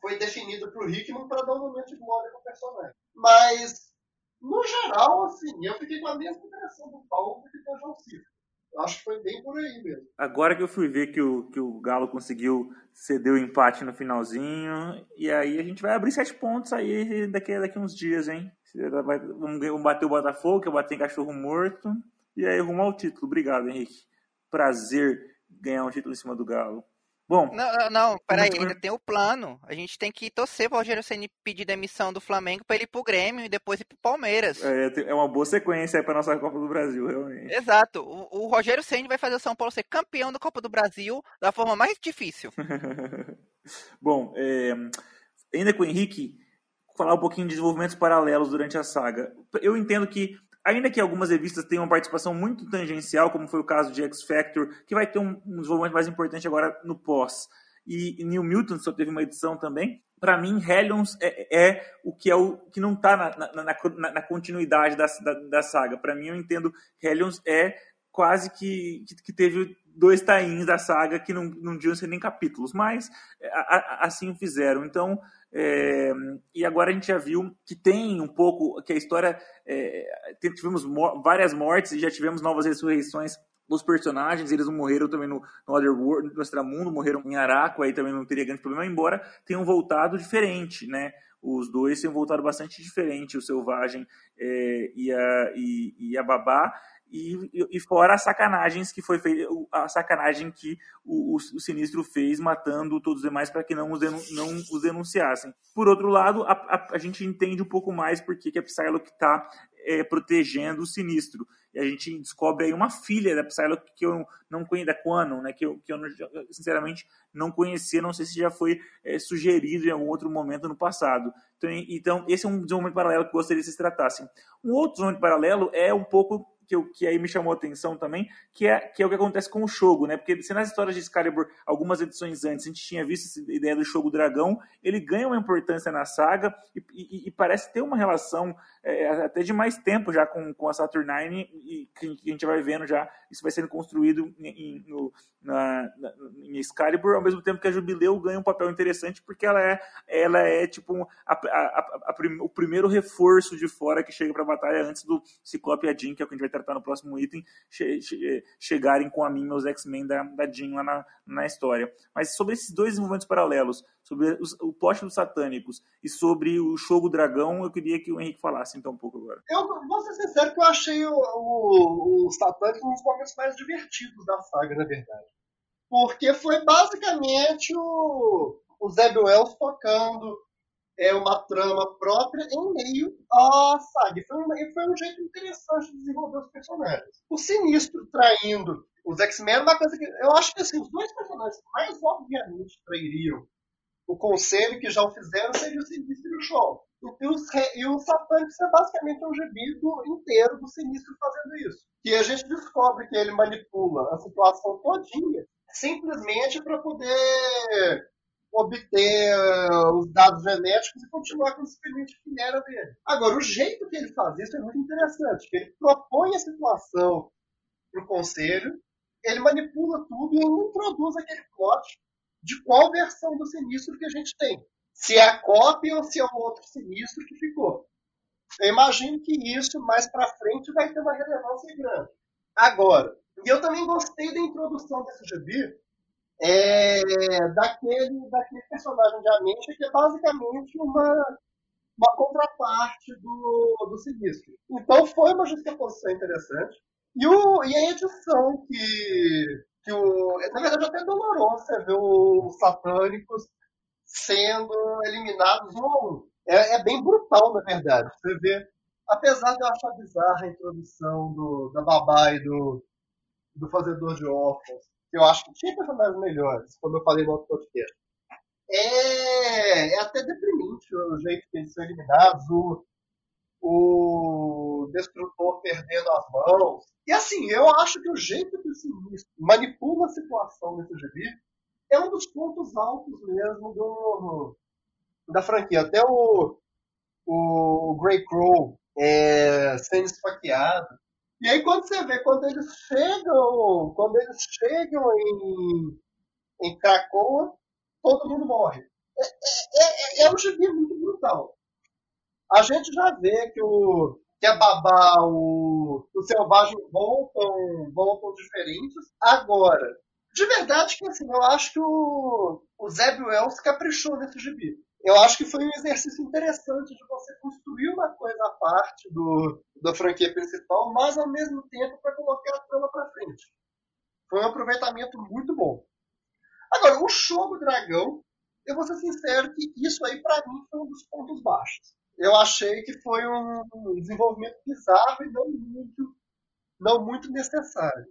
foi definido por Hickman para dar um momento de glória o personagem. Mas, no geral, assim, eu fiquei com a mesma impressão do Paulo que do João Cifra. Acho que foi bem por aí mesmo. Agora que eu fui ver que o, que o Galo conseguiu ceder o empate no finalzinho, e aí a gente vai abrir sete pontos aí daqui, daqui uns dias, hein? Vamos bater o Botafogo, que eu bater em cachorro morto, e aí rumo ao título. Obrigado, Henrique. Prazer ganhar um título em cima do Galo. Bom. Não, não, não peraí, ainda tem o plano. A gente tem que torcer para o Rogério Senna pedir demissão do Flamengo para ele ir pro Grêmio e depois ir pro Palmeiras. É, é uma boa sequência aí para nossa Copa do Brasil, realmente. Exato. O, o Rogério Senna vai fazer o São Paulo ser campeão da Copa do Brasil da forma mais difícil. Bom, é, ainda com o Henrique, falar um pouquinho de desenvolvimentos paralelos durante a saga. Eu entendo que ainda que algumas revistas tenham uma participação muito tangencial, como foi o caso de X Factor, que vai ter um, um desenvolvimento mais importante agora no pós, e, New Mutant só teve uma edição também, para mim, Hellions é, é, o que é o que não está na, na, na, na, continuidade da, da, da saga. Para mim, eu entendo Hellions é quase que, que, teve dois tains da saga que não, não deviam ser nem capítulos, mas a, a, assim fizeram. Então, é, e agora a gente já viu que tem um pouco, que a história. É, tivemos várias mortes e já tivemos novas ressurreições dos personagens, eles não morreram também no, no Otherworld, no Extramundo, morreram em Araco, aí também não teria grande problema, embora tenham voltado diferente, né? Os dois tenham voltado bastante diferente, o Selvagem é, e, a, e, e a Babá, e, e, fora as sacanagens que foi feita, a sacanagem que o, o, o Sinistro fez matando todos os demais para que não os, não os denunciassem. Por outro lado, a, a, a, gente entende um pouco mais porque que a Psylocke está é, protegendo o Sinistro. E a gente descobre aí uma filha da Psylocke que eu não conheço, da Quanon, né, que eu, que eu sinceramente não conhecia, não sei se já foi é, sugerido em algum outro momento no passado. Então, então, esse é um desenvolvimento paralelo que gostaria que se tratassem. Um outro desenvolvimento paralelo é um pouco que, eu, que aí me chamou a atenção também, que é, que é o que acontece com o Shogo, né? Porque se nas histórias de Excalibur, algumas edições antes, a gente tinha visto essa ideia do Shogo Dragão, ele ganha uma importância na saga e, e, e parece ter uma relação é, até de mais tempo já com, com a Saturnine e que a gente vai vendo já, isso vai sendo construído em, no, na, na, em Excalibur, ao mesmo tempo que a Jubileu ganha um papel interessante porque ela é, ela é tipo a, a, a, o primeiro reforço de fora que chega para a batalha antes do Ciclope e a Jean, que é o que a gente vai tratar no próximo item, che, che, chegarem com a mim, meus X-Men da, da Jean lá na, na história. Mas sobre esses dois desenvolvimentos paralelos, sobre os, o poste dos satânicos e sobre o Shogo Dragão, eu queria que o Henrique falasse então um pouco agora. Eu vou ser sincero que eu achei o, o, o satânico um dos momentos mais divertidos da saga, na verdade. Porque foi basicamente o, o Zeb Wells tocando é uma trama própria em meio à saga. Foi, uma, foi um jeito interessante de desenvolver os personagens. O Sinistro traindo os X-Men é uma coisa que. Eu acho que assim, os dois personagens que mais obviamente trairiam o conselho que já o fizeram seria o Sinistro e o Show. E, os, e é basicamente um gibi inteiro do Sinistro fazendo isso. E a gente descobre que ele manipula a situação todinha simplesmente para poder obter uh, os dados genéticos e continuar com o experimente que era dele. Agora, o jeito que ele faz isso é muito interessante, ele propõe a situação para o conselho, ele manipula tudo e introduz aquele plot de qual versão do sinistro que a gente tem. Se é a cópia ou se é o outro sinistro que ficou. Eu imagino que isso mais para frente vai ter uma relevância grande. Agora, e eu também gostei da introdução desse gibi, é, daquele, daquele personagem de Amencha, que é basicamente uma, uma contraparte do, do Sinistro. Então foi uma justificação interessante. E, o, e a edição que, que o, na verdade é até doloroso você ver os satânicos sendo eliminados um a um. É, é bem brutal, na verdade. Você vê Apesar de eu achar bizarra a introdução do, da babá e do, do fazedor de órfãos, eu acho que tinha personagens melhores, como eu falei no outro podcast. É, é até deprimente o jeito que eles são eliminados, o, o destrutor perdendo as mãos. E assim, eu acho que o jeito que o Sinistro manipula a situação nesse gibi é um dos pontos altos mesmo do, da franquia. Até o, o Grey Crow é, sendo esfaqueado. E aí quando você vê, quando eles chegam, quando eles chegam em, em Krakoa, todo mundo morre. É, é, é, é um gibi muito brutal. A gente já vê que o que a Babá, o, o Selvagem voltam, voltam diferentes. Agora, de verdade que assim, eu acho que o, o Zeb Wells caprichou nesse gibi. Eu acho que foi um exercício interessante de você construir uma coisa à parte do, da franquia principal, mas ao mesmo tempo para colocar a trama para frente. Foi um aproveitamento muito bom. Agora, o show do dragão, eu vou ser sincero que isso aí para mim foi um dos pontos baixos. Eu achei que foi um desenvolvimento bizarro e não muito, não muito necessário.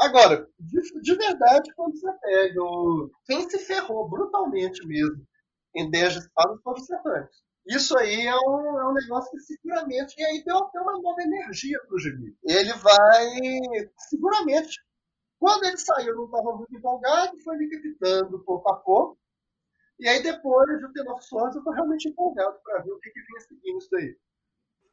Agora, de, de verdade, quando você pega o, quem se ferrou brutalmente mesmo em 10 espadas foram os sertantes. Isso aí é um, é um negócio que seguramente, e aí deu até uma nova energia pro gibi. Ele vai, seguramente, quando ele saiu, eu não estava muito empolgado, foi me captando pouco a pouco. E aí depois de ter noções, eu estou realmente empolgado para ver o que, que vinha seguindo isso daí.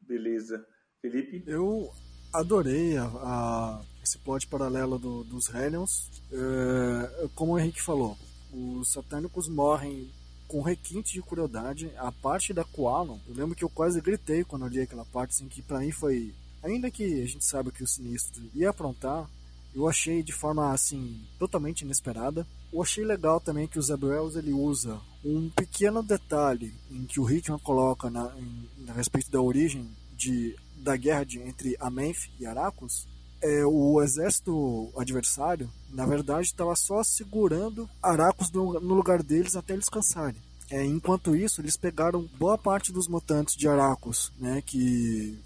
Beleza. Felipe? Eu adorei a, a, esse plot paralelo do, dos Hellions. É, como o Henrique falou, os satânicos morrem com requinte de crueldade. A parte da Koalon, eu lembro que eu quase gritei quando eu li aquela parte, assim, que para mim foi. Ainda que a gente saiba que o sinistro ia aprontar, eu achei de forma assim totalmente inesperada. Eu achei legal também que o Zebrels ele usa um pequeno detalhe em que o Hickman coloca na, em, a respeito da origem de, da guerra de, entre Amenf e Aracos. É, o exército adversário, na verdade, estava só segurando Aracos no, no lugar deles até eles cansarem. É, enquanto isso, eles pegaram boa parte dos mutantes de Aracos, né, que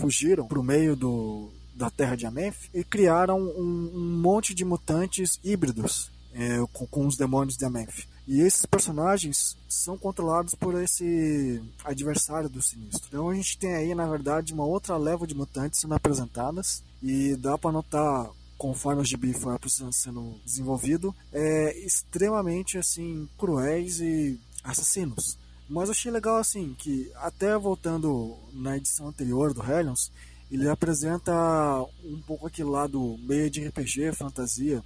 fugiram para o meio do, da terra de Amenf e criaram um, um monte de mutantes híbridos é, com, com, os demônios de Amenf. E esses personagens são controlados por esse adversário do Sinistro. Então a gente tem aí, na verdade, uma outra leva de mutantes sendo apresentadas e dá para notar conforme o gibi foi sendo desenvolvido, é extremamente assim cruéis e assassinos. Mas eu achei legal assim que até voltando na edição anterior do Hellions, ele apresenta um pouco aquele lado meio de RPG, fantasia,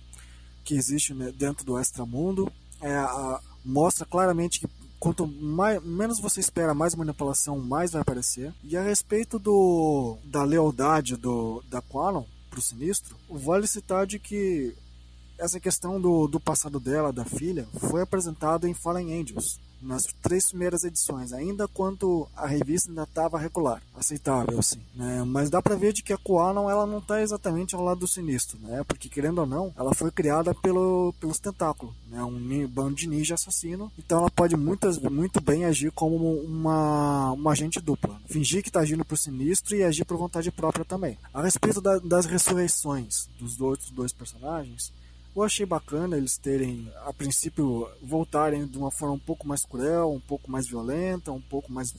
que existe né, dentro do extramundo. É, a, mostra claramente que quanto mais, menos você espera, mais manipulação mais vai aparecer. E a respeito do, da lealdade do, da Qualon para o Sinistro, vale citar de que essa questão do, do passado dela, da filha, foi apresentado em Fallen Angels nas três primeiras edições, ainda quando a revista ainda estava regular, aceitável assim, né? Mas dá para ver de que a Koalon ela não está exatamente ao lado do sinistro, né? Porque querendo ou não, ela foi criada pelo pelos tentáculos, né? Um bando de ninja assassino, então ela pode muitas muito bem agir como uma uma agente dupla, fingir que está agindo pro sinistro e agir por vontade própria também. A respeito da, das ressurreições dos outros dois personagens, eu achei bacana eles terem, a princípio, voltarem de uma forma um pouco mais cruel, um pouco mais violenta, um pouco mais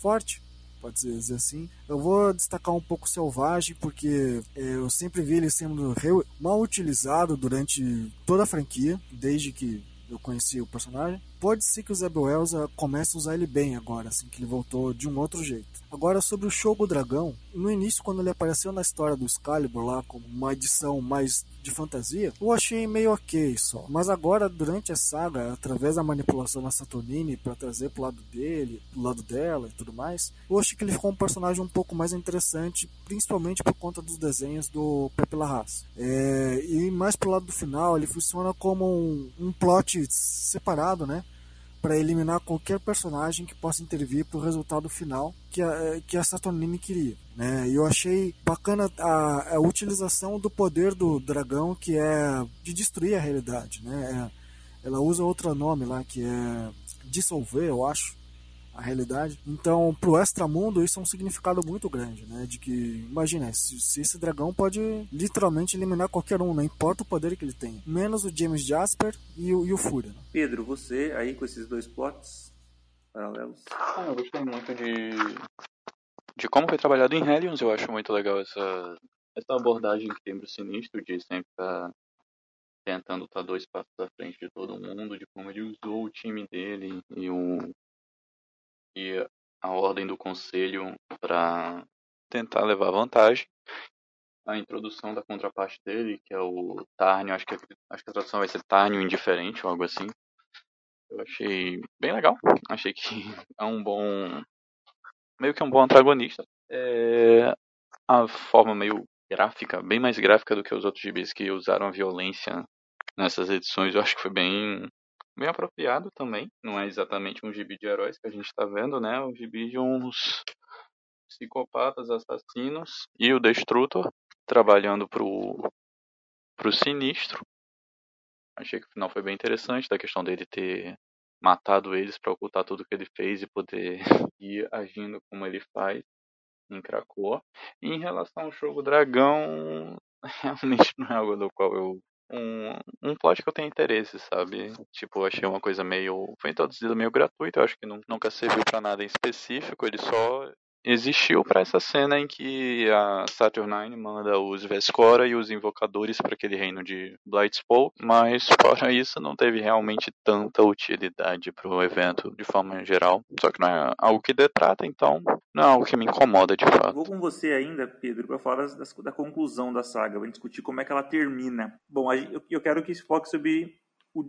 forte, pode dizer assim. Eu vou destacar um pouco Selvagem, porque é, eu sempre vi ele sendo mal utilizado durante toda a franquia, desde que eu conheci o personagem. Pode ser que o Zeb Wells comece a usar ele bem agora, assim, que ele voltou de um outro jeito. Agora, sobre o Shogo Dragão, no início, quando ele apareceu na história do Excalibur lá, como uma edição mais de fantasia, eu achei meio ok só. Mas agora, durante a saga, através da manipulação da Saturnine para trazer pro lado dele, pro lado dela e tudo mais, eu achei que ele ficou um personagem um pouco mais interessante, principalmente por conta dos desenhos do Pepe Larraz. É, e mais pro lado do final, ele funciona como um, um plot separado, né? Para eliminar qualquer personagem que possa intervir para o resultado final que a, que a Saturnine queria. Né? E eu achei bacana a, a, utilização do poder do dragão, que é de destruir a realidade. Né? É, ela usa outro nome lá, que é dissolver, eu acho. A realidade. Então, pro extramundo, isso é um significado muito grande, né? De que, imagina, se, se esse dragão pode literalmente eliminar qualquer um, não importa o poder que ele tem. Menos o James Jasper e o, e o Fúria. Né? Pedro, você aí com esses dois plots paralelos? Ah, eu gostei muito de, de como foi trabalhado em Hellions. Eu acho muito legal essa, essa abordagem que tem pro Sinistro, de sempre estar tá tentando estar tá dois passos à frente de todo mundo, de como ele usou o time dele e o e a ordem do conselho para tentar levar vantagem. A introdução da contraparte dele, que é o Tarnio, acho que, acho que a tradução vai ser Tarnio indiferente ou algo assim. Eu achei bem legal. Achei que é um bom. meio que um bom antagonista. É, a forma meio gráfica, bem mais gráfica do que os outros gibis que usaram a violência nessas edições, eu acho que foi bem bem apropriado também. Não é exatamente um gibi de heróis que a gente está vendo, né? Um gibi de uns psicopatas assassinos e o Destrutor trabalhando pro pro Sinistro. Achei que o final foi bem interessante da questão dele ter matado eles para ocultar tudo que ele fez e poder ir agindo como ele faz em Krakoa. E em relação ao jogo Dragão, realmente não é algo do qual eu um, um plot que eu tenho interesse, sabe? Tipo, achei uma coisa meio. Foi introduzido meio gratuito, eu acho que nunca serviu para nada em específico, ele só existiu para essa cena em que a Saturnine manda os Vescora e os invocadores para aquele reino de Blightspoke, mas fora isso não teve realmente tanta utilidade para o evento de forma geral. Só que não é algo que detrata, então não é algo que me incomoda de fato. Vou com você ainda, Pedro, para falar das, da conclusão da saga, para discutir como é que ela termina. Bom, eu, eu quero que se foque sobre o,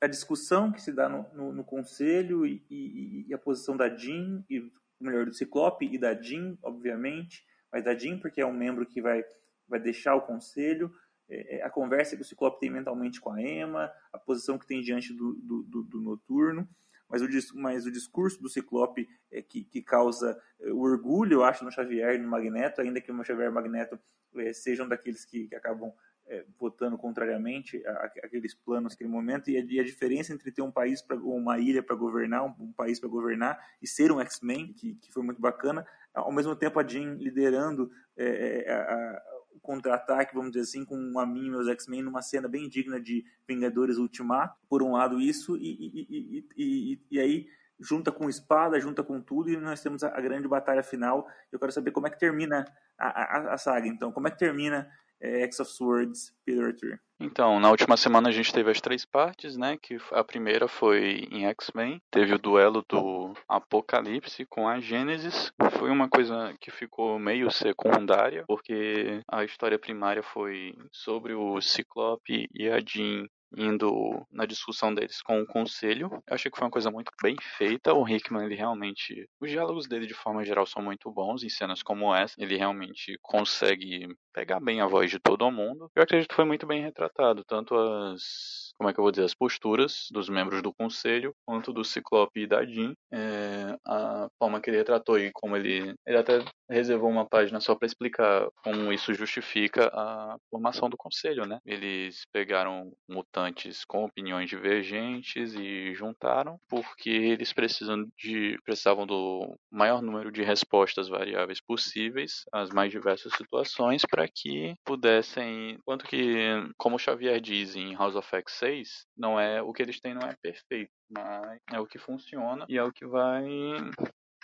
a discussão que se dá no, no, no conselho e, e, e, a posição da Jean e melhor, do Ciclope e da Jean, obviamente, mas da Jean porque é um membro que vai, vai deixar o conselho, é, é, a conversa que o Ciclope tem mentalmente com a Emma, a posição que tem diante do, do, do, do Noturno, mas o, mas o discurso do Ciclope é que, que causa é, o orgulho, eu acho, no Xavier e no Magneto, ainda que o Xavier e o Magneto é, sejam daqueles que, que acabam é, votando contrariamente aqueles planos naquele momento e a, e a, diferença entre ter um país para uma ilha para governar um, um país para governar e ser um X-Men que, que foi muito bacana ao mesmo tempo a Jean liderando é, é a, o contra-ataque vamos dizer assim com a mim e meus X-Men numa cena bem digna de Vingadores Ultimato por um lado isso e, e, e, e aí junta com espada, junta com tudo, e nós temos a, a grande batalha final. Eu quero saber como é que termina a, a, a saga, então. Como é que termina é, X of Swords, Peter Arthur. Então, na última semana a gente teve as três partes, né? Que a primeira foi em X-Men, teve o duelo do Apocalipse com a Gênesis. Foi uma coisa que ficou meio secundária, porque a história primária foi sobre o Ciclope e a Jean indo na discussão deles com o conselho. Eu achei que foi uma coisa muito bem feita. O Hickman, ele realmente. Os diálogos dele, de forma geral, são muito bons em cenas como essa. Ele realmente consegue pegar bem a voz de todo mundo. Eu acredito que foi muito bem retratado, tanto as como é que eu vou dizer, as posturas dos membros do conselho, quanto do Ciclope e da Jean, é, a forma que ele retratou e como ele, ele até reservou uma página só para explicar como isso justifica a formação do conselho, né? Eles pegaram mutantes com opiniões divergentes e juntaram porque eles precisam de precisavam do maior número de respostas variáveis possíveis às mais diversas situações para que pudessem, quanto que, como Xavier diz em House of X não é o que eles têm não é perfeito, mas é o que funciona e é o que vai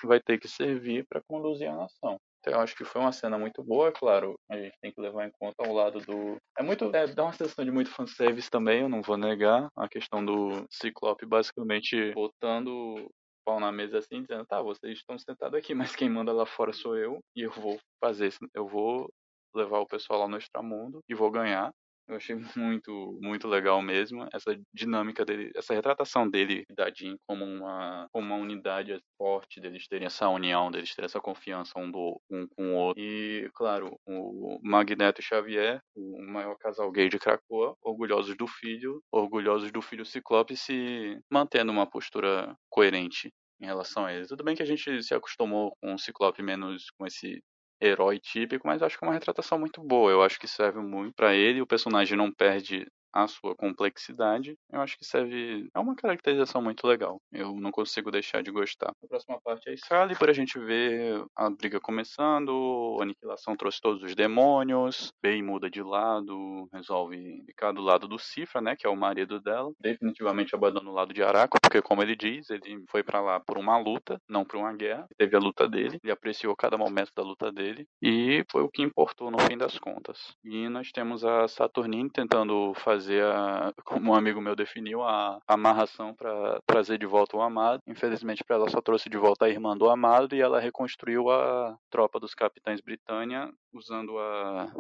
vai ter que servir para conduzir a nação. Então, eu acho que foi uma cena muito boa, claro. A gente tem que levar em conta o lado do. É muito. É, dá uma sensação de muito fanservice também, eu não vou negar. A questão do Ciclope basicamente botando pau na mesa assim, dizendo: tá, vocês estão sentados aqui, mas quem manda lá fora sou eu, e eu vou fazer, eu vou levar o pessoal lá no extramundo e vou ganhar. Eu achei muito, muito legal mesmo essa dinâmica dele, essa retratação dele da Jean como uma, como uma unidade forte, deles terem essa união, deles terem essa confiança um, do, um com o outro. E, claro, o Magneto e Xavier, o maior casal gay de Krakoa, orgulhosos do filho, orgulhosos do filho Ciclope, se mantendo uma postura coerente em relação a eles. Tudo bem que a gente se acostumou com o Ciclope menos com esse herói típico, mas acho que é uma retratação muito boa. Eu acho que serve muito para ele. O personagem não perde a sua complexidade, eu acho que serve. É uma caracterização muito legal. Eu não consigo deixar de gostar. A próxima parte é Excalibur, a gente vê a briga começando, a aniquilação trouxe todos os demônios, Bey muda de lado, resolve ficar do lado do Cifra, né, que é o marido dela. Definitivamente abandona o lado de Araco, porque como ele diz, ele foi para lá por uma luta, não por uma guerra. Teve a luta dele, ele apreciou cada momento da luta dele e foi o que importou no fim das contas. E nós temos a Saturnine tentando fazer a, como um amigo meu definiu, a amarração para trazer de volta o amado. Infelizmente para ela só trouxe de volta a irmã do amado e ela reconstruiu a tropa dos capitães Britânia usando a,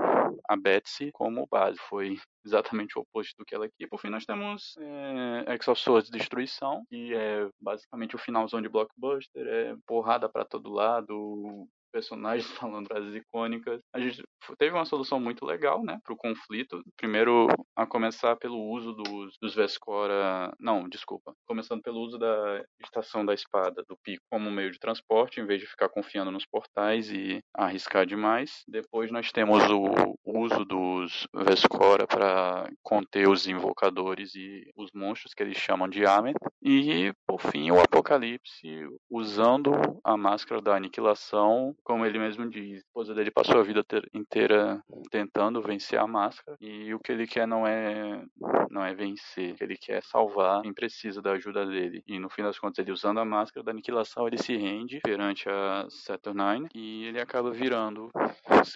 a Betsy como base. Foi exatamente o oposto do que ela queria. Por fim, nós temos é, X of Swords Destruição, que é basicamente o finalzão de Blockbuster, é porrada para todo lado, personagens falando frases icônicas. A gente teve uma solução muito legal, né, para o conflito. Primeiro, a começar pelo uso dos, dos Vescora. Não, desculpa. Começando pelo uso da estação da espada, do pico, como meio de transporte, em vez de ficar confiando nos portais e arriscar demais. Depois, nós temos o uso dos Vescora para conter os invocadores e os monstros que eles chamam de Amen. E, por fim, o Apocalipse usando a máscara da aniquilação como ele mesmo diz, a esposa dele passou a vida inteira tentando vencer a máscara e o que ele quer não é não é vencer, o que ele quer é salvar quem precisa da ajuda dele. E no fim das contas, ele usando a máscara da aniquilação, ele se rende perante a Saturnine e ele acaba virando,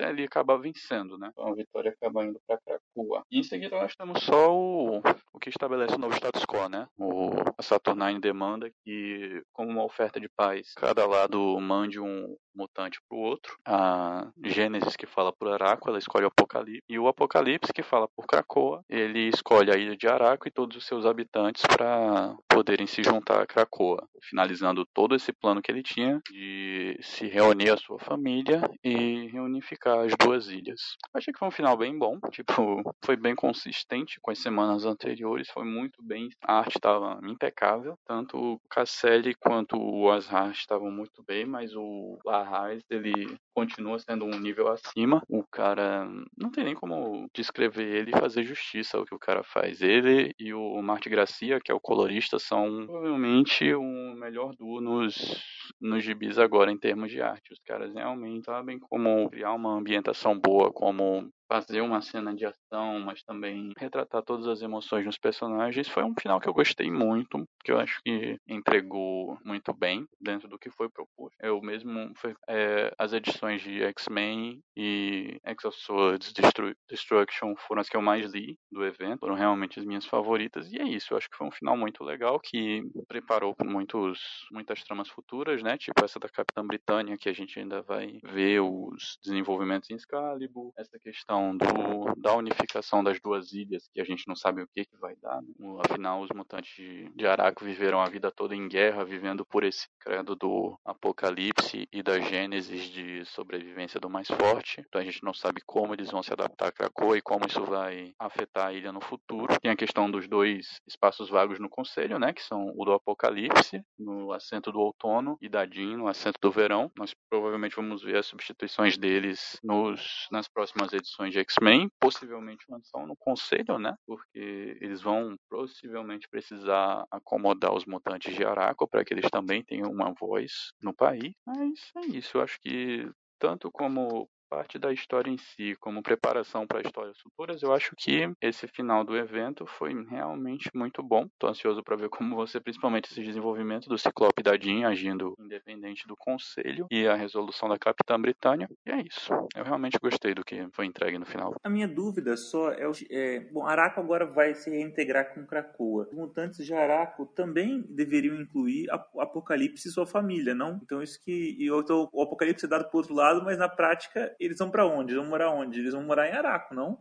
ele acaba vencendo, né? Então a vitória acaba indo para Krakoa. E em seguida nós temos só o, o que estabelece o novo status quo, né? O, a Saturnine demanda que, como uma oferta de paz, cada lado mande um mutante para o outro. A Gênesis, que fala por Araco, ela escolhe o Apocalipse. E o Apocalipse, que fala por Krakoa, ele escolhe a ilha de Araco e todos os seus habitantes para poderem se juntar a Krakoa, finalizando todo esse plano que ele tinha de se reunir a sua família e reunificar as duas ilhas. Achei que foi um final bem bom, tipo, foi bem consistente com as semanas anteriores, foi muito bem, a arte estava impecável, tanto o Casselli quanto o Azhar estavam muito bem, mas o Arraes, ele continua sendo um nível acima. O cara não tem nem como descrever ele e fazer justiça ao que o cara faz. Ele e o Marty Gracia, que é o colorista, são provavelmente o melhor duo nos, nos gibis agora em termos de arte. Os caras realmente sabem como criar uma ambientação boa, como fazer uma cena de ação, mas também retratar todas as emoções nos personagens. Foi um final que eu gostei muito, que eu acho que entregou muito bem dentro do que foi proposto. Eu mesmo, é, as edições de X-Men e X of Swords Destru Destruction foram as que eu mais li do evento, foram realmente as minhas favoritas, e é isso, eu acho que foi um final muito legal, que preparou muitos, muitas tramas futuras, né, tipo essa da Capitã Britânia, que a gente ainda vai ver os desenvolvimentos em Excalibur, essa questão questão do, da unificação das duas ilhas, que a gente não sabe o que, que vai dar. Né? Afinal, os mutantes de, Araco viveram a vida toda em guerra, vivendo por esse credo do apocalipse e da gênesis de sobrevivência do mais forte. Então a gente não sabe como eles vão se adaptar a Krakoa e como isso vai afetar a ilha no futuro. Tem a questão dos dois espaços vagos no conselho, né, que são o do apocalipse, no assento do outono, e da Jean, no assento do verão. Nós provavelmente vamos ver as substituições deles nos, nas próximas edições de X-Men, possivelmente lançam no conselho, né? Porque eles vão possivelmente precisar acomodar os mutantes de Araco para que eles também tenham uma voz no país. Mas é isso, eu acho que tanto como parte da história em si, como preparação para histórias futuras, eu acho que esse final do evento foi realmente muito bom. Estou ansioso para ver como você, principalmente esse desenvolvimento do Ciclope da Jean agindo independente do conselho e a resolução da Capitã Britânia. E é isso. Eu realmente gostei do que foi entregue no final. A minha dúvida só é, é bom, Araco agora vai se reintegrar com Krakoa. Os mutantes de Araco também deveriam incluir Apocalipse e sua família, não? Então isso que o Apocalipse é dado pro outro lado, mas na prática eles vão para onde? Eles vão morar onde? Eles vão morar em Araco, não?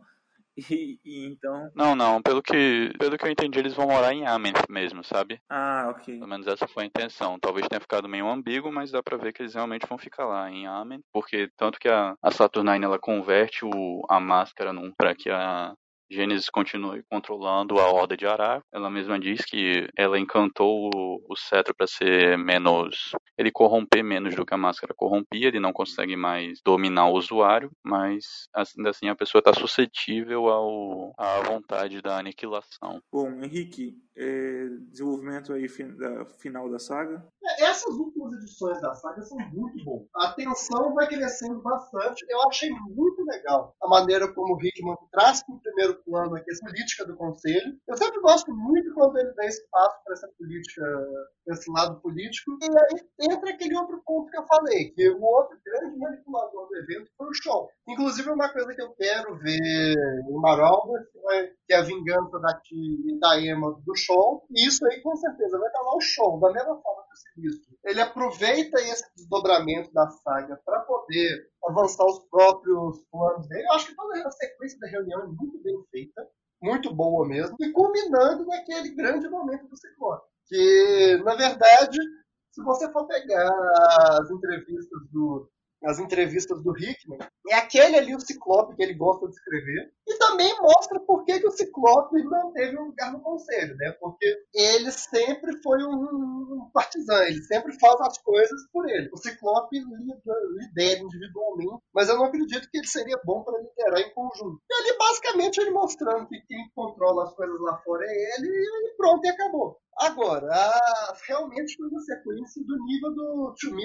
E, e, então. Não, não. Pelo que, pelo que eu entendi, eles vão morar em Ament mesmo, sabe? Ah, ok. Pelo menos essa foi a intenção. Talvez tenha ficado meio ambíguo, mas dá pra ver que eles realmente vão ficar lá em Ament. Porque tanto que a, a Saturnine ela converte o, a máscara num, pra que a, Gênesis continue controlando a Horda de Ará. Ela mesma diz que ela encantou o, o cetro para ser menos. ele corromper menos do que a máscara corrompia, ele não consegue mais dominar o usuário, mas ainda assim a pessoa está suscetível ao, à vontade da aniquilação. Bom, Henrique, é, desenvolvimento aí da, final da saga? É, essas últimas edições da saga são muito boas. A tensão vai crescendo bastante. Eu achei muito legal a maneira como o Hickman traz para o primeiro plano aqui a política do conselho. Eu sempre gosto muito quando ele dá espaço para essa política, esse lado político. E aí entra aquele outro ponto que eu falei, que o outro grande manipulador do evento foi o show. Inclusive, uma coisa que eu quero ver em Maralda, que é a vingança da, da Emma do show. E isso aí, com certeza, vai estar lá o show, da mesma forma que o Sinistro. Ele aproveita esse desdobramento da saga para poder avançar os próprios planos dele. Eu acho que toda a sequência da reunião é muito bem feita, muito boa mesmo, e culminando naquele grande momento do Ciclope. Que, na verdade, se você for pegar as entrevistas do, as entrevistas do Hickman, é aquele ali o Ciclope que ele gosta de escrever. E também mostra por que, que o Ciclope não teve um lugar no conselho, né? Porque ele sempre foi um, partizan, ele sempre faz as coisas por ele. O Ciclope lidera individualmente, mas eu não acredito que ele seria bom para liderar em conjunto. E ali, basicamente, ele mostrando que quem controla as coisas lá fora é ele, e pronto, e acabou. Agora, realmente foi uma sequência do nível do To Me.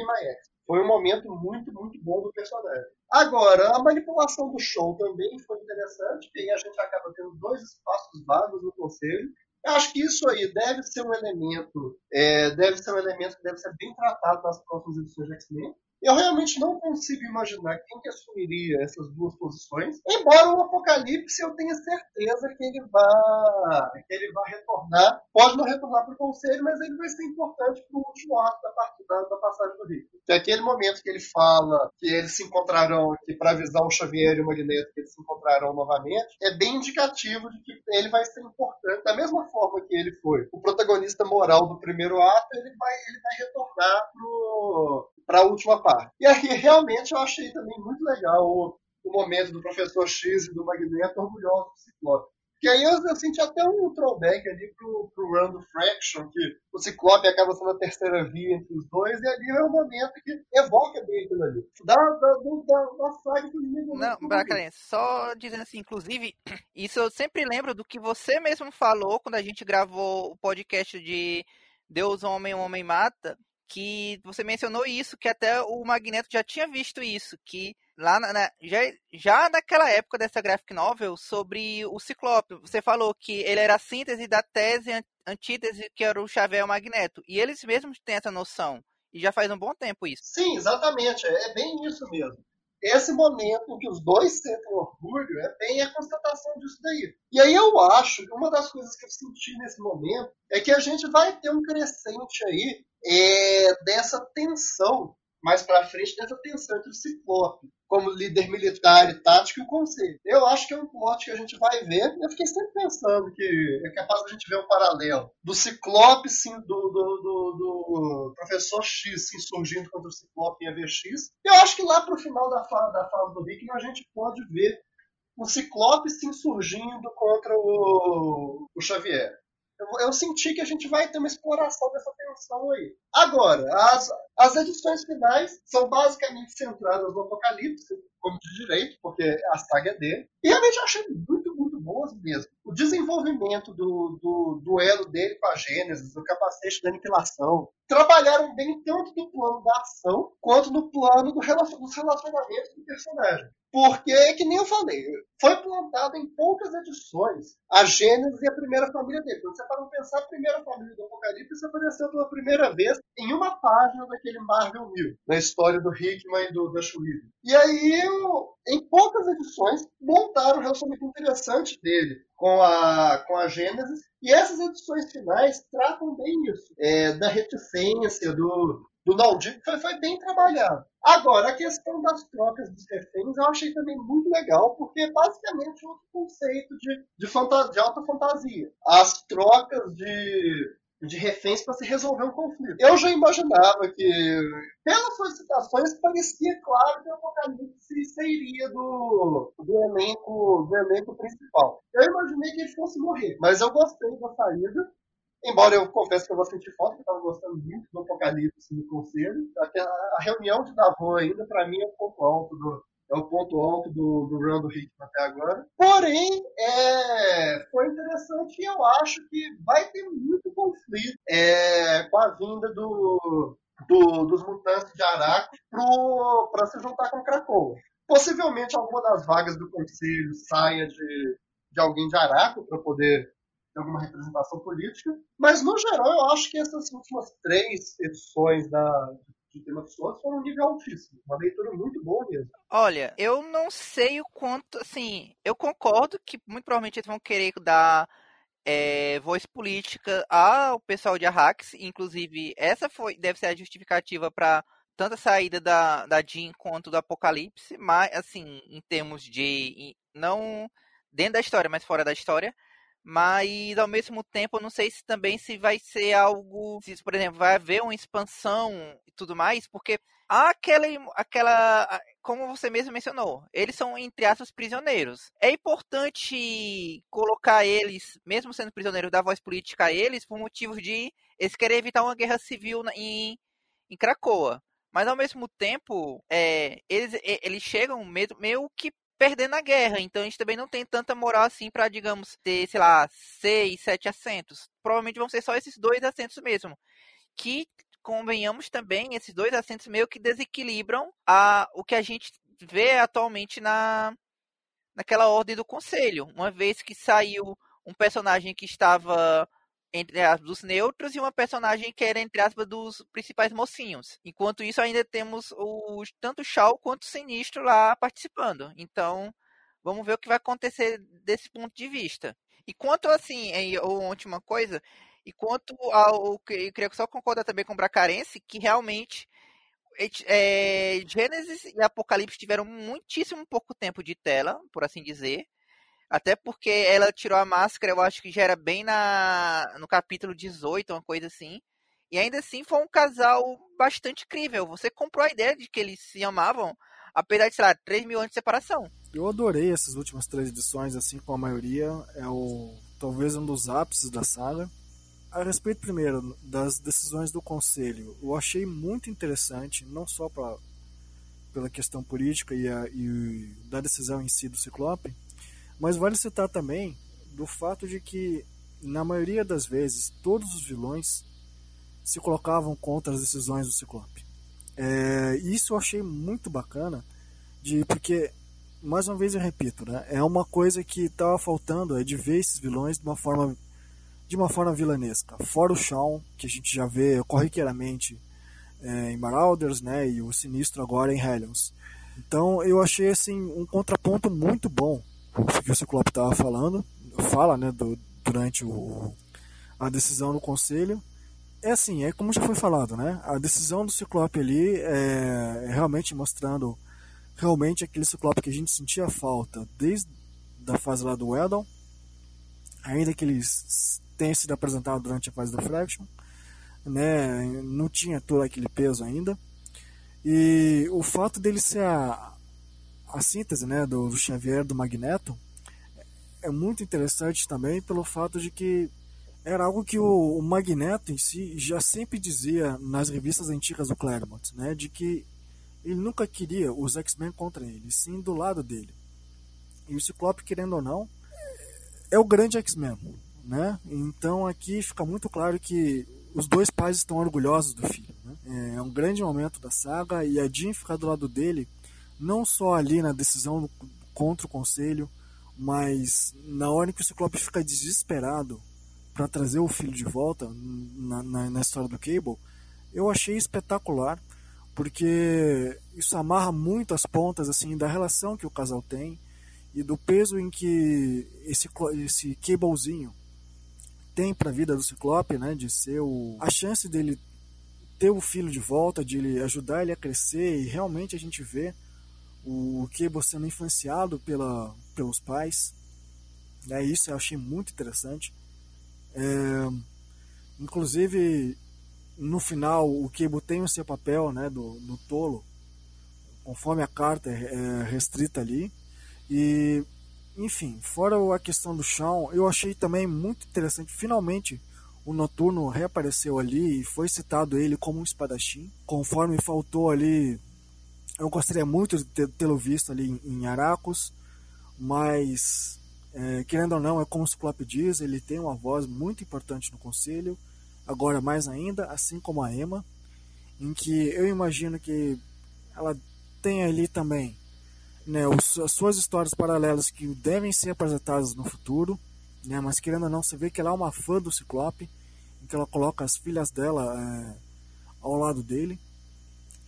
Foi um momento muito, muito bom do personagem. Agora, a manipulação do show também foi interessante, aí a gente acaba tendo dois espaços vagos no conselho. Eu acho que isso aí deve ser um elemento, é, deve ser um elemento que deve ser bem tratado nas próximas edições de X-Men. Eu realmente não consigo imaginar quem que assumiria essas duas posições. Embora o Apocalipse eu tenha certeza que ele vai, que ele vai retornar. Pode não retornar para o conselho, mas ele vai ser importante para o último ato da, da passagem do Rico. Que é aquele momento que ele fala que eles se encontrarão, que para avisar o Xavier e o Magneto que eles se encontrarão novamente, é bem indicativo de que ele vai ser importante. Da mesma forma que ele foi o protagonista moral do primeiro ato, ele vai, ele vai retornar para a última parte. E aí, realmente, eu achei também muito legal o, o momento do professor X e do Magneto orgulhoso do Ciclope. Que aí eu, eu, senti até um throwback ali pro, pro Run do Fraction, que o Ciclope acaba sendo a terceira via entre os dois, e ali é um momento que evoca bem aquilo ali. Da, da, da, da saga que Não, Bracarense, só dizendo assim, inclusive, isso eu sempre lembro do que você mesmo falou quando a gente gravou o podcast de Deus, Homem, Homem Mata, que você mencionou isso, que até o Magneto já tinha visto isso, que lá na, já, já naquela época dessa graphic novel sobre o Ciclope, você falou que ele era a síntese da tese antítese que era o Xavier e o Magneto, e eles mesmos têm essa noção, e já faz um bom tempo isso. Sim, exatamente, é bem isso mesmo esse momento em que os dois sentem orgulho é bem a constatação disso daí. E aí eu acho uma das coisas que eu senti nesse momento é que a gente vai ter um crescente aí é, dessa tensão mais para frente dessa tensão entre o Ciclope como líder militar e tático e o Conselho. Eu acho que é um plot que a gente vai ver. Eu fiquei sempre pensando que é capaz de a gente ver um paralelo do Ciclope, sim, do, do, do, do professor X se insurgindo contra o Ciclope em AVX. Eu acho que lá para o final da fase, da fase do Rick a gente pode ver o Ciclope se insurgindo contra o, o Xavier eu, eu, senti que a gente vai ter uma exploração dessa tensão aí. Agora, as, as edições finais são basicamente centradas no Apocalipse, como de direito, porque a saga é dele. E realmente eu achei muito, muito boas mesmo. O desenvolvimento do, do duelo dele com a Gênesis, o capacete da aniquilação, trabalharam bem tanto no plano da ação quanto no plano do relacion, dos relacionamentos do personagem. Porque, que nem eu falei, foi plantado em poucas edições a Gênesis e a primeira família dele. Quando você para pensar, a primeira família do Apocalipse apareceu pela primeira vez em uma página daquele Marvel New, na história do Hickman e do Dash E aí, em poucas edições, montaram um relacionamento interessante dele com a, com a Gênesis. E essas edições finais tratam bem isso, é, da reticência, do, do Naldinho foi, foi bem trabalhado. Agora, a questão das trocas dos reféns eu achei também muito legal, porque é basicamente outro conceito de, de, de alta fantasia. As trocas de, de reféns para se resolver um conflito. Eu já imaginava que, pelas solicitações, parecia claro que o Apocalipse sairia do, do, elenco, do elenco principal. Eu imaginei que ele fosse morrer, mas eu gostei da saída. Embora eu confesso que eu vou sentir falta, que eu estava gostando muito do Apocalipse no Conselho. Até a reunião de Davos ainda, para mim, é um ponto alto do, é o ponto alto do, do run do Hickman até agora. Porém, é, foi interessante e eu acho que vai ter muito conflito é, com a vinda do, do, dos mutantes de Araco para se juntar com Krakoa. Possivelmente alguma das vagas do conselho saia de, de alguém de Araco para poder ter alguma representação política, mas no geral eu acho que essas últimas três edições da, de Tema of Swords foram um nível altíssimo. Uma leitura muito boa mesmo. Olha, eu não sei o quanto, assim, eu concordo que muito provavelmente eles vão querer dar é, voz política ao pessoal de Arrax, inclusive essa foi deve ser a justificativa para tanto a saída da, da Jean quanto do Apocalipse, mas assim, em termos de não dentro da história, mas fora da história, mas ao mesmo tempo eu não sei se também se vai ser algo, se por exemplo vai haver uma expansão e tudo mais, porque há aquela, aquela, como você mesmo mencionou, eles são entre aspas prisioneiros. É importante colocar eles, mesmo sendo prisioneiros, dar voz política a eles por motivos de eles querem evitar uma guerra civil em, em Cracoa. Mas ao mesmo tempo, é, eles, eles chegam meio, meio que perdendo a guerra. Então a gente também não tem tanta moral assim para, digamos, ter, sei lá, seis, sete assentos. Provavelmente vão ser só esses dois assentos mesmo. Que, convenhamos também, esses dois assentos meio que desequilibram a, o que a gente vê atualmente na, naquela ordem do conselho. Uma vez que saiu um personagem que estava entre aspas, dos neutros e uma personagem que era, entre aspas, dos principais mocinhos. Enquanto isso, ainda temos os, tanto o Shao quanto o Sinistro lá participando. Então, vamos ver o que vai acontecer desse ponto de vista. E quanto, assim, a última coisa, e quanto ao. Eu queria só concordar também com o Bracarense, que realmente. É, Gênesis e Apocalipse tiveram muitíssimo pouco tempo de tela, por assim dizer. Até porque ela tirou a máscara, eu acho que já era bem na no capítulo 18, uma coisa assim. E ainda assim foi um casal bastante incrível. Você comprou a ideia de que eles se amavam, apesar de, sei lá, 3 mil anos de separação. Eu adorei essas últimas três edições, assim com a maioria. É o talvez um dos ápices da saga. A respeito, primeiro, das decisões do conselho, eu achei muito interessante, não só pra, pela questão política e, a, e da decisão em si do Ciclope, mas vale citar também do fato de que, na maioria das vezes, todos os vilões se colocavam contra as decisões do Ciclope. É, isso eu achei muito bacana, de porque, mais uma vez eu repito, né, é uma coisa que estava faltando, é de ver esses vilões de uma forma de uma forma vilanesca. Fora o Shawn, que a gente já vê corriqueiramente é, em Marauders, né, e o Sinistro agora em Hellions. Então eu achei assim um contraponto muito bom o que o Ciclope estava falando, fala né, do, durante o, a decisão do conselho. É assim, é como já foi falado, né? A decisão do Ciclope ali é, é realmente mostrando realmente aquele Ciclope que a gente sentia falta desde a fase lá do Eldon, ainda que eles tenham sido apresentados durante a fase da Fraction, né? Não tinha todo aquele peso ainda. E o fato dele ser a, a síntese né, do, do Xavier do Magneto é muito interessante também pelo fato de que era algo que o, o, Magneto em si já sempre dizia nas revistas antigas do Claremont, né, de que ele nunca queria os X-Men contra ele, sim do lado dele. E o Ciclope, querendo ou não, é o grande X-Men, né? Então aqui fica muito claro que os dois pais estão orgulhosos do filho. Né? É um grande momento da saga e a Jean ficar do lado dele não só ali na decisão contra o conselho, mas na hora que o Ciclope fica desesperado para trazer o filho de volta na, na, na, história do Cable, eu achei espetacular, porque isso amarra muito as pontas assim da relação que o casal tem e do peso em que esse, esse Cablezinho tem para a vida do Ciclope, né, de ser o, a chance dele ter o filho de volta, de ele ajudar ele a crescer e realmente a gente vê o Cable sendo influenciado pela, pelos pais. Né? Isso eu achei muito interessante. É, Inclusive, no final, o Cable tem o seu papel né, do, do tolo, conforme a carta é, é restrita ali. E, enfim, fora a questão do chão, eu achei também muito interessante. Finalmente, o Noturno reapareceu ali e foi citado ele como um espadachim. Conforme faltou ali, eu gostaria muito de tê-lo visto ali em Aracos, mas é, querendo ou não, é como o Ciclope diz, ele tem uma voz muito importante no conselho, agora mais ainda, assim como a Emma, em que eu imagino que ela tem ali também né, as suas histórias paralelas que devem ser apresentadas no futuro, né? Mas querendo ou não, você vê que ela é uma fã do Ciclope, em que ela coloca as filhas dela é, ao lado dele.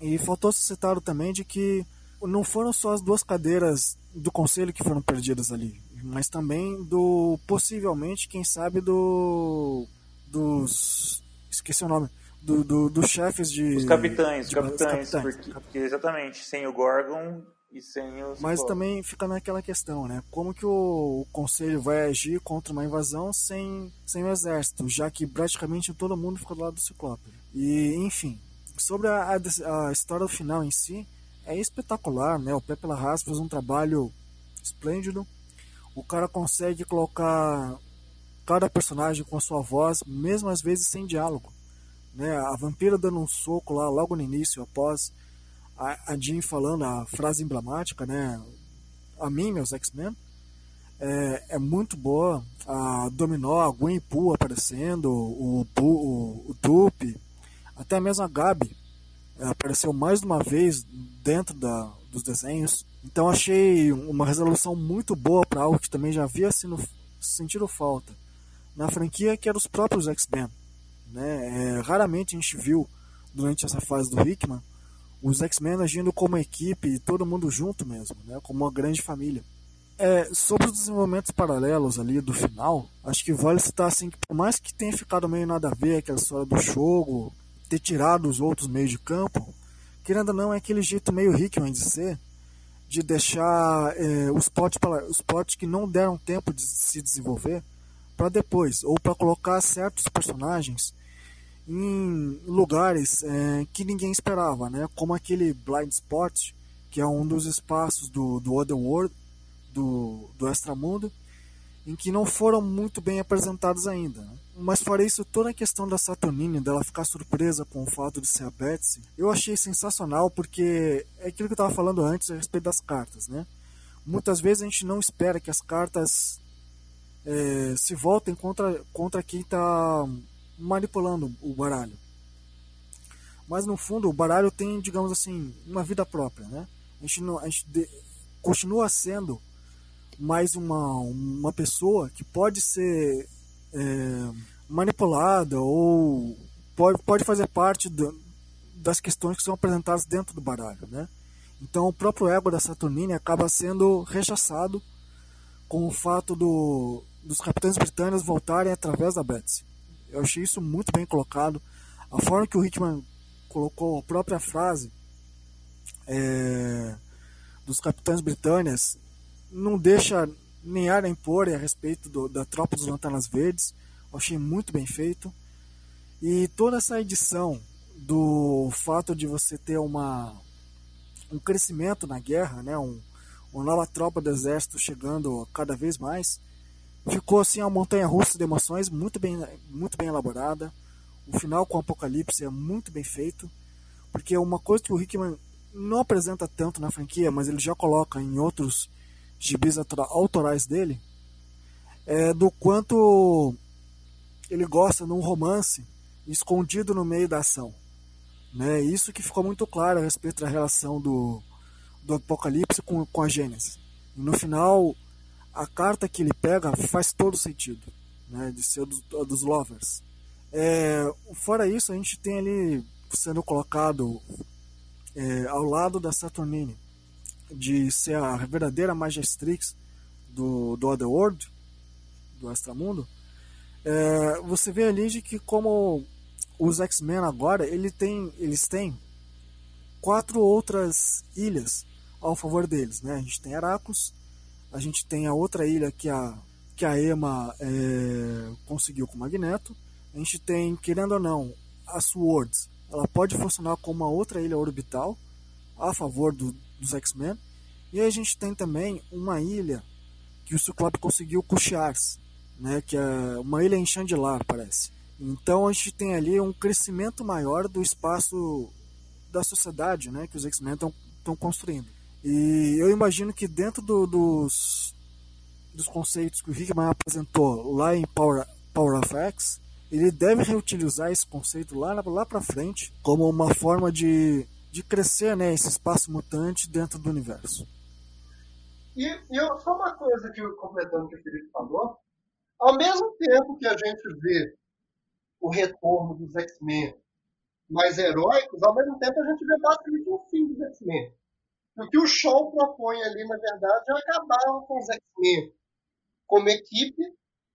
E faltou citar também de que não foram só as duas cadeiras do conselho que foram perdidas ali, mas também do possivelmente, quem sabe do dos esqueci o nome do, do, dos chefes de os capitães, de, capitães, capitães, porque, porque, exatamente sem o Gorgon e sem os. Mas também fica naquela questão, né? Como que o, o conselho vai agir contra uma invasão sem, sem o exército, já que praticamente todo mundo fica do lado do Ciclope. E, enfim, sobre a, a, a história final em si, é espetacular, né? O Pepe Larraz fez um trabalho esplêndido. O cara consegue colocar cada personagem com a sua voz, mesmo às vezes sem diálogo. Né? A vampira dando um soco lá logo no início, após a, a Jean falando a frase emblemática, né? A mim, meus X-Men, é, é, muito boa. A Dominó, a Gwen Pooh aparecendo, o, o, o Dupe, até mesmo a Gabi apareceu mais de uma vez dentro da, dos desenhos. Então achei uma resolução muito boa para algo que também já havia sido, sentido falta na franquia, que era os próprios X-Men. Né? É, raramente a gente viu durante essa fase do Hickman os X-Men agindo como equipe, todo mundo junto mesmo, né? como uma grande família. É, sobre os desenvolvimentos paralelos ali do final, acho que vale citar assim que por mais que tenha ficado meio nada a ver aquela história do jogo, ter tirado os outros meios de campo, querendo ou não é aquele jeito meio Hickman de ser, de deixar é, os, potes, os potes que não deram tempo de se desenvolver para depois, ou para colocar certos personagens em lugares é, que ninguém esperava, né? como aquele Blind Spot, que é um dos espaços do, do Otherworld, do, do Extramundo, em que não foram muito bem apresentados ainda. Né? Mas fora isso, toda a questão da Saturnine, dela ficar surpresa com o fato de ser a Betsy, eu achei sensacional porque é aquilo que eu estava falando antes a respeito das cartas. Né? Muitas vezes a gente não espera que as cartas é, se voltem contra, contra quem está manipulando o baralho. Mas no fundo o baralho tem, digamos assim, uma vida própria, né? A gente, não, a gente de, continua sendo mais uma, uma pessoa que pode ser é, manipulada ou pode, pode fazer parte do, das questões que são apresentadas dentro do baralho, né? Então o próprio ego da Saturnine acaba sendo rechaçado com o fato do, dos capitães britânicos voltarem através da Betsy. Eu achei isso muito bem colocado. A forma que o Hickman colocou a própria frase é, dos capitães britânicos não deixa nem ar nem pôr a respeito do, da tropa dos Lanternas Verdes. Eu achei muito bem feito. E toda essa edição do fato de você ter uma, um crescimento na guerra, né, um, uma nova tropa do exército chegando cada vez mais, Ficou assim uma montanha russa de emoções, muito bem, muito bem elaborada. O final com o Apocalipse é muito bem feito, porque uma coisa que o Hickman não apresenta tanto na franquia, mas ele já coloca em outros gibis autorais dele, é do quanto ele gosta de um romance escondido no meio da ação. Né? Isso que ficou muito claro a respeito da relação do, do Apocalipse com, com a Gênesis. E no final, a carta que ele pega faz todo sentido, né, de ser dos, dos lovers. É, fora isso, a gente tem ali sendo colocado é, ao lado da Saturnine, de ser a verdadeira Magistrix do, do Otherworld, do Extramundo, é, você vê ali de que como os X-Men agora, ele tem, eles têm quatro outras ilhas ao favor deles. Né? A gente tem Heracles, a gente tem a outra ilha que a, que a Ema é, conseguiu com o Magneto. a gente tem, querendo ou não, a Swords, ela pode funcionar como uma outra ilha orbital a favor do, dos X-Men. E a gente tem também uma ilha que o Ciclope conseguiu com né, que é uma ilha em Chandilar, parece. Então a gente tem ali um crescimento maior do espaço da sociedade né, que os X-Men estão construindo. E eu imagino que dentro do, dos, dos conceitos que o Hickman apresentou lá em Power, Power of X, ele deve reutilizar esse conceito lá, lá para frente como uma forma de, de crescer né, esse espaço mutante dentro do universo. E, e eu, só uma coisa que completando o que o Felipe falou, ao mesmo tempo que a gente vê o retorno dos X-Men mais heróicos, ao mesmo tempo a gente vê basicamente o fim dos X-Men. O que o show propõe ali, na verdade, é acabar com os X-Men como equipe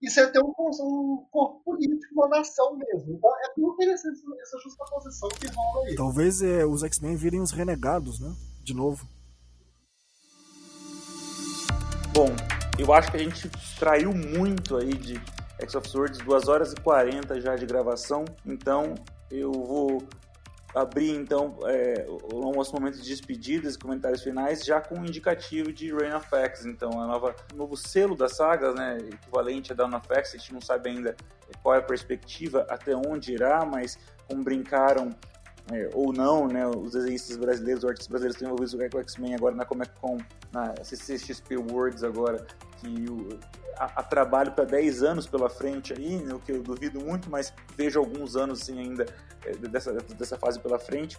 e você ter um, um, corpo político, uma nação mesmo. Então é bem interessante essa justa posição que rola aí. Talvez é, os X-Men virem os renegados, né? De novo. Bom, eu acho que a gente extraiu muito aí de X of Swords, 2 horas e 40 já de gravação, então eu vou abrir então é, o nosso momento de despedidas e comentários finais já com um indicativo de Rain of X, então a nova novo selo da saga, né, equivalente a Dawn of X, a gente não sabe ainda qual é a perspectiva, até onde irá, mas como brincaram é, ou não, né, os desenhistas brasileiros, os artistas brasileiros estão envolvidos com o X-Men agora na Comic Con, na CCXP Worlds agora, que o, a, trabalho para 10 anos pela frente aí, né, o que eu duvido muito, mas vejo alguns anos assim ainda é, dessa, dessa fase pela frente.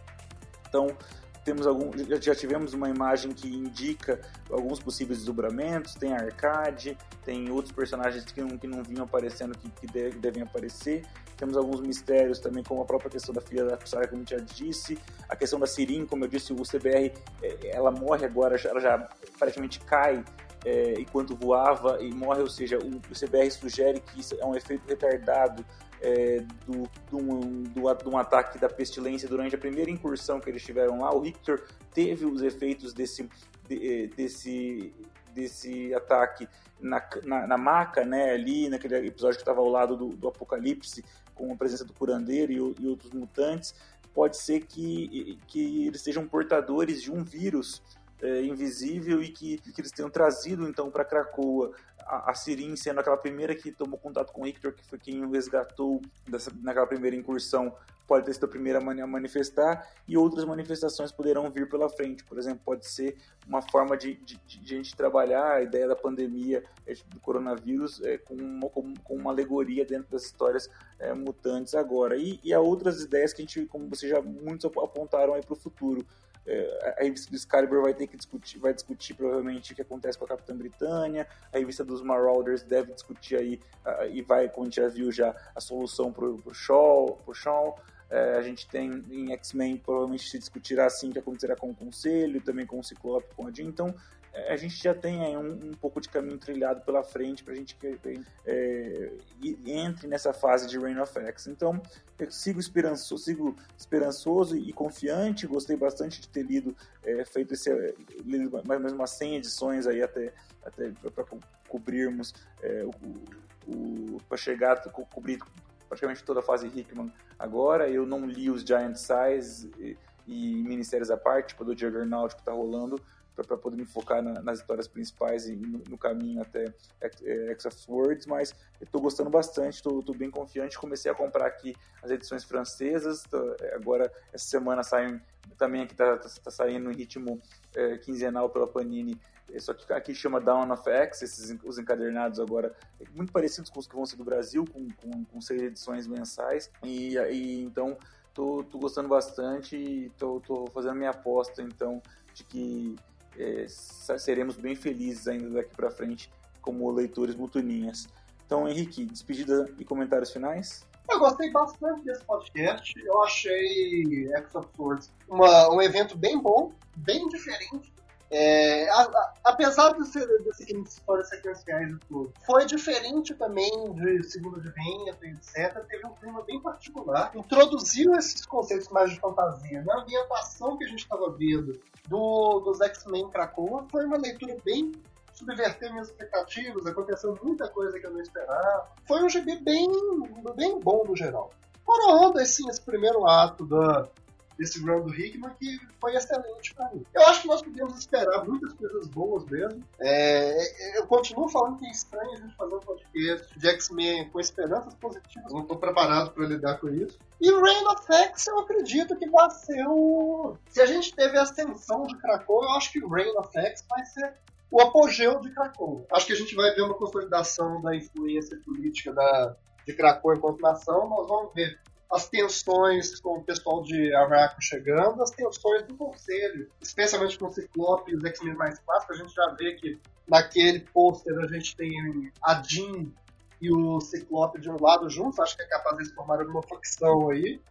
Então, temos algum, já tivemos uma imagem que indica alguns possíveis desdobramentos, tem Arcade, tem outros personagens que não, que não vinham aparecendo que, que devem aparecer. Temos alguns mistérios também, como a própria questão da filha da Sarah, como já disse. A questão da Sirin, como eu disse, o CBR, é, ela morre agora, ela já praticamente cai é, enquanto voava e morre, ou seja, o, CBR sugere que isso é um efeito retardado é, do, do, do, do, um ataque da pestilência durante a primeira incursão que eles tiveram lá. O Victor teve os efeitos desse, de, é, desse, desse ataque na, na, na, maca, né, ali naquele episódio que estava ao lado do, do, Apocalipse, com a presença do curandeiro e, e, outros mutantes. Pode ser que, que eles sejam portadores de um vírus é, invisível e que, que eles tenham trazido então para Krakoa a, Sirin sendo aquela primeira que tomou contato com Hector, que foi quem o resgatou dessa, naquela primeira incursão, pode ter sido a primeira a manifestar, e outras manifestações poderão vir pela frente. Por exemplo, pode ser uma forma de, de, de a gente trabalhar a ideia da pandemia é, do coronavírus é, com, uma, com, uma alegoria dentro das histórias é, mutantes agora. E, e há outras ideias que a gente, como vocês já muitos apontaram aí para o futuro a revista do Excalibur vai ter que discutir, vai discutir provavelmente o que acontece com a Capitã Britânia, a revista dos Marauders deve discutir aí, uh, e vai, como a gente já viu já, a solução pro, pro Shaw, pro Shaw. É, a gente tem em X-Men, provavelmente se discutirá assim o que acontecerá com o Conselho, também com o Ciclope, com a Jean. Então, a gente já tem aí um, um pouco de caminho trilhado pela frente para a gente que é, entre nessa fase de Reign of X. Então, eu sigo esperançoso, sigo esperançoso e confiante. Gostei bastante de ter lido, é, feito esse, lido mais ou menos umas 100 edições aí até, até para cobrirmos é, o, o para chegar co cobrir praticamente toda a fase Hickman agora. Eu não li os Giant Size e, e Ministérios à parte, tipo do Juggernaut que está rolando para poder me focar na, nas histórias principais e no, no caminho até X of Swords, mas estou gostando bastante, estou bem confiante. Comecei a comprar aqui as edições francesas, tô, é, agora essa semana saem também aqui está tá, tá saindo em ritmo é, quinzenal pela Panini só que aqui chama Down of X, esses, os encadernados agora, muito parecidos com os que vão ser do Brasil, com, com, com seis edições mensais. E, e então tô gostando bastante e tô fazendo minha aposta então de que é, seremos bem felizes ainda daqui para frente como leitores mutuninhas. Então, Henrique, despedida e comentários finais? Eu gostei bastante desse podcast. Eu achei X of Swords uma, um evento bem bom, bem diferente é, a, a, apesar de ser de histórias sequenciais e tudo, foi diferente também de segundo de vento, etc. Teve um clima bem particular. Introduziu esses conceitos mais de fantasia. Na ambientação que a gente estava vendo do, dos X-Men Krakoa, foi uma leitura bem subverter minhas expectativas, aconteceu muita coisa que eu não esperava. Foi um gibi bem, bem bom no geral. Coroando assim, esse primeiro ato da, desse run do Hickman que foi excelente para mim. Eu acho que nós podemos esperar muitas coisas boas mesmo. É, eu continuo falando que é estranho a gente fazer um podcast de X-Men com esperanças positivas. Não estou preparado para lidar com isso. E o of X eu acredito que vai ser o. Se a gente teve a ascensão de Krakow, eu acho que o of X vai ser o apogeu de Krakow. Acho que a gente vai ver uma consolidação da influência política da, de Krakow enquanto nação. Nós vamos ver as tensões com o pessoal de Araco chegando, as tensões do Conselho, especialmente com o Ciclope e os X-Men mais clássicos, a gente já vê que naquele pôster a gente tem a Jean e o Ciclope de um lado juntos, acho que é capaz de formar uma facção aí.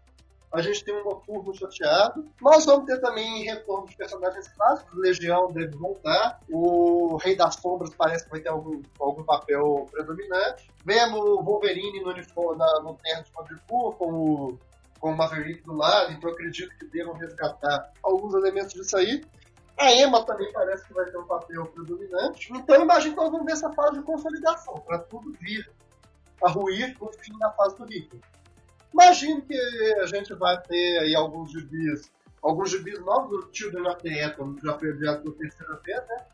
A gente tem um Noturno chateado. Nós vamos ter também retorno de personagens clássicos. Legião deve voltar. O Rei das Sombras parece que vai ter algum, algum papel predominante. Vemos o Wolverine no, uniforme, no terno de Madripoor com o, com o Maverick do lado. Então acredito que devam resgatar alguns elementos disso aí. A Emma também parece que vai ter um papel predominante. Então imagino que nós vamos ver essa fase de consolidação, para tudo vir a ruir no fim da fase do Rico. Imagino que a gente vai ter aí alguns gibis, alguns gibis novos do Children of the Atom, já foi adiado pela terceira vez, né?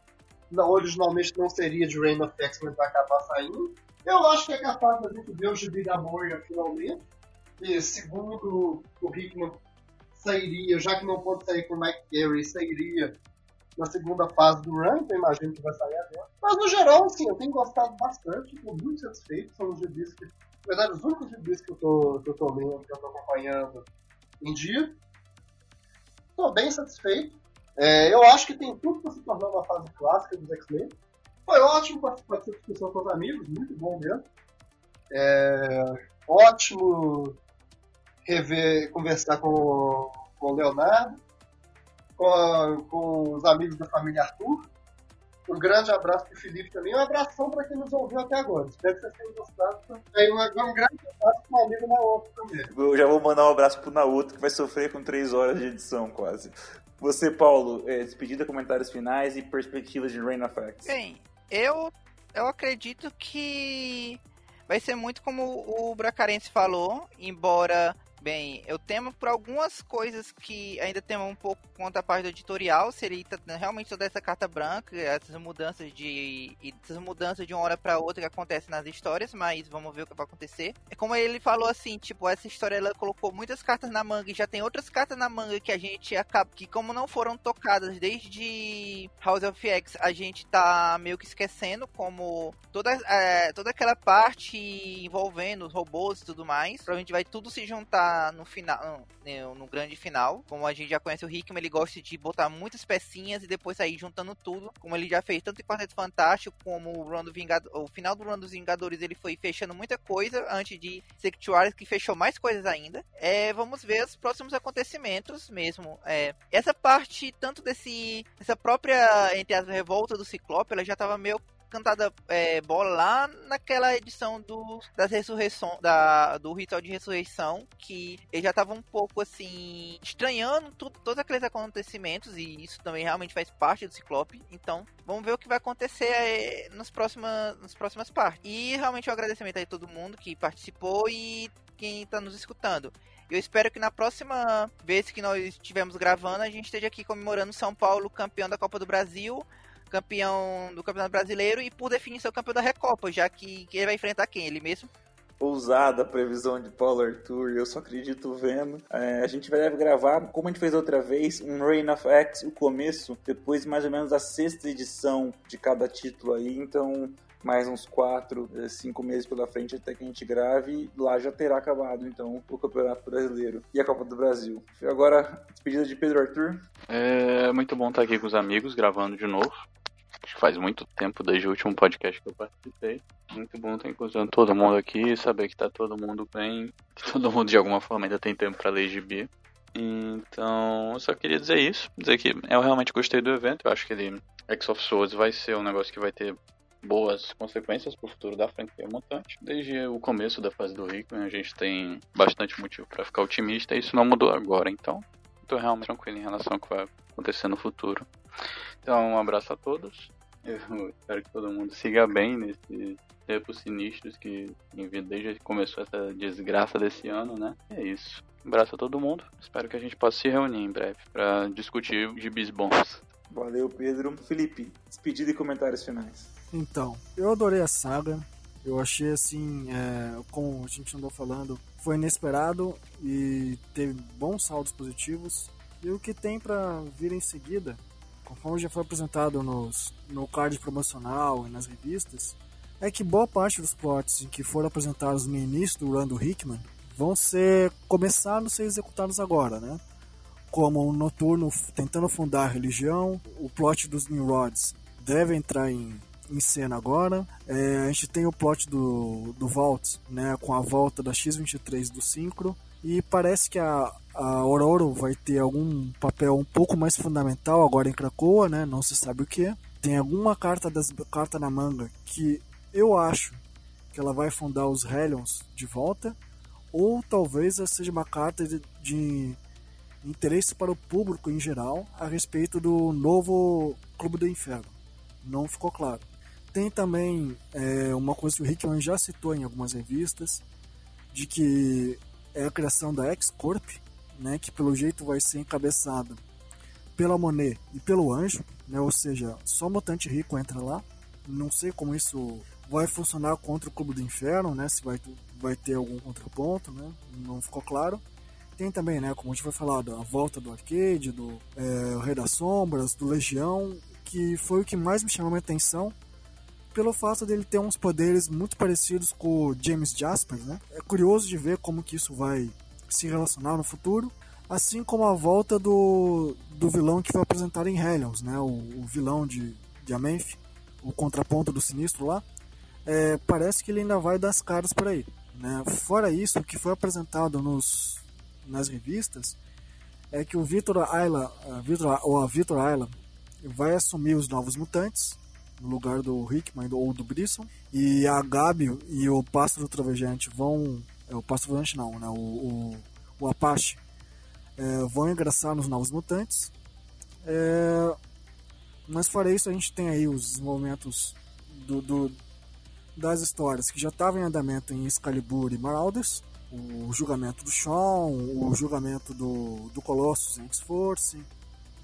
Não, originalmente não seria de Reign of X, mas vai acabar saindo. Eu acho que é capaz da gente ver o gibi da Moria finalmente. E segundo o Hickman, sairia, já que não pode sair com o Mike Carey, sairia na segunda fase do run, então imagino que vai sair agora. Mas no geral, assim, eu tenho gostado bastante, estou muito satisfeito. São os gibis que verdade, os únicos reviews que eu tô, que eu tô lendo, que eu tô acompanhando em dia. Tô bem satisfeito. É, eu acho que tem tudo para se tornar uma fase clássica dos X-Men. Foi ótimo participar dessa discussão com os amigos, muito bom mesmo. É, ótimo rever, conversar com, com o Leonardo, com, com os amigos da família Arthur. Um grande abraço para o Felipe também. Um abração para quem nos ouviu até agora. Espero que vocês tenham gostado. E um, um grande abraço para o amigo Naoto também. Eu já vou mandar um abraço para o Naoto, que vai sofrer com três horas de edição quase. Você, Paulo, é, despedida, comentários finais e perspectivas de Rain of X. Bem, eu, eu acredito que vai ser muito como o Bracarense falou, embora Bem, eu temo por algumas coisas que ainda temo um pouco contra a parte editorial, seria realmente toda essa carta branca, essas mudanças de essas mudanças de uma hora para outra que acontecem nas histórias, mas vamos ver o que vai acontecer. É como ele falou assim, tipo, essa história ela colocou muitas cartas na manga e já tem outras cartas na manga que a gente acaba que como não foram tocadas desde House of X, a gente tá meio que esquecendo como toda é, toda aquela parte envolvendo os robôs e tudo mais, provavelmente vai tudo se juntar no final, no, no, grande final. Como a gente já conhece o Hickman, ele gosta de botar muitas pecinhas e depois sair juntando tudo. Como ele já fez tanto em Quarteto Fantástico como o Run do Vingador, o final do Run dos Vingadores, ele foi fechando muita coisa antes de Sectuaries, que fechou mais coisas ainda. É, vamos ver os próximos acontecimentos mesmo. É, essa parte, tanto desse, essa própria, entre as revolta do Ciclope, ela já estava meio cantada é, bola lá naquela edição do, das ressurreição, da, do ritual de ressurreição, que ele já tava um pouco assim, estranhando tudo, todos aqueles acontecimentos, e isso também realmente faz parte do Ciclope. Então, vamos ver o que vai acontecer é, nos próximas, nas próximas partes. E realmente um agradecimento a todo mundo que participou e quem está nos escutando. Eu espero que na próxima vez que nós estivermos gravando, a gente esteja aqui comemorando São Paulo campeão da Copa do Brasil campeão do Campeonato Brasileiro e, por definição, campeão da Recopa, já que, que ele vai enfrentar quem? Ele mesmo? ousada a previsão de Paulo Arthur, eu só acredito vendo. É, a gente vai deve gravar, como a gente fez outra vez, um Reign of X, o começo, depois mais ou menos a sexta edição de cada título aí, então mais uns quatro, eh, cinco meses pela frente até que a gente grave, lá já terá acabado então o Campeonato Brasileiro e a Copa do Brasil. Agora, despedida de Pedro Arthur. É muito bom estar aqui com os amigos, gravando de novo. Faz muito tempo desde o último podcast que eu participei. Muito bom estar encontrando todo mundo aqui, saber que tá todo mundo bem, que todo mundo de alguma forma ainda tem tempo para ler. Então, eu só queria dizer isso, dizer que eu realmente gostei do evento. Eu acho que ele, X of Swords, vai ser um negócio que vai ter boas consequências para o futuro da franquia mutante. Desde o começo da fase do Rico, a gente tem bastante motivo para ficar otimista e isso não mudou agora. Então, estou realmente tranquilo em relação ao que vai acontecer no futuro. Então, um abraço a todos Eu espero que todo mundo siga bem nesses tempos sinistros que desde que começou essa desgraça desse ano, né? É isso. Um abraço a todo mundo. Espero que a gente possa se reunir em breve para discutir gibis bons. Valeu, Pedro. Felipe, despedida e comentários finais. Então, eu adorei a saga. Eu achei assim, é, como a gente andou falando, foi inesperado e teve bons saldos positivos. E o que tem para vir em seguida, conforme já foi apresentado nos, no card promocional e nas revistas, é que boa parte dos plots que foram apresentados no início do run do Hickman vão ser começando a ser executados agora, né? Como o Noturno tentando fundar a religião, o plot dos Nimrods deve entrar em em cena agora. É, a gente tem o plot do, do Vault, né, com a volta da X-23 do Synchro. E parece que a, a Aurora vai ter algum papel um pouco mais fundamental agora em Krakoa, né? Não se sabe o que. Tem alguma carta, das, carta na manga que eu acho que ela vai fundar os Hellions de volta. Ou talvez seja uma carta de, de interesse para o público em geral a respeito do novo Clube do Inferno. Não ficou claro. Tem também é, uma coisa que o Hickman já citou em algumas revistas, de que é a criação da X-Corp, né, que pelo jeito vai ser encabeçada pela Monet e pelo Anjo, né, ou seja, só mutante rico entra lá. Não sei como isso vai funcionar contra o Clube do Inferno, né, se vai, vai ter algum contraponto, né, não ficou claro. Tem também, né, como a gente foi falar, a volta do Arcade, do é, Rei das Sombras, do Legião, que foi o que mais me chamou a atenção, pelo fato dele ter uns poderes muito parecidos com o James Jasper, né? É curioso de ver como que isso vai se relacionar no futuro, assim como a volta do, do vilão que foi apresentado em Hellions, né? O, o vilão de, de Amenth, o contraponto do Sinistro lá. É, parece que ele ainda vai dar as caras por aí. Né? Fora isso, o que foi apresentado nos, nas revistas é que o Victor Ayla, Victor, ou a Victor Ayla vai assumir os Novos Mutantes, no lugar do Hickman ou do Brisson. E a Gabi e o Pássaro Trovejante vão. O Pássaro Trovejante não, né? O, o, o Apache é, vão ingressar nos Novos Mutantes. É, mas fora isso, a gente tem aí os desenvolvimentos do, do das histórias que já estavam em andamento em Excalibur e Marauders. O julgamento do Sean, o julgamento do, do Colossus em X-Force,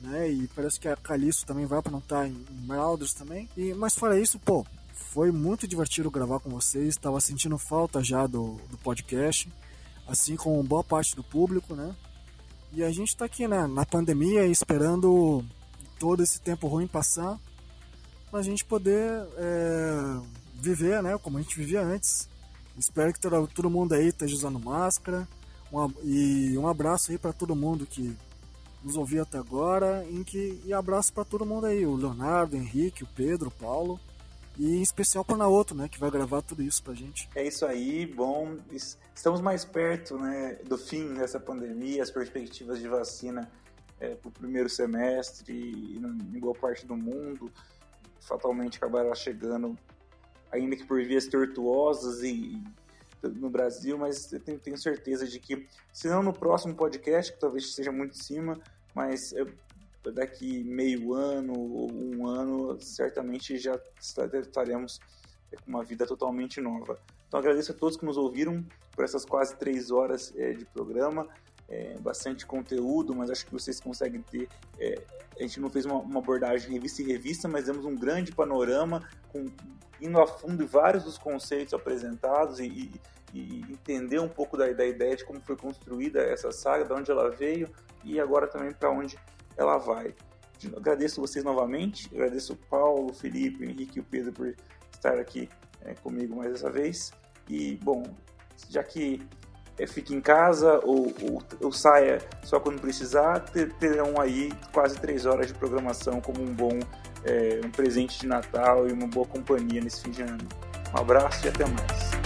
né? E parece que a Calixto também vai aprontar em, em Marauders também. E, mas fora isso, pô, foi muito divertido gravar com vocês. Estava sentindo falta já do, do podcast, assim como boa parte do público, né? E a gente está aqui, né, na pandemia, esperando todo esse tempo ruim passar, para a gente poder é, viver, né, como a gente vivia antes. Espero que todo, mundo aí esteja usando máscara. Um, e um abraço aí para todo mundo que nos ouviu até agora. Em que, e abraço para todo mundo aí, o Leonardo, o Henrique, o Pedro, o Paulo. E em especial para Naoto, né, que vai gravar tudo isso pra gente. É isso aí, bom. Estamos mais perto né, do fim dessa pandemia, as perspectivas de vacina é, para o primeiro semestre em boa parte do mundo fatalmente acabará chegando, ainda que por vias tortuosas e no Brasil, mas eu tenho certeza de que, se não no próximo podcast, que talvez seja muito em cima, mas eu, daqui meio ano ou um ano, certamente já estaremos com uma vida totalmente nova. Então agradeço a todos que nos ouviram por essas quase três horas é, de programa. É, bastante conteúdo, mas acho que vocês conseguem ter. É, a gente não fez uma, uma, abordagem revista em revista, mas demos um grande panorama, com, indo a fundo vários dos conceitos apresentados e, e, e entender um pouco da, da, ideia de como foi construída essa saga, de onde ela veio e agora também para onde ela vai. Agradeço vocês novamente, agradeço o Paulo, o Felipe, o Henrique e o Pedro por estar aqui é, comigo mais essa vez. E, bom, já que é, fique em casa ou, ou, ou, saia só quando precisar, terão aí quase três horas de programação como um bom é, um presente de Natal e uma boa companhia nesse fim de ano. Um abraço e até mais.